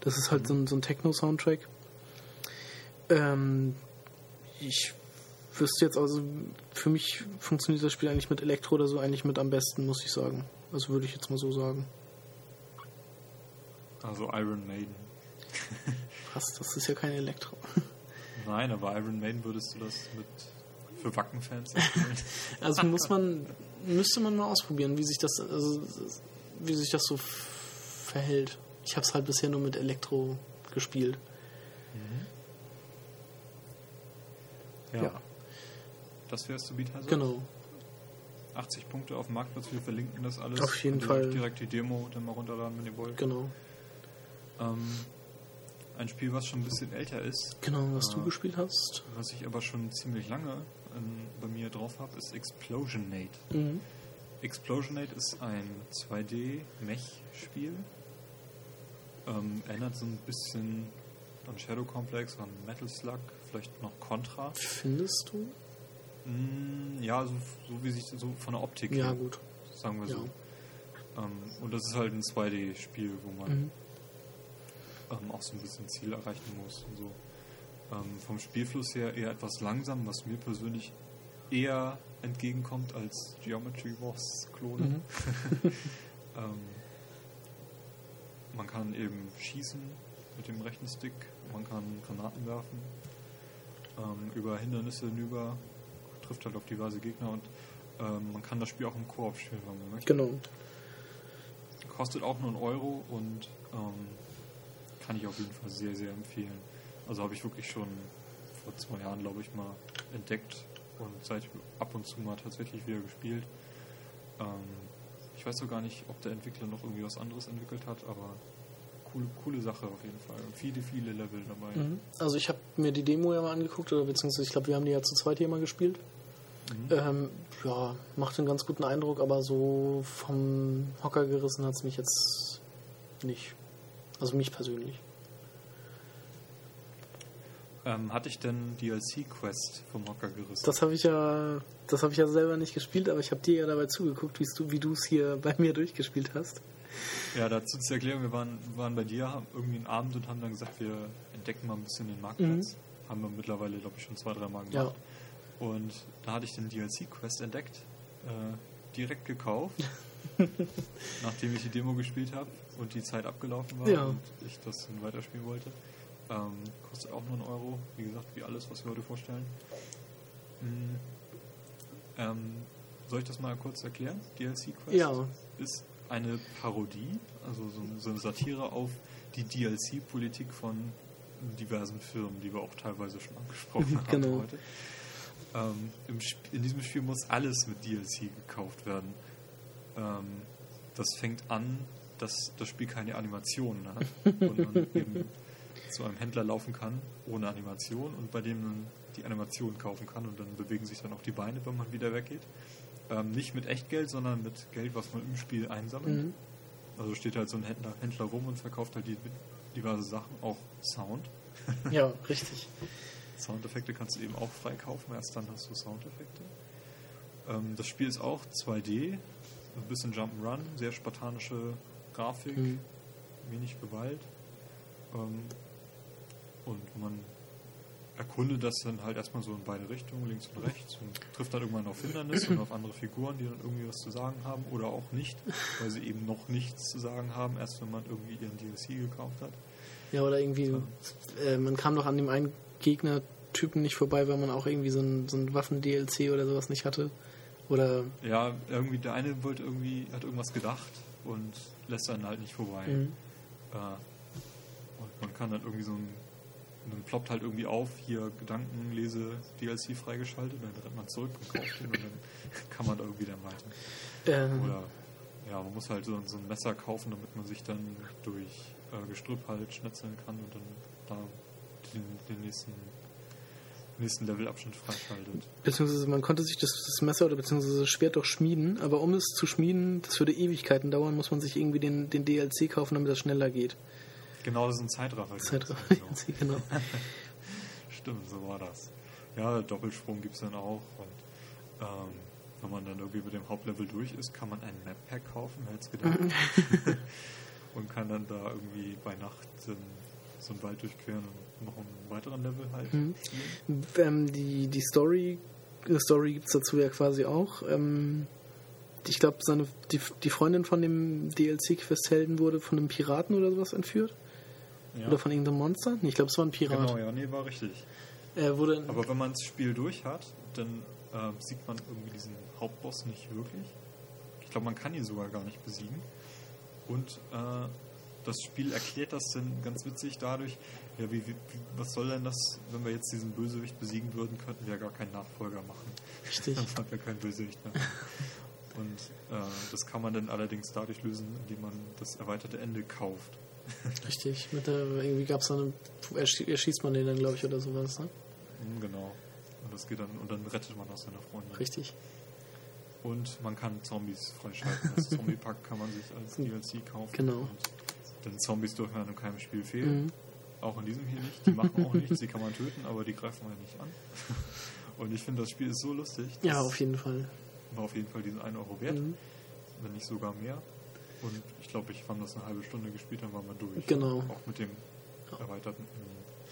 Das ist halt so ein, so ein Techno-Soundtrack. Ähm, ich wüsste jetzt also, für mich funktioniert das Spiel eigentlich mit Elektro oder so eigentlich mit am besten, muss ich sagen. Also würde ich jetzt mal so sagen. Also Iron Maiden. Was? Das ist ja kein Elektro. Nein, aber Iron Maiden würdest du das mit für Wacken-Fans empfehlen? Also muss man, müsste man mal ausprobieren, wie sich das, also, wie sich das so verhält. Ich habe es halt bisher nur mit Elektro gespielt. ja. Ja. Das wär's zu Beat Hazard? Genau. 80 Punkte auf dem Marktplatz, wir verlinken das alles. Auf jeden Fall. Direkt die Demo dann mal runterladen, wenn ihr wollt. Genau. Ähm, ein Spiel, was schon ein bisschen älter ist, Genau, was du Ja. gespielt hast. was ich aber schon ziemlich lange ähm, bei mir drauf habe, ist Explosionate. Mhm. Explosionate ist ein 2D-Mech-Spiel. Ähm, erinnert so ein bisschen an Shadow Complex, an Metal Slug, vielleicht noch Contra. Findest du? Mm, ja, so, so wie sich so von der Optik Ja, her, gut. sagen wir Ja. so. Ähm, und das ist halt ein 2D-Spiel, wo man Mhm. Ähm, auch so ein bisschen Ziel erreichen muss und so. Ähm, vom Spielfluss her eher etwas langsam, was mir persönlich eher entgegenkommt als Geometry Wars Klone. Mhm. ähm, man kann eben schießen mit dem rechten Stick, man kann Granaten werfen, ähm, über Hindernisse hinüber, trifft halt auf diverse Gegner und ähm, man kann das Spiel auch im Koop spielen, wenn man möchte. Genau. Kostet auch nur einen Euro und ähm, kann ich auf jeden Fall sehr, sehr empfehlen. Also habe ich wirklich schon vor zwei Jahren, glaube ich, mal entdeckt und seit ab und zu mal tatsächlich wieder gespielt. Ähm, ich weiß so gar nicht, ob der Entwickler noch irgendwie was anderes entwickelt hat, aber coole, coole Sache auf jeden Fall. Und viele, viele Level dabei. Mhm. Also ich habe mir die Demo ja mal angeguckt, oder beziehungsweise ich glaube, wir haben die ja zu zweit hier mal gespielt. Ähm, ja, macht einen ganz guten Eindruck, aber so vom Hocker gerissen hat es mich jetzt nicht. Also mich persönlich. Ähm, hatte ich denn DLC-Quest vom Hocker gerissen? Das habe ich ja, das habe ich ja selber nicht gespielt, aber ich habe dir ja dabei zugeguckt, du, wie du es hier bei mir durchgespielt hast. Ja, dazu zur Erklärung, wir waren, waren bei dir haben irgendwie einen Abend und haben dann gesagt, wir entdecken mal ein bisschen den Marktplatz. Mhm. Haben wir mittlerweile, glaube ich, schon zwei, drei Mal gemacht. Ja. Und da hatte ich den DLC-Quest entdeckt, äh, direkt gekauft, nachdem ich die Demo gespielt habe und die Zeit abgelaufen war ja. und ich das dann weiterspielen wollte. Ähm, kostet auch nur einen Euro, wie gesagt, wie alles, was wir heute vorstellen. Mhm. Ähm, soll ich das mal kurz erklären? DLC Quest ja. ist eine Parodie, also so, so eine Satire auf die DLC-Politik von diversen Firmen, die wir auch teilweise schon angesprochen haben genau. heute. Ähm, in diesem Spiel muss alles mit DLC gekauft werden. Ähm, das fängt an, dass das Spiel keine Animationen hat und man eben zu einem Händler laufen kann ohne Animation und bei dem man die Animation kaufen kann und dann bewegen sich dann auch die Beine, wenn man wieder weggeht. Ähm, nicht mit Echtgeld, sondern mit Geld, was man im Spiel einsammelt. Mhm. Also steht halt so ein Händler, Händler rum und verkauft halt die, diverse Sachen, auch Sound. ja, richtig. Soundeffekte kannst du eben auch freikaufen, erst dann hast du Soundeffekte. Ähm, das Spiel ist auch 2D, ein bisschen Jump'n'Run, sehr spartanische Grafik, mhm. wenig Gewalt. Ähm, und man erkundet das dann halt erstmal so in beide Richtungen, links und rechts, und trifft dann irgendwann auf Hindernisse und auf andere Figuren, die dann irgendwie was zu sagen haben oder auch nicht, weil sie eben noch nichts zu sagen haben, erst wenn man irgendwie ihren DLC gekauft hat. Ja, oder irgendwie. Äh, man kam doch an dem einen Gegnertypen nicht vorbei, weil man auch irgendwie so ein, so ein Waffen-DLC oder sowas nicht hatte. Oder ja, irgendwie der eine wollte irgendwie, hat irgendwas gedacht und lässt dann halt nicht vorbei. Mhm. Äh, und man kann dann irgendwie so ein dann ploppt halt irgendwie auf, hier Gedankenlese DLC freigeschaltet, dann rennt man zurück und kauft den und dann kann man irgendwie dann weiter. Ähm. Oder ja, man muss halt so, so, ein Messer kaufen, damit man sich dann durch äh, Gestrüpp halt schnetzeln kann und dann da den, den nächsten nächsten Levelabschnitt freischaltet. Beziehungsweise man konnte sich das, das, Messer oder beziehungsweise das Schwert doch schmieden, aber um es zu schmieden, das würde Ewigkeiten dauern, muss man sich irgendwie den, den DLC kaufen, damit das schneller geht. Genau, das ist ein Zeitraffer. Zeitraffer, genau. Stimmt, so war das. Ja, Doppelsprung gibt es dann auch. Und ähm, wenn man dann irgendwie mit dem Hauptlevel durch ist, kann man ein Map-Pack kaufen, wer hätte gedacht. und kann dann da irgendwie bei Nacht ähm, so einen Wald durchqueren und noch einen weiteren Level halt mhm. Ähm, die, die Story, Story gibt es dazu ja quasi auch. Ähm, ich glaube, die, die Freundin von dem DLC-Quest-Helden wurde von einem Piraten oder sowas entführt. Ja. Oder von irgendeinem Monster? Ich glaube, es war ein Pirat. Genau, ja, nee, war richtig. Er wurde Aber wenn man das Spiel durch hat, dann äh, sieht man irgendwie diesen Hauptboss nicht wirklich. Ich glaube, man kann ihn sogar gar nicht besiegen. Und äh, das Spiel erklärt das dann ganz witzig dadurch, ja, wie, wie, was soll denn das, wenn wir jetzt diesen Bösewicht besiegen würden, könnten wir ja gar keinen Nachfolger machen. Richtig. Dann haben wir keinen Bösewicht mehr. Und äh, das kann man dann allerdings dadurch lösen, indem man das erweiterte Ende kauft. Richtig, mit der, irgendwie gab es dann, erschießt man den dann, glaube ich, oder sowas, ne? Mhm, genau. Und das geht dann, und dann rettet man auch seine Freunde. Richtig. Und man kann Zombies freischalten. Das Zombie-Pack kann man sich als DLC kaufen. Genau. Und denn Zombies dürfen ja in keinem Spiel fehlen. Mhm. Auch in diesem hier nicht. Die machen auch nichts, die kann man töten, aber die greifen wir nicht an. Und ich finde, das Spiel ist so lustig. Ja, auf jeden Fall. War auf jeden Fall diesen 1 Euro wert. Mhm. Wenn nicht sogar mehr. Und ich glaube, ich haben das eine halbe Stunde gespielt, dann waren wir durch. Genau. Auch mit dem erweiterten.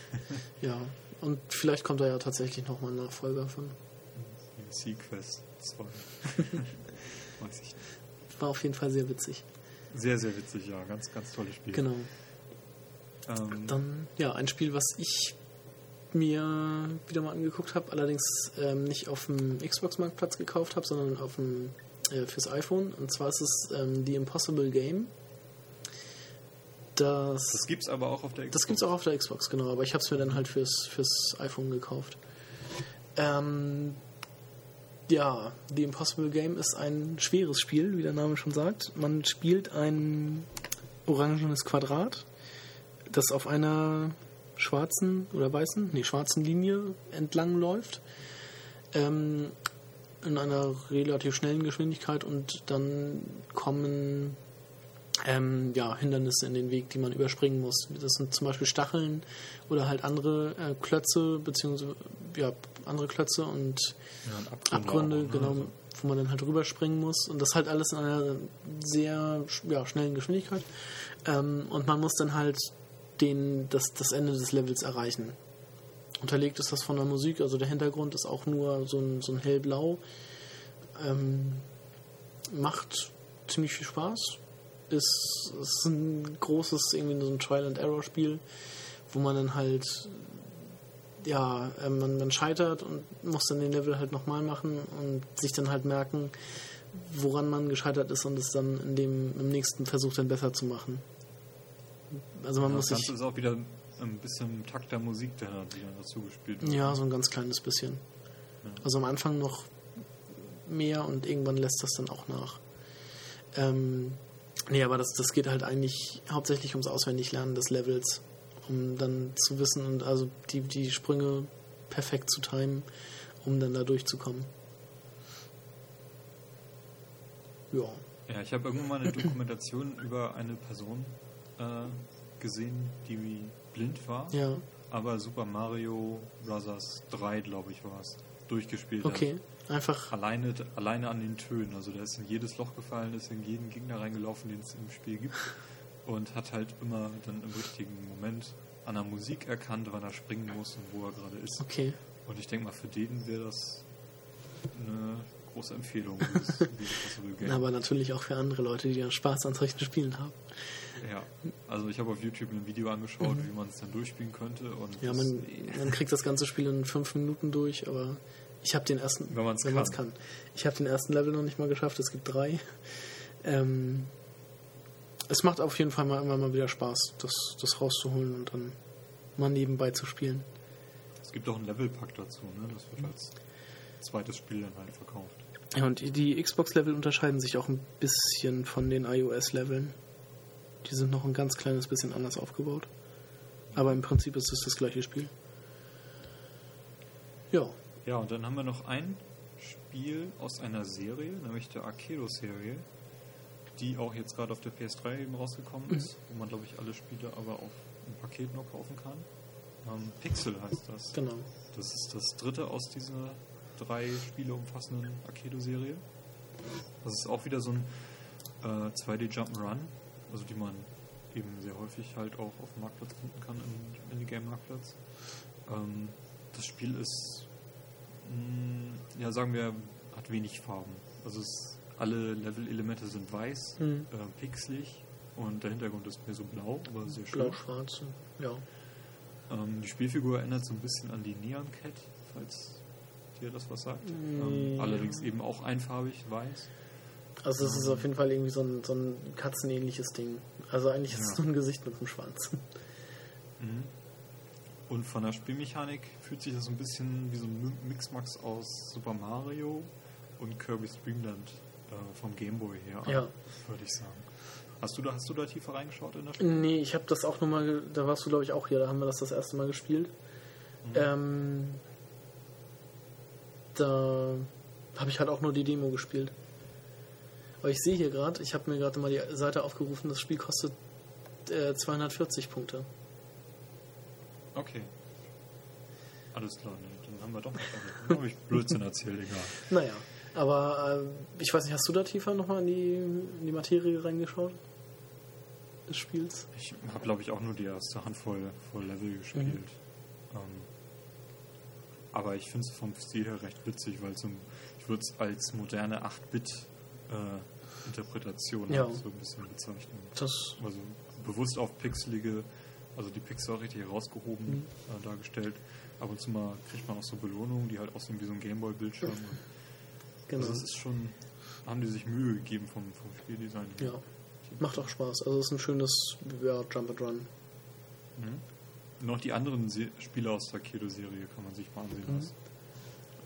ja, und vielleicht kommt da ja tatsächlich nochmal ein Nachfolger von. Sequest 2. Weiß ich nicht. War auf jeden Fall sehr witzig. Sehr, sehr witzig, ja. Ganz, ganz tolles Spiel. Genau. Ähm, Dann, ja, ein Spiel, was ich mir wieder mal angeguckt habe, allerdings ähm, nicht auf dem Xbox-Marktplatz gekauft habe, sondern auf dem äh, fürs iPhone. Und zwar ist es ähm, The Impossible Game. Das, das gibt es aber auch auf der Xbox. Das gibt es auch auf der Xbox, genau. Aber ich habe es mir dann halt fürs, fürs iPhone gekauft. Ähm, ja, The Impossible Game ist ein schweres Spiel, wie der Name schon sagt. Man spielt ein orangenes Quadrat, das auf einer schwarzen oder weißen, nee, schwarzen Linie entlang läuft. Ähm, in einer relativ schnellen Geschwindigkeit und dann kommen ähm, ja, Hindernisse in den Weg, die man überspringen muss. Das sind zum Beispiel Stacheln oder halt andere äh, Klötze, beziehungsweise ja, andere Klötze und Ja, und Abgründe, auch, ne? genau, Also, wo man dann halt rüberspringen muss. Und das halt alles in einer sehr ja, schnellen Geschwindigkeit. Ähm, und man muss dann halt den, das, das Ende des Levels erreichen. Unterlegt ist das von der Musik, also der Hintergrund ist auch nur so ein, so ein hellblau. Ähm, macht ziemlich viel Spaß. Ist, ist ein großes, irgendwie so ein Trial-and-Error-Spiel, wo man dann halt ja, äh, man, man scheitert und muss dann den Level halt nochmal machen und sich dann halt merken, woran man gescheitert ist und es dann in dem, im nächsten Versuch dann besser zu machen. Also man ja, muss das sich. Ganze ist auch wieder ein bisschen im Takt der Musik, der die dann dazu gespielt wird. Ja, so ein ganz kleines bisschen. Also am Anfang noch mehr und irgendwann lässt das dann auch nach. Ähm, nee, aber das, das geht halt eigentlich hauptsächlich ums Auswendiglernen des Levels, um dann zu wissen und also die, die Sprünge perfekt zu timen, um dann da durchzukommen. Ja. Ja, ich habe irgendwann mal eine Dokumentation über eine Person äh, gesehen, die wie blind war, Ja, aber Super Mario Bros. 3, glaube ich, war es, durchgespielt okay. hat. Einfach, Alleine, alleine an den Tönen. Also der ist in jedes Loch gefallen, ist in jeden Gegner reingelaufen, den es im Spiel gibt. Und hat halt immer dann im richtigen Moment an der Musik erkannt, wann er springen muss und wo er gerade ist. okay. Und ich denke mal, für den wäre das eine große Empfehlung, dieses. Aber natürlich auch für andere Leute, die dann Spaß an solchen Spielen haben. Ja, also ich habe auf YouTube ein Video angeschaut, wie man es dann durchspielen könnte. Und Mhm. Ja, man, man kriegt das ganze Spiel in fünf Minuten durch, aber ich habe den ersten, Wenn man's man's kann. kann. Ich habe den ersten Level noch nicht mal geschafft. Es gibt drei. Ähm, es macht auf jeden Fall mal immer mal wieder Spaß, das, das rauszuholen und dann mal nebenbei zu spielen. es gibt auch einen Levelpack dazu, ne? Das wird als zweites Spiel dann halt verkauft. Ja, und die- Xbox-Level unterscheiden sich auch ein bisschen von den iOS-Leveln. Die sind noch ein ganz kleines bisschen anders aufgebaut. Aber im Prinzip ist es das gleiche Spiel. Ja, Ja, und dann haben wir noch ein Spiel aus einer Serie, nämlich der Arcado-Serie, die auch jetzt gerade auf der PS3 eben rausgekommen ist, wo man, glaube ich, alle Spiele aber auf ein Paket nur kaufen kann. Ähm, Pixel heißt das. genau. Das ist das dritte aus dieser drei Spiele umfassenden Arcado-Serie. Das ist auch wieder so ein äh, 2D Jump'n'Run, also die man eben sehr häufig halt auch auf dem Marktplatz finden kann, im Minigame-Marktplatz. Ähm, das Spiel ist, mh, ja sagen wir, hat wenig Farben. Also es, alle Level-Elemente sind weiß, Mhm. äh, pixelig und der Hintergrund ist mehr so blau, aber sehr schön. Blau-schwarz. Ja. Ähm, die Spielfigur erinnert so ein bisschen an die Neon Cat, falls dir das was sagt. Ähm, Ja. allerdings eben auch einfarbig, weiß. Also es ist auf jeden Fall irgendwie so ein, so ein katzenähnliches Ding. Also eigentlich ist es Ja. nur ein Gesicht mit einem Schwanz. Mhm. Und von der Spielmechanik fühlt sich das so ein bisschen wie so ein Mi- Mixmax aus Super Mario und Kirby's Dream Land äh, vom Gameboy her Ja. würde ich sagen. Hast du, da, hast du da tiefer reingeschaut in das Spiel? Nee, ich habe das auch nochmal, da warst du glaube ich auch hier, da haben wir das das erste Mal gespielt. Ähm, da habe ich halt auch nur die Demo gespielt. Aber ich sehe hier gerade, ich habe mir gerade mal die Seite aufgerufen, das Spiel kostet äh, 240 Punkte. Okay. Alles klar, nee, dann haben wir doch. Dann habe ich Blödsinn erzählt, egal. Naja, aber äh, ich weiß nicht, hast du da tiefer nochmal in die, in die Materie reingeschaut? Des Spiels? Ich habe, glaube ich, auch nur die erste Handvoll voll Level gespielt. Mhm. Ähm, aber ich finde es vom Stil her recht witzig, weil so, ein- ich würde es als moderne 8-Bit-Interpretation Ja. so ein bisschen bezeichnen. Das, Also bewusst auf pixelige, also die Pixel richtig herausgehoben Mhm. äh, dargestellt. Ab und zu mal kriegt man auch so Belohnungen, die halt aussehen wie so ein Gameboy-Bildschirm. genau. Also es ist schon, haben die sich Mühe gegeben vom, vom Spieldesign. Ja, macht auch Spaß. Also es ist ein schönes ja, Jump and Run. Mhm. Noch die anderen Se Spiele aus der Kedo-Serie kann man sich mal ansehen. Mhm.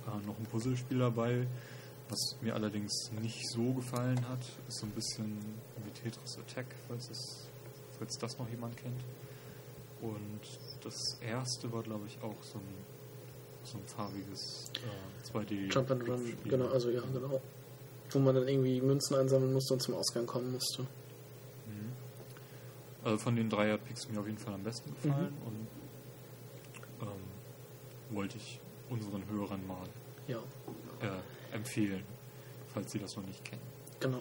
Äh, noch ein Puzzlespiel dabei, was mir allerdings nicht so gefallen hat, ist so ein bisschen wie Tetris Attack, falls, es, falls das noch jemand kennt. Und das erste war, glaube ich, auch so ein, so ein farbiges äh, 2D. Jump and Run, genau, also ja, genau. Wo man dann irgendwie Münzen einsammeln musste und zum Ausgang kommen musste. Mhm. Also von den drei hat Pix mir auf jeden Fall am besten gefallen Mhm. und ähm, wollte ich unseren Hörern mal Ja, äh, empfehlen, falls sie das noch nicht kennen. genau.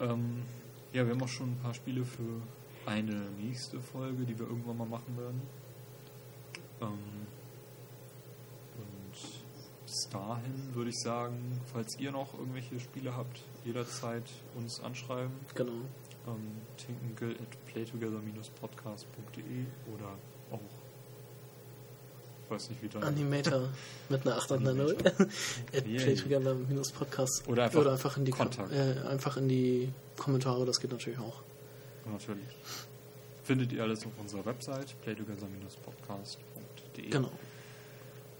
Ähm, ja, wir haben auch schon ein paar Spiele für eine nächste Folge, die wir irgendwann mal machen werden. Ähm, und bis dahin würde ich sagen, falls ihr noch irgendwelche Spiele habt, jederzeit uns anschreiben. Genau. Ähm, tinkengill at playtogether-podcast.de oder auch, weiß nicht, wie da. Animator mit einer 8 und einer 0. At Yeah. playtogether-podcast. Oder einfach Oder einfach in die Kontakt. äh, einfach in die Kommentare, das geht natürlich auch. Natürlich. Findet ihr alles auf unserer Website, playtogether-podcast.de. Genau.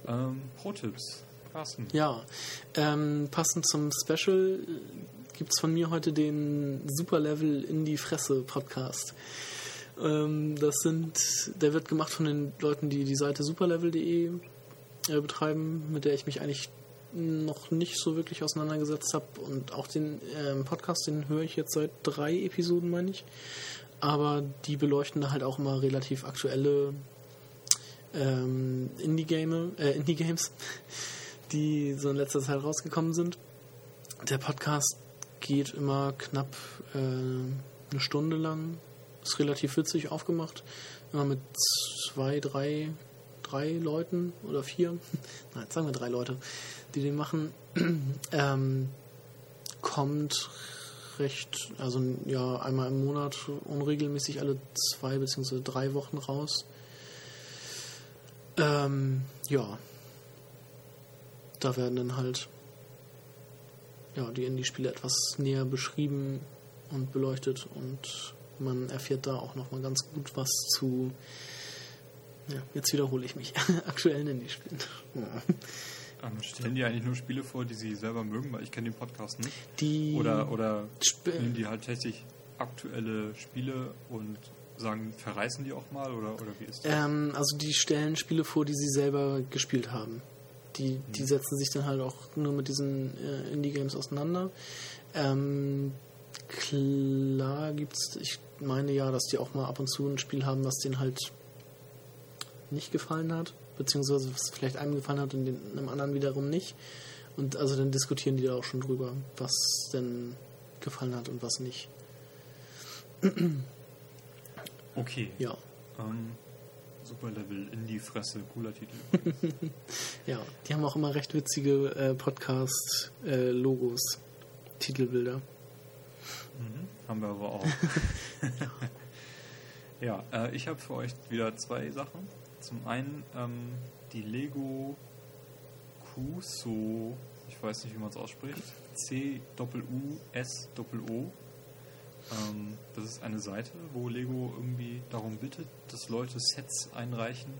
Ähm, Pro-Tipps. Carsten. Ja, ähm, passend zum Special gibt es von mir heute den Superlevel in die Fresse Podcast. Ähm, das sind, der wird gemacht von den Leuten, die die Seite superlevel.de äh, betreiben, mit der ich mich eigentlich noch nicht so wirklich auseinandergesetzt habe und auch den ähm, Podcast, den höre ich jetzt seit drei Episoden, meine ich. Aber die beleuchten da halt auch immer relativ aktuelle ähm, Indie-Game, äh, Indie-Games, die so in letzter Zeit rausgekommen sind. Der Podcast geht immer knapp äh, eine Stunde lang. Ist relativ witzig aufgemacht. Immer mit zwei, drei, drei Leuten oder vier. Nein, sagen wir drei Leute, die den machen. ähm, kommt recht, also ja, einmal im Monat unregelmäßig alle zwei bzw. drei Wochen raus. Ähm, ja. Da werden dann halt ja, die Indie-Spiele etwas näher beschrieben und beleuchtet und man erfährt da auch nochmal ganz gut was zu ja, jetzt wiederhole ich mich, aktuellen Indie-Spielen. Ja. Ähm, stellen die eigentlich nur Spiele vor, die sie selber mögen, weil ich kenne den Podcast nicht. Die Oder, oder Sp- nehmen die halt tatsächlich aktuelle Spiele und sagen, verreißen die auch mal oder, oder wie ist das? Ähm, also die stellen Spiele vor, die sie selber gespielt haben. Die, die Mhm. setzen sich dann halt auch nur mit diesen äh, Indie-Games auseinander. Ähm, klar gibt's, ich meine ja, dass die auch mal ab und zu ein Spiel haben, was denen halt nicht gefallen hat, beziehungsweise was vielleicht einem gefallen hat und einem anderen wiederum nicht. Und also dann diskutieren die da auch schon drüber, was denn gefallen hat und was nicht. Okay. Ja, Ähm, Super Level in die Fresse, cooler Titel. ja. Die haben auch immer recht witzige äh, Podcast-Logos, Titelbilder. Mhm. Haben wir aber auch. ja, äh, ich habe für euch wieder zwei Sachen. Zum einen ähm, die Lego Kuso, ich weiß nicht, wie man es ausspricht, C-U-S-O. Ähm, das ist eine Seite, wo Lego irgendwie darum bittet, dass Leute Sets einreichen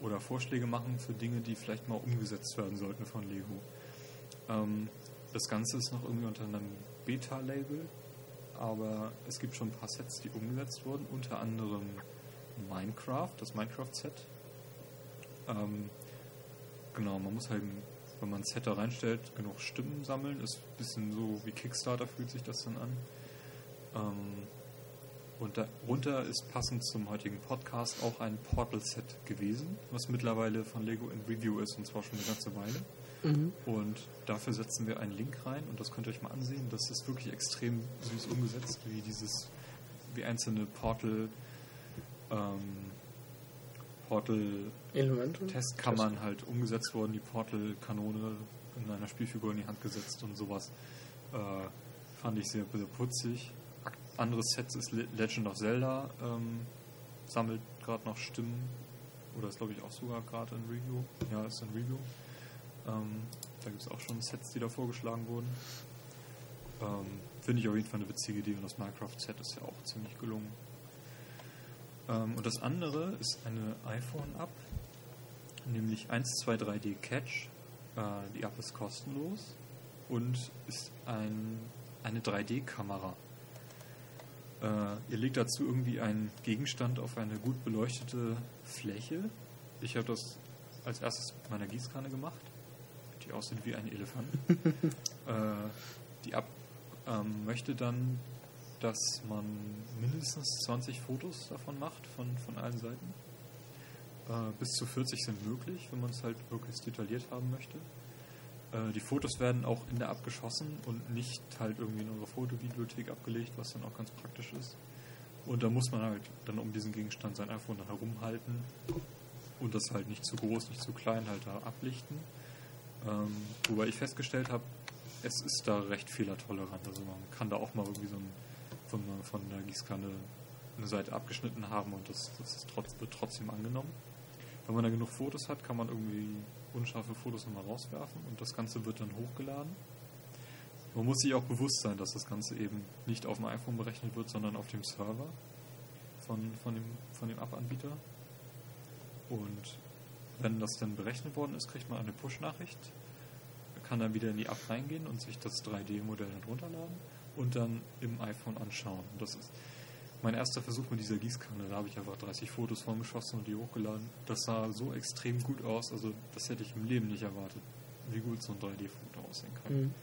oder Vorschläge machen für Dinge, die vielleicht mal umgesetzt werden sollten von Lego. Ähm, das Ganze ist noch irgendwie unter einem Beta-Label, aber es gibt schon ein paar Sets, die umgesetzt wurden, unter anderem Minecraft, das Minecraft-Set. Ähm, genau, man muss halt, wenn man ein Set da reinstellt, genug Stimmen sammeln. Ist ein bisschen so wie Kickstarter fühlt sich das dann an. Ähm, und darunter ist passend zum heutigen Podcast auch ein Portal-Set gewesen, was mittlerweile von Lego in Review ist und zwar schon eine ganze Weile. Mhm. Und dafür setzen wir einen Link rein und das könnt ihr euch mal ansehen. Das ist wirklich extrem süß umgesetzt, wie dieses, wie einzelne Portal, ähm, Portal Elemente. Testkammern halt umgesetzt wurden, die Portal-Kanone in einer Spielfigur in die Hand gesetzt und sowas. Äh, fand ich sehr, sehr putzig. Anderes Set ist Le- Legend of Zelda, ähm, sammelt gerade noch Stimmen. Oder ist, glaube ich, auch sogar gerade in Review. Ja, ist in Review. Ähm, da gibt es auch schon Sets, die da vorgeschlagen wurden. Ähm, Finde ich auf jeden Fall eine witzige Idee und das Minecraft-Set ist ja auch ziemlich gelungen. Ähm, und das andere ist eine iPhone-App, nämlich 123D Catch. Äh, die App ist kostenlos und ist ein, eine 3D-Kamera. Äh, ihr legt dazu irgendwie einen Gegenstand auf eine gut beleuchtete Fläche. Ich habe das als erstes mit meiner Gießkanne gemacht, die aussieht wie ein Elefant. äh, die ab ähm, möchte dann, dass man mindestens 20 Fotos davon macht, von, von allen Seiten. Äh, bis zu 40 sind möglich, wenn man es halt wirklich detailliert haben möchte. Äh, die Fotos werden auch in der App geschossen und nicht halt irgendwie in unsere Fotobibliothek abgelegt, was dann auch ganz praktisch ist. Und da muss man halt dann um diesen Gegenstand sein iPhone dann herumhalten und das halt nicht zu groß, nicht zu klein halt da ablichten. Ähm, wobei ich festgestellt habe, es ist da recht fehlertolerant. Also man kann da auch mal irgendwie so ein, von, von der Gießkanne eine Seite abgeschnitten haben und das, das trotz, wird trotzdem angenommen. Wenn man da genug Fotos hat, kann man irgendwie unscharfe Fotos nochmal rauswerfen und das Ganze wird dann hochgeladen. Man muss sich auch bewusst sein, dass das Ganze eben nicht auf dem iPhone berechnet wird, sondern auf dem Server von, von dem, von dem App-Anbieter. Und wenn das dann berechnet worden ist, kriegt man eine Push-Nachricht, kann dann wieder in die App reingehen und sich das 3D-Modell dann runterladen und dann im iPhone anschauen. Das ist mein erster Versuch mit dieser Gießkanne. Da habe ich einfach 30 Fotos von geschossen und die hochgeladen. Das sah so extrem gut aus, also das hätte ich im Leben nicht erwartet, wie gut so ein 3D-Foto aussehen kann. Mhm.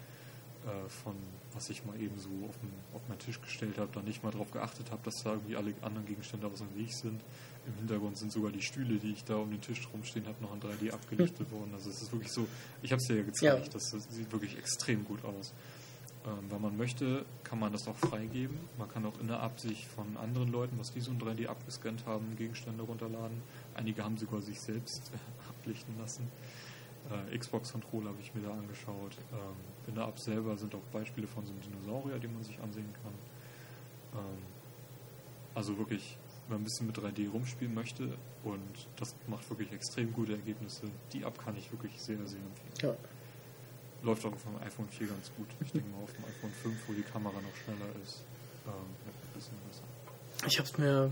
Äh, von was ich mal eben so auf, den, auf meinen Tisch gestellt habe, da nicht mal darauf geachtet habe, dass da irgendwie alle anderen Gegenstände aus dem Weg sind. Im Hintergrund sind sogar die Stühle, die ich da um den Tisch rumstehen habe, noch in 3D abgelichtet worden. Also es ist wirklich so, ich habe es dir ja gezeigt, ja. Das, das sieht wirklich extrem gut aus. Ähm, wenn man möchte, kann man das auch freigeben. Man kann auch in der App sich von anderen Leuten, was die so in 3D abgescannt haben, Gegenstände runterladen. Einige haben sogar sich selbst ablichten lassen. Äh, Xbox-Controller habe ich mir da angeschaut. Ähm, in der App selber sind auch Beispiele von so einem Dinosaurier, die man sich ansehen kann. Ähm, also wirklich, wenn man ein bisschen mit 3D rumspielen möchte und das macht wirklich extrem gute Ergebnisse. Die App kann ich wirklich sehr, sehr empfehlen. Ja. Läuft auch auf dem iPhone 4 ganz gut. Ich denke mal auf dem iPhone 5, wo die Kamera noch schneller ist, ähm, ein bisschen besser. Ich habe es mir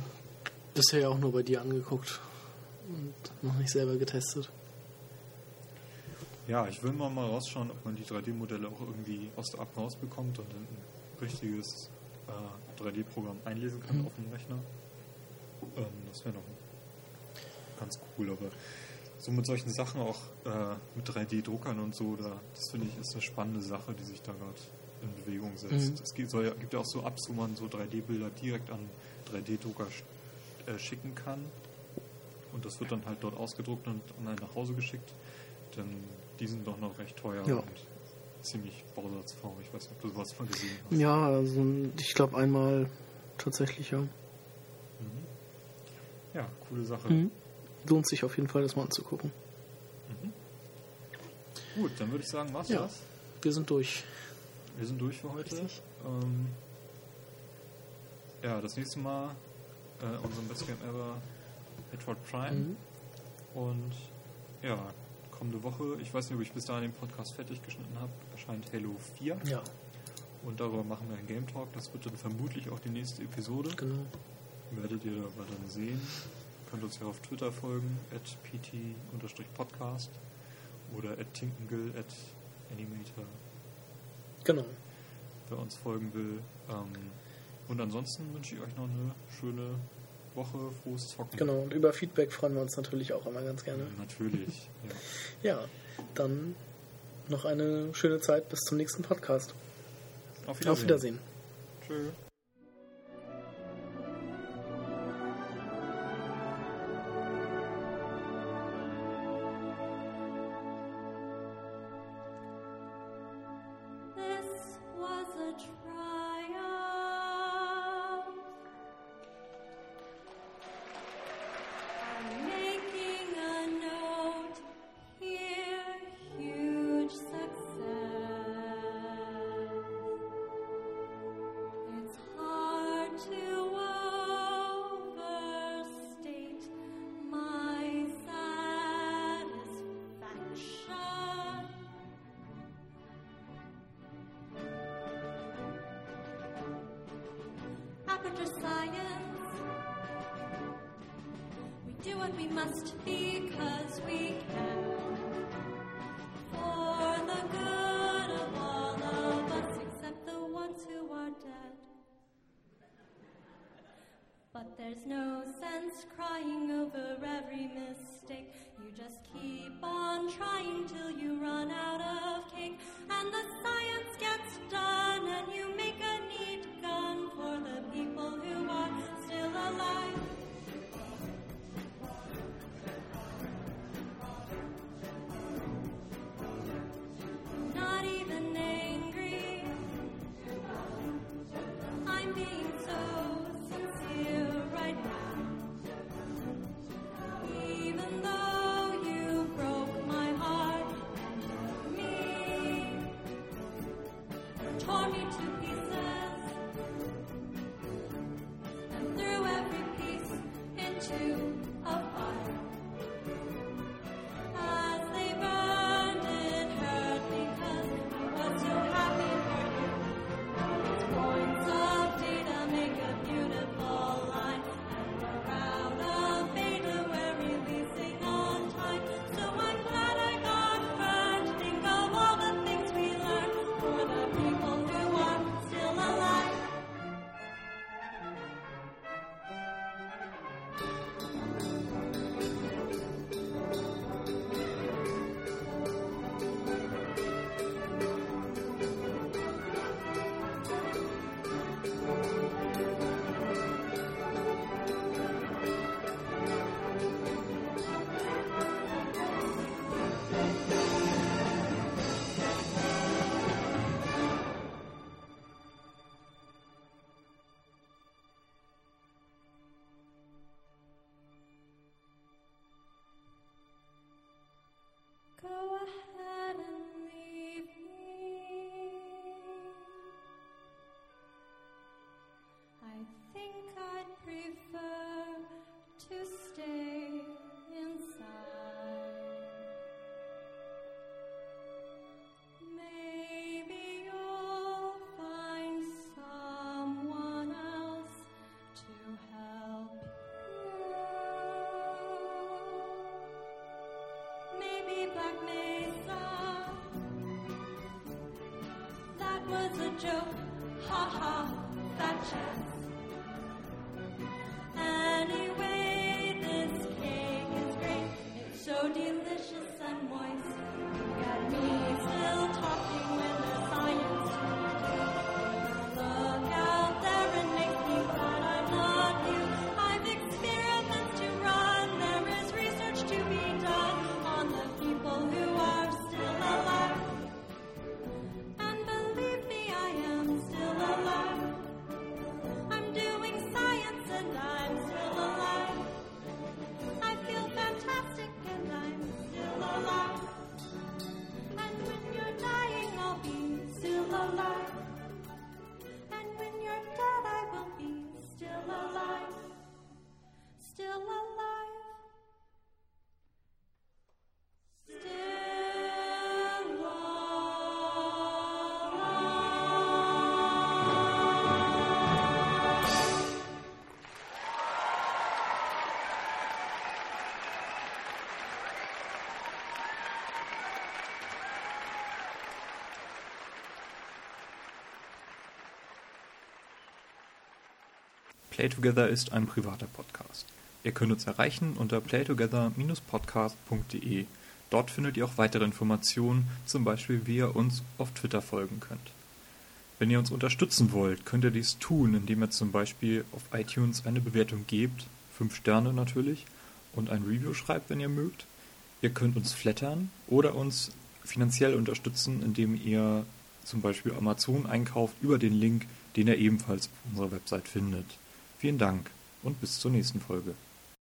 bisher ja auch nur bei dir angeguckt und noch nicht selber getestet. Ja, ich will mal, mal rausschauen, ob man die 3D-Modelle auch irgendwie aus der App rausbekommt und ein richtiges äh, 3D-Programm einlesen kann mhm. auf dem Rechner. Ähm, das wäre noch ganz cool, aber so mit solchen Sachen auch äh, mit 3D-Druckern und so, da, das finde ich ist eine spannende Sache, die sich da gerade in Bewegung setzt. Mhm. Es gibt, soll, gibt ja auch so Apps, wo man so 3D-Bilder direkt an 3D-Drucker äh, schicken kann. Und das wird dann halt dort ausgedruckt und an einen nach Hause geschickt. Denn die sind doch noch recht teuer ja. und ziemlich bausatzfaul. Ich weiß nicht, ob du sowas mal gesehen hast. Ja, also ich glaube einmal tatsächlich, ja. Mhm. Ja, coole Sache. Mhm. Lohnt sich auf jeden Fall, das mal anzugucken. Mhm. Gut, dann würde ich sagen, was ja, das? Wir sind durch. Wir sind durch für heute. Ähm, ja, das nächste Mal äh, unserem Best Game Ever Metroid Prime. Mhm. Und ja, kommende Woche, ich weiß nicht, ob ich bis dahin den Podcast fertig geschnitten habe, erscheint Halo 4. Ja. Und darüber machen wir einen Game Talk. Das wird dann vermutlich auch die nächste Episode. Genau. Werdet ihr aber dann sehen. Könnt uns ja auf Twitter folgen, at pt-podcast oder at tinkengill at animator. Genau. Wer uns folgen will. Ähm, und ansonsten wünsche ich euch noch eine schöne Woche frohes Zocken. Genau, und über Feedback freuen wir uns natürlich auch immer ganz gerne. Natürlich. Ja, ja dann noch eine schöne Zeit bis zum nächsten Podcast. Auf Wiedersehen. Auf Wiedersehen. Tschüss. 就哈哈 Playtogether ist ein privater Podcast. Ihr könnt uns erreichen unter playtogether-podcast.de. Dort findet ihr auch weitere Informationen, zum Beispiel wie ihr uns auf Twitter folgen könnt. Wenn ihr uns unterstützen wollt, könnt ihr dies tun, indem ihr zum Beispiel auf iTunes eine Bewertung gebt, 5 Sterne natürlich, und ein Review schreibt, wenn ihr mögt. Ihr könnt uns flattern oder uns finanziell unterstützen, indem ihr zum Beispiel Amazon einkauft über den Link, den ihr ebenfalls auf unserer Website findet. Vielen Dank und bis zur nächsten Folge.